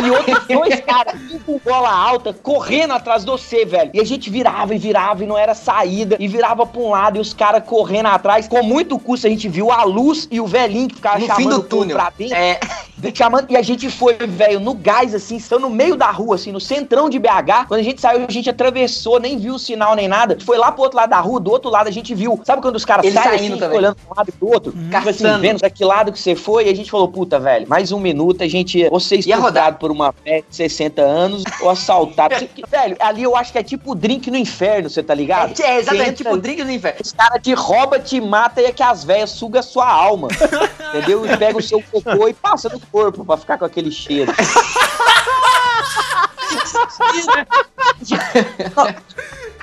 [laughs] E outros dois caras com bola alta, correndo atrás de você, velho. E a gente virava e virava e não era saída. E virava pra um lado e os caras correndo atrás. Com muito custo a gente viu a luz e o velhinho que ficava No chamando fim do túnel. pra dentro. É. [laughs] Chamando, e a gente foi, velho, no gás, assim, estando no meio da rua, assim, no centrão de BH. Quando a gente saiu, a gente atravessou, nem viu o sinal nem nada. Foi lá pro outro lado da rua, do outro lado a gente viu. Sabe quando os caras Ele saem saindo assim, também. olhando um lado e pro outro? Tipo assim, vendo pra que lado que você foi. E a gente falou, puta, velho, mais um minuto, a gente ser Ia estuprado por uma velha de 60 anos ou assaltado. [laughs] Porque, velho, ali eu acho que é tipo drink no inferno, você tá ligado? É, é exatamente, entra tipo, drink do inferno. os caras te roubam, te matam e é que as velhas sugam a sua alma. [laughs] entendeu? E pega o seu cocô e passa no corpo pra ficar com aquele cheiro. [laughs]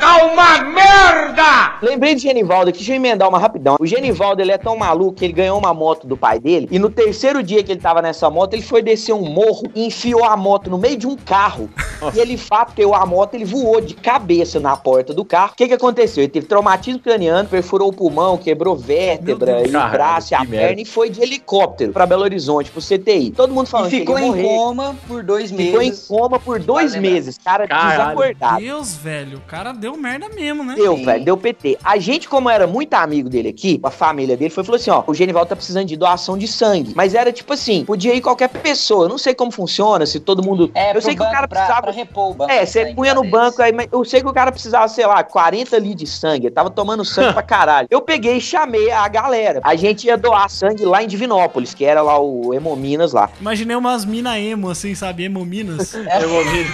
Tá uma merda! Lembrei de Genivaldo aqui, deixa eu emendar uma rapidão. O Genivaldo, ele é tão maluco que ele ganhou uma moto do pai dele e no terceiro dia que ele tava nessa moto, ele foi descer um morro e enfiou a moto no meio de um carro. E ele bateu a moto, ele voou de cabeça na porta do carro. O que que aconteceu? Ele teve traumatismo craniano, perfurou o pulmão, quebrou vértebra, Deus. e o braço e a que merda. perna e foi de helicóptero pra Belo Horizonte, pro CTI. Todo mundo falando E que ficou ele ia em morrer. coma por dois Ficou em meses. coma por dois meses, cara Caralho. desacordado. Deus, velho, o cara deu merda mesmo, né? Deu, Sim. velho, deu PT. A gente, como era muito amigo dele aqui, a família dele, foi e falou assim: ó, o Genival tá precisando de doação de sangue. Mas era tipo assim, podia ir qualquer pessoa. Eu não sei como funciona, se todo mundo. É, eu sei que o banco, cara pra- precisava. pra repor o banco É, você sangue punha no banco aí, mas eu sei que o cara precisava, sei lá, 40 litros de sangue. Ele tava tomando sangue [laughs] pra caralho. Eu peguei e chamei a galera. A gente ia doar sangue lá em Divinópolis, que era lá o Hemominas lá. Imaginei umas mina emo, assim, sabe? Emo Minas. Eu vou vir.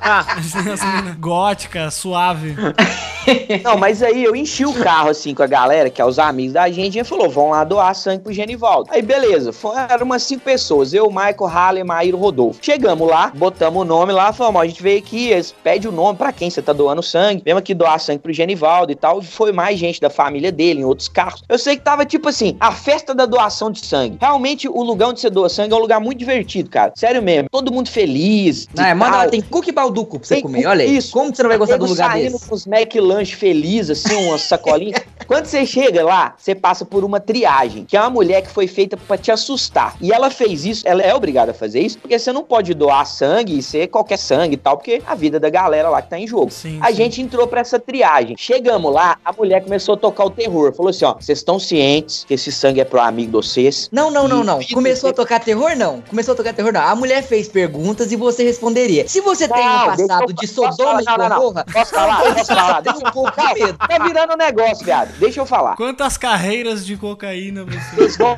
As mina gótica, suave. [laughs] Não, mas aí eu enchi o carro assim com a galera, que é os amigos da gente, e falou: vão lá doar sangue pro Genivaldo. Aí beleza, foi- eram umas cinco pessoas, eu, Michael, Halle, Maíro, Rodolfo. Chegamos lá, botamos o nome lá, falamos: a gente veio aqui, eles pede o nome pra quem você tá doando sangue, mesmo aqui doar sangue pro Genivaldo e tal. Foi mais gente da família dele, em outros carros. Eu sei que tava tipo assim, a festa da doação de sangue. Realmente, o lugar onde você doa sangue é um lugar muito divertido, cara. Sério mesmo, todo mundo feliz. Não, é, manda lá, tem cookie balduco pra você Tem comer, olha aí. isso. Como que você não vai gostar de um Nego lugar saindo desse? com os Mac Lunch feliz, assim, umas sacolinhas. [laughs] Quando você chega lá, você passa por uma triagem, que é uma mulher que foi feita pra te assustar. E ela fez isso, ela é obrigada a fazer isso, porque você não pode doar sangue e ser qualquer sangue e tal, porque a vida da galera lá que tá em jogo. Sim, a sim. gente entrou pra essa triagem. Chegamos lá, a mulher começou a tocar o terror. Falou assim: ó, vocês estão cientes que esse sangue é pro amigo de vocês? Não, não, não, não. Começou a tocar terror, não. Começou a tocar terror, não. A mulher fez perguntas e você responderia. Se você tem um Não, passado eu- de Sodoma e? Não, não, não. Gomorra, Posso falar? Posso falar? Tem Deixa um pouco de medo. Tá virando um negócio, viado. Deixa eu falar. Quantas carreiras de cocaína você. Vocês vão.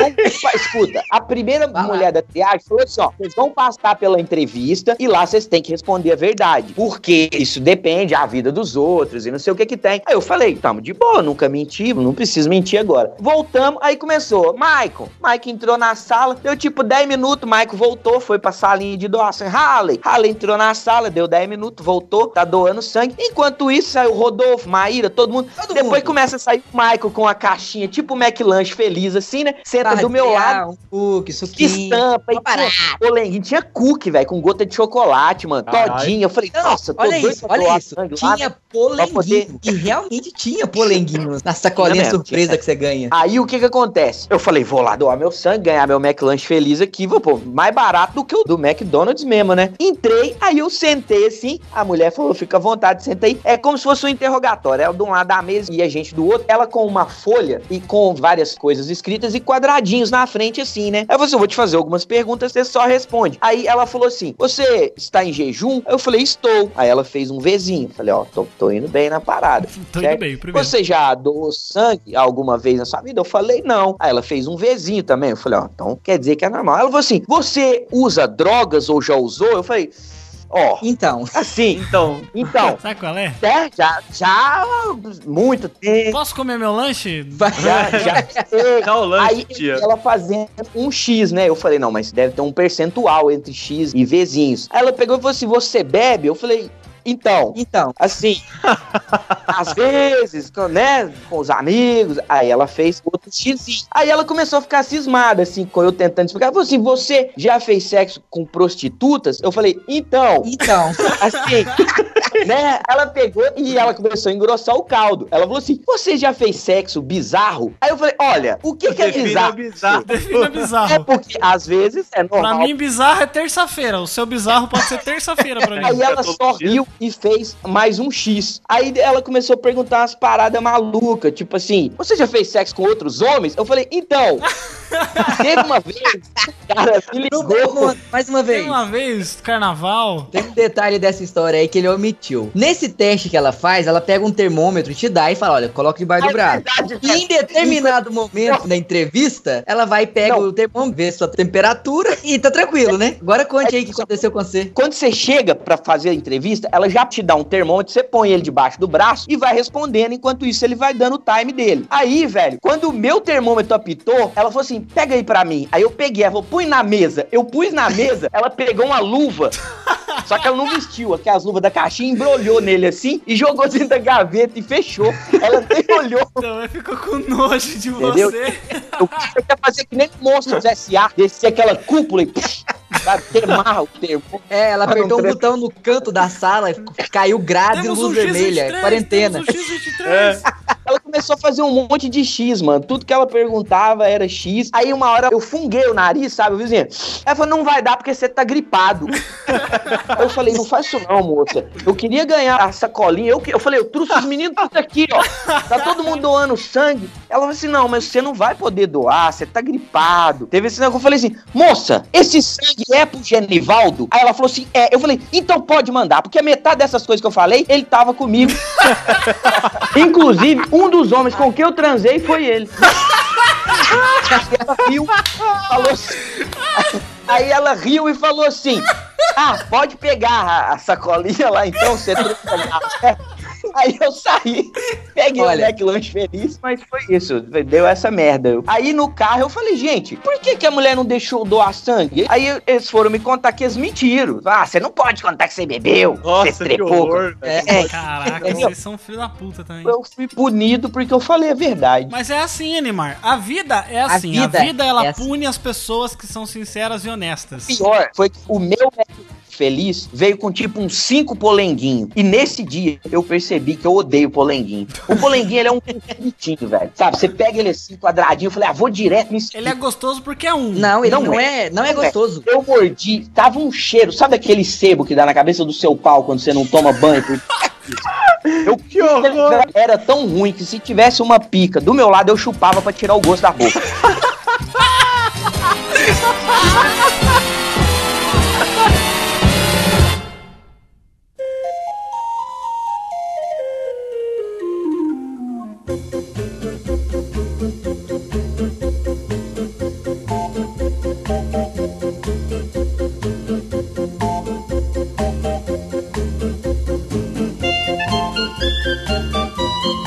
Escuta, a primeira Vai lá. mulher da triagem falou assim: ó, vocês vão passar pela entrevista e lá vocês têm que responder a verdade. Porque isso depende da vida dos outros e não sei o que que tem. Aí eu falei, tamo de boa, nunca menti, não preciso mentir agora. Voltamos, aí começou. Michael, Michael entrou na sala, deu tipo 10 minutos, Michael voltou, foi pra salinha de doação. Harley, Harley entrou na sala, deu 10 minutos, voltou, tá doando sangue. Enquanto isso, saiu o Rodolfo, Maíra, todo mundo. Todo Depois mundo. começa a sair o Michael com a caixinha, tipo o McLanche feliz, assim, né? Senta Barra do meu cereal, lado. Um cookie, Que suquinho. estampa, e parada. tinha, polenguinho, tinha cookie, velho, com gota de chocolate, mano, Caralho. todinha. Eu falei, Não, nossa, tô olha doido isso, olha isso. lá, Tinha né? polenguinho. poder- E realmente tinha polenguinho na sacolinha mesmo, surpresa tinha. que você ganha. Aí o que que acontece? Eu falei, vou lá doar meu sangue, ganhar meu McLanche feliz aqui, vou pô, mais barato do que o do McDonald's mesmo, né? Entrei, aí eu sentei assim, a mulher falou, fica à vontade, senta aí. É como se fosse um interrogatório, ela de um lado da mesa e a gente do outro, ela com uma folha e com várias coisas escritas e quadradinhos na frente assim, né? Aí assim, eu vou te fazer algumas perguntas, você só responde. Aí ela falou assim, você está em jejum? Eu falei, estou. Aí ela fez um Vzinho, falei, ó, tô, tô indo bem na parada. [laughs] Tô indo certo? bem, primeiro. Você já doou sangue alguma vez na sua vida? Eu falei, não. Aí ela fez um Vzinho também. Eu falei, ó, então quer dizer que é normal. Ela falou assim: você usa drogas ou já usou? Eu falei, ó, Então, assim, Então, então, [laughs] Sabe qual é? é, já, já muito tempo. Posso comer meu lanche? Já, já. [laughs] Dá o lanche, Aí tia. ela fazendo um X, né? Eu falei, não, mas deve ter um percentual entre X e Vzinhos. Aí ela pegou e falou assim: você bebe? Eu falei, então. então. Assim, [laughs] às vezes, né, com os amigos, aí ela fez outro X. Aí ela começou a ficar cismada, assim, com eu tentando explicar. Ela falou assim: você já fez sexo com prostitutas? Eu falei, então, Então. [laughs] assim, né? Ela pegou e ela começou a engrossar o caldo. Ela falou assim: você já fez sexo bizarro? Aí eu falei: olha, o que, que é bizarro? bizarro. Defina [laughs] É bizarro. porque às vezes é Pra normal. mim, bizarro é terça-feira. O seu bizarro pode ser terça-feira pra [laughs] mim. Aí ela todo só dia. riu e fez mais um X. Aí ela começou a perguntar umas paradas malucas, tipo assim, você já fez sexo com outros homens? Eu falei, então, [laughs] teve uma vez, cara, me ligou. não, mais uma vez. uma vez, carnaval. Tem um detalhe dessa história aí que ele omitiu. Nesse teste que ela faz, ela pega um termômetro, te dá e fala: olha, coloca debaixo do É braço. verdade, E em determinado momento na entrevista, ela vai e pega Não. o termômetro, vê sua temperatura e tá tranquilo, né? Agora conte aí o que aconteceu com você. Quando você chega pra fazer a entrevista, ela já te dá um termômetro, você põe ele debaixo do braço e vai respondendo. Enquanto isso, ele vai dando o time dele. Aí, velho, quando o meu termômetro apitou, ela falou assim: pega aí pra mim. Aí eu peguei, ela falou: põe na mesa. Eu pus na mesa, ela pegou uma luva. [laughs] Só que ela não vestiu aquelas luvas da caixinha, embrulhou nele assim e jogou dentro da gaveta e fechou. Ela nem [laughs] olhou. Então ele ficou com nojo de Entendeu? você. Eu queria fazer que nem monstros S.A. descer aquela cúpula e pra queimar o termômetro. É, ela apertou um botão no canto da sala, caiu grade e Temos luz um vermelha. X23, quarentena. temos um X23. É. Ela começou a fazer um monte de X, mano. Tudo que ela perguntava era X. Aí uma hora eu funguei o nariz, sabe, vizinha? Ela falou, não vai dar porque você tá gripado. [laughs] eu falei, não faz isso não, moça. Eu queria ganhar a sacolinha. Eu, eu falei, eu trouxe os meninos aqui, ó. Tá todo mundo doando sangue. Ela falou assim, não, mas você não vai poder doar, você tá gripado. Teve esse negócio, eu falei assim, moça, esse sangue é pro Genivaldo? Aí ela falou assim, é. Eu falei, então pode mandar, porque a metade dessas coisas que eu falei, ele tava comigo. [laughs] Inclusive, um dos homens com quem eu transei foi ele. ela [laughs] riu, falou assim. Aí ela riu e falou assim: Ah, pode pegar a, sacolinha lá então, você trouxe [laughs] Aí eu saí, peguei Olha. o McLanche feliz, mas foi isso, deu essa merda. Aí no carro eu falei, gente, por que, que a mulher não deixou doar sangue? Aí eles foram me contar que eles mentiram. Ah, você não pode contar que você bebeu, Nossa, você que trepou. horror. É, Caraca, Entendeu? vocês são filho da puta também. eu fui punido porque eu falei a verdade. Mas é assim, Animar. A vida é assim. A vida, vida ela é assim. pune as pessoas que são sinceras e honestas. pior foi que o meu feliz, veio com tipo uns cinco polenguinhos. E nesse dia eu percebi que eu odeio polenguinho. O polenguinho ele é um bonitinho, velho. Sabe, você pega ele assim, quadradinho, eu falei, ah, vou direto nisso. Ele é gostoso porque é um. Não, ele não, Não é, não é Não é. gostoso. Eu mordi, tava um cheiro, sabe aquele sebo que dá na cabeça do seu pau quando você não toma banho? Por... [laughs] Eu, que Era tão ruim que se tivesse uma pica do meu lado eu chupava pra tirar o gosto da boca.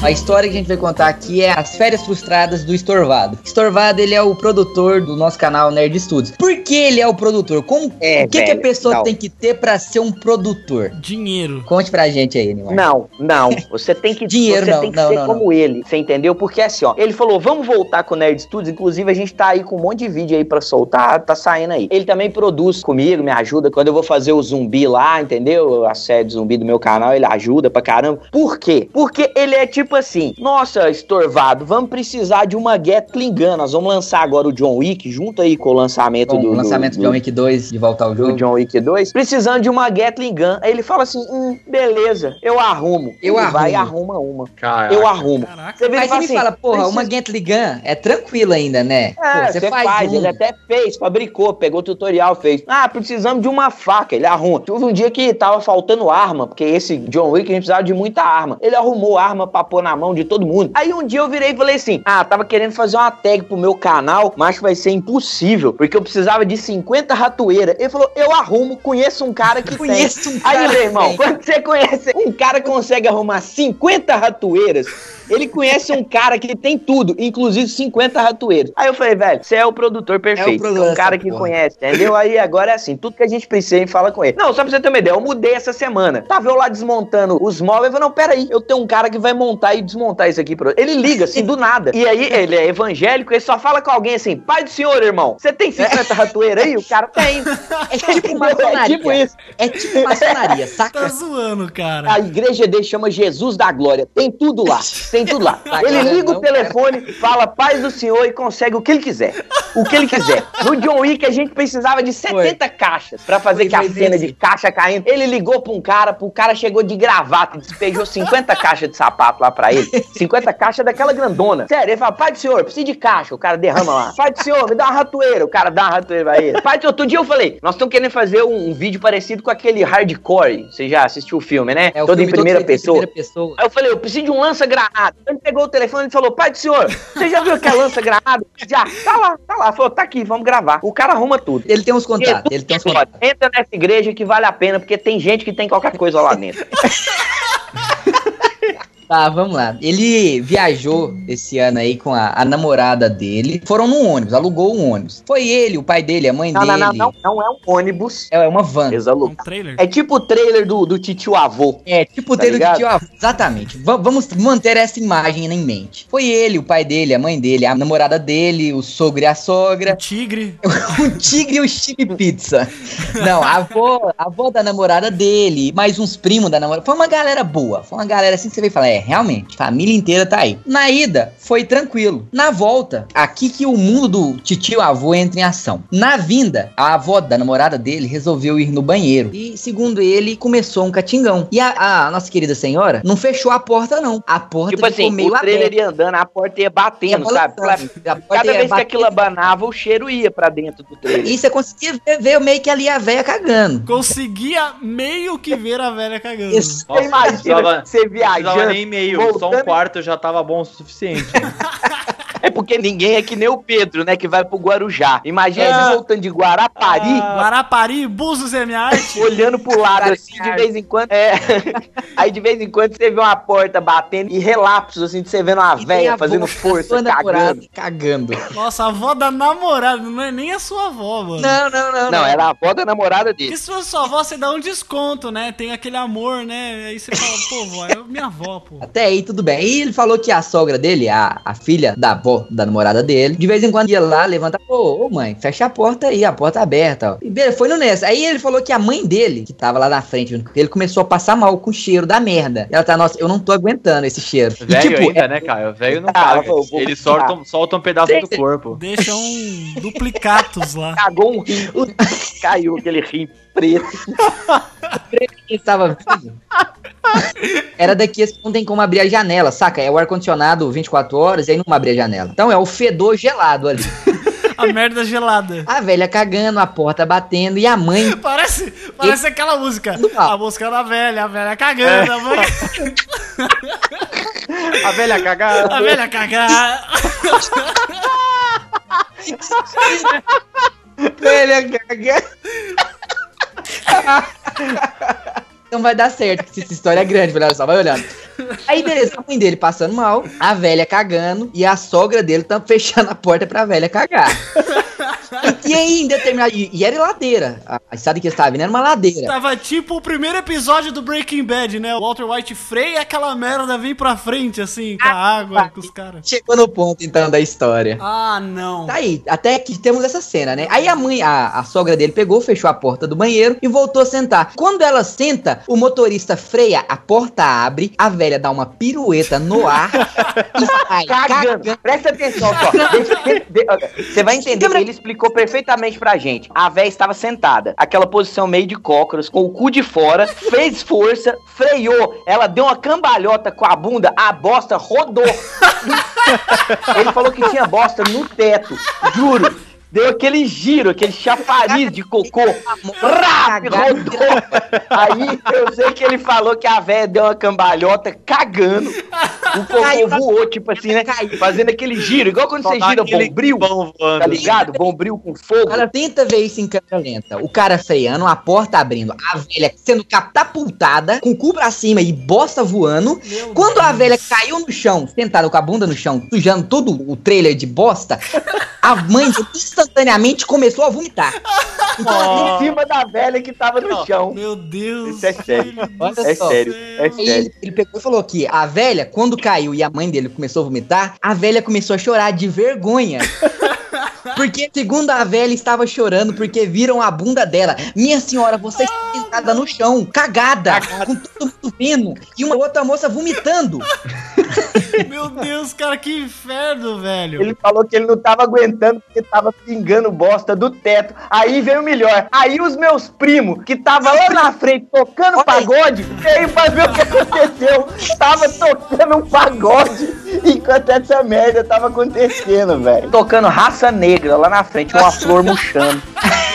A história que a gente vai contar aqui é as férias frustradas do Estorvado. Estorvado, ele é o produtor do nosso canal Nerd Studios. Por que ele é o produtor? Como, É, o que, que a velho, pessoa não. tem que ter pra ser um produtor? Dinheiro. Conte pra gente aí, Neymar. Não, não. Você tem que, Dinheiro você não, tem que não, ser não, como ele. Você entendeu? Porque assim, ó, ele falou: vamos voltar com o Nerd Studios. Inclusive, a gente tá aí com um monte de vídeo aí pra soltar, tá saindo aí. Ele também produz comigo, me ajuda. Quando eu vou fazer o zumbi lá, entendeu? A série de zumbi do meu canal, ele ajuda pra caramba. Por quê? Porque ele é tipo assim: nossa, estorvado, vamos precisar de uma Gatling Gun. Nós vamos lançar agora o John Wick, junto aí com o lançamento Com do. o lançamento do, de John Wick 2 de volta ao do jogo. John Wick 2, precisando de uma Gatling Gun. Aí ele fala assim: hum, beleza, eu arrumo. Eu Ele Vai e arrumo. arruma uma. Caraca. Eu arrumo. Caraca. Você vê Mas e você me assim, fala, porra, precisa- uma Gatling Gun é tranquilo ainda, né? Pô, É, você faz, um. ele até fez, fabricou, pegou o tutorial, fez. Ah, precisamos de uma faca, ele arruma. Teve um dia que tava faltando arma, porque esse John Wick a gente precisava de muita arma. Ele arrumou arma pra pôr na mão de todo mundo. Aí um dia eu virei e falei assim: Ah, tava querendo fazer uma tag pro meu canal, mas vai ser impossível, porque eu precisava de 50 ratoeiras. Ele falou: Eu arrumo, conheço um cara que [laughs] Conheço tem. um cara Aí, meu irmão, tem. quando você conhece um cara que consegue arrumar 50 ratoeiras, ele conhece um cara que tem tudo, inclusive 50 ratoeiros. Aí eu falei, velho, você é o produtor perfeito. produtor É um cara que porra. conhece, entendeu? Aí agora é assim, tudo que a gente precisa, a gente fala com ele. Não, só pra você ter uma ideia, eu mudei essa semana. Tava eu lá desmontando os móveis, eu falei, não, peraí, eu tenho um cara que vai montar e desmontar isso aqui. Pro... Ele liga, assim, do nada. E aí, ele é evangélico, ele só fala com alguém assim, pai do senhor, irmão, você tem 50 ratoeiras aí? O cara tem. [laughs] É tipo É maçonaria. tipo isso. É tipo maçonaria, [laughs] Tá saca? zoando, cara. A igreja dele chama Jesus da Glória. Tem tudo lá. Tem tudo lá. Da [laughs] Ele liga o telefone, fala paz do Senhor e consegue o que ele quiser. O que ele quiser. No John Wick a gente precisava de 70 caixas pra fazer Foi, que a foi cena de caixa caindo. Ele ligou pra um cara, pro cara chegou de gravata e despejou 50 caixas de sapato lá pra ele. 50 caixas daquela grandona. Sério, ele fala, pai do senhor, preciso de caixa. O cara derrama lá. Pai do senhor, me dá uma ratoeira. O cara dá uma ratoeira pra ele. Pai do senhor, outro dia eu falei, nós estamos querendo fazer um, um vídeo parecido com aquele hardcore. Você já assistiu o filme, né? É o Todo em filme primeira feito em pessoa. primeira pessoa. Aí eu falei, eu preciso de um lança-granada. Ele pegou o telefone e falou, pai do senhor, você já viu aquela lança-granada? Já, tá lá, tá lá. Falou, tá aqui, vamos gravar. O cara arruma tudo. Ele tem uns contatos, ele tem uns contatos. Entra nessa igreja que vale a pena, porque tem gente que tem qualquer coisa lá dentro. [laughs] Tá, vamos lá. Ele viajou esse ano aí com a, a namorada dele. Foram num ônibus, alugou um ônibus. Foi ele, o pai dele, a mãe Não, dele. não, não, não, não é um ônibus. É uma van. Eles Um alugam. trailer. É tipo o trailer do, do titio avô. É, tipo o Tá do ligado? tio avô. Exatamente. Va- vamos manter essa imagem em mente. Foi ele, o pai dele, a mãe dele, a namorada dele, o sogro e a O sogra, tigre. o [laughs] tigre e o chip pizza. Não, a avó, a avó da namorada dele, mais uns primos da namorada. Foi uma galera boa. Foi uma galera assim que você veio falar, é, realmente, família inteira tá aí. Na ida, foi tranquilo. Na volta, aqui que o mundo do titio avô entra em ação. Na vinda, a avó da namorada dele resolveu ir no banheiro. E, segundo ele, começou um catingão. E a, a nossa querida senhora não fechou a porta, não. A porta Tipo ficou assim, meio o trailer aberta. ia andando, a porta ia batendo, Ia sabe? Cada ia vez que aquilo abanava, o cheiro ia pra dentro do trailer. E você conseguia ver, ver meio que ali a véia cagando. Conseguia meio que ver a velha cagando. Isso. Imagina você viajando. Nem meio, só um voltando- quarto já tava bom o suficiente. [laughs] É porque ninguém é que nem o Pedro, né? Que vai pro Guarujá. Imagina Ah. você voltando de Guarapari, Guarapari, Búzios M-Arte. [laughs] olhando pro lado assim, de vez em quando. É. [laughs] Aí de vez em quando você vê uma porta batendo e relapsos, assim, de você vendo uma E velha fazendo força, cagando. Cagando. Nossa, a avó da namorada, não é nem a sua avó, mano. Não, não, não. Não, era a avó da namorada dele. Porque se fosse sua avó, você dá um desconto, né? Tem aquele amor, né? Aí você fala, pô, vó, é minha avó, pô. Até aí tudo bem. E ele falou que a sogra dele, a, a filha da avó avó da namorada dele. De vez em quando ia lá, levanta, ô, ô mãe, fecha a porta aí, a porta aberta, ó. E beleza, foi no nessa. Aí ele falou que a mãe dele, que tava lá na frente, ele, começou a passar mal com o cheiro da merda. Ela tá, nossa, eu não tô aguentando esse cheiro. E, Velho tipo, ainda, né, cara? O velho não Ah, caga. eu vou- Ele solta, solta um pedaço do corpo. Deixa um duplicatos lá. Cagou um rim. [laughs] Caiu aquele rim preto. [laughs] que estava vivo. [laughs] Era daqueles que não tem como abrir a janela, saca? É o ar-condicionado 24 horas e aí não abre a janela. Então é o fedor gelado ali. [laughs] A merda gelada. A velha cagando, a porta batendo e a mãe. [laughs] Parece, parece aquela música. A música da velha, a velha cagando, a mãe. A velha cagada. A velha cagar. velha cagando. Não vai dar certo, porque essa história é grande, olha só, vai olhando. Aí, beleza, a mãe dele passando mal, a velha cagando, e a sogra dele tá fechando a porta pra velha cagar. E aí, em determinado. E, e era ladeira. A, a estrada que eles estavam vindo era uma ladeira. Tava tipo o primeiro episódio do Breaking Bad, né? O Walter White freia e aquela merda vem pra frente, assim, com a água, com os caras. Chegou no ponto, então, da história. Ah, não. Tá aí, até que temos essa cena, né? Aí a mãe, a, a sogra dele pegou, fechou a porta do banheiro e voltou a sentar. Quando ela senta, o motorista freia, a porta abre, a velha dá uma pirueta no ar [laughs] e sai Cagando. Presta atenção só. [laughs] Você vai entender. Ele explicou perfeitamente pra gente. A véia estava sentada. Aquela posição meio de cócoras, com o cu de fora, [laughs] fez força, freou. Ela deu uma cambalhota com a bunda, a bosta rodou. [laughs] Ele falou que tinha bosta no teto. Juro. Deu aquele giro, aquele chafariz de cocô. Rap, rodou. Aí eu sei que ele falou que a véia deu uma cambalhota cagando. O cocô voou, tipo assim, né? Fazendo aquele giro, igual quando Só você gira bombril. voando. Tá ligado? Bombril com fogo. Cara, tenta ver isso em câmera lenta. O cara freando, a porta abrindo, a velha sendo catapultada, com o cu pra cima e bosta voando. Quando a velha caiu no chão, sentada com a bunda no chão, sujando todo o trailer de bosta, a mãe instantaneamente começou a vomitar. Em cima da velha que tava no chão. Meu Deus. Isso é sério. Olha É só. sério. É Aí sério. ele, ele pegou e falou que a velha, quando caiu e a mãe dele começou a vomitar, a velha começou a chorar de vergonha. [laughs] Porque, segundo a velha, estava chorando porque viram a bunda dela. Minha senhora, você está sentada no chão, cagada, com todo mundo vendo, e uma outra moça vomitando. [laughs] [laughs] Meu Deus, cara, que inferno, velho. Ele falou que ele não tava aguentando porque tava pingando bosta do teto. Aí veio o melhor. Aí os meus primos, que tava lá na frente tocando pagode, veio pra ver o que aconteceu. Tava tocando um pagode enquanto essa merda tava acontecendo, velho. Tocando raça negra lá na frente, uma flor murchando. [laughs]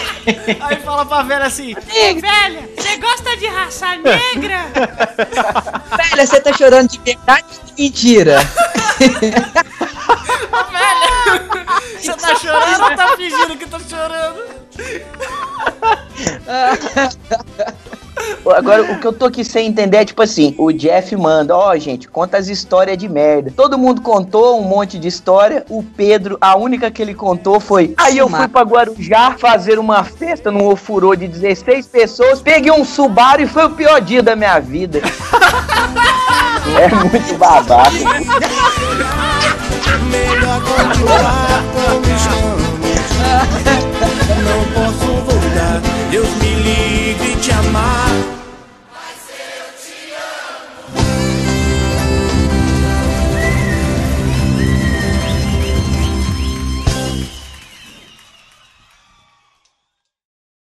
Aí fala pra velha assim: Velha, você gosta de raça negra? [laughs] Velha, você tá chorando de verdade ou de mentira? [laughs] velha, você tá chorando ou tá fingindo que tá chorando? [laughs] Agora, o que eu tô aqui sem entender é tipo assim: o Jeff manda, ó, oh, gente, conta as histórias de merda. Todo mundo contou um monte de história. O Pedro, a única que ele contou foi: aí eu fui pra Guarujá fazer uma festa num ofurô de 16 pessoas, peguei um Subaru e foi o pior dia da minha vida. [laughs] é muito babaca. Melhor continuar. Não posso voltar, Deus me livre te amar.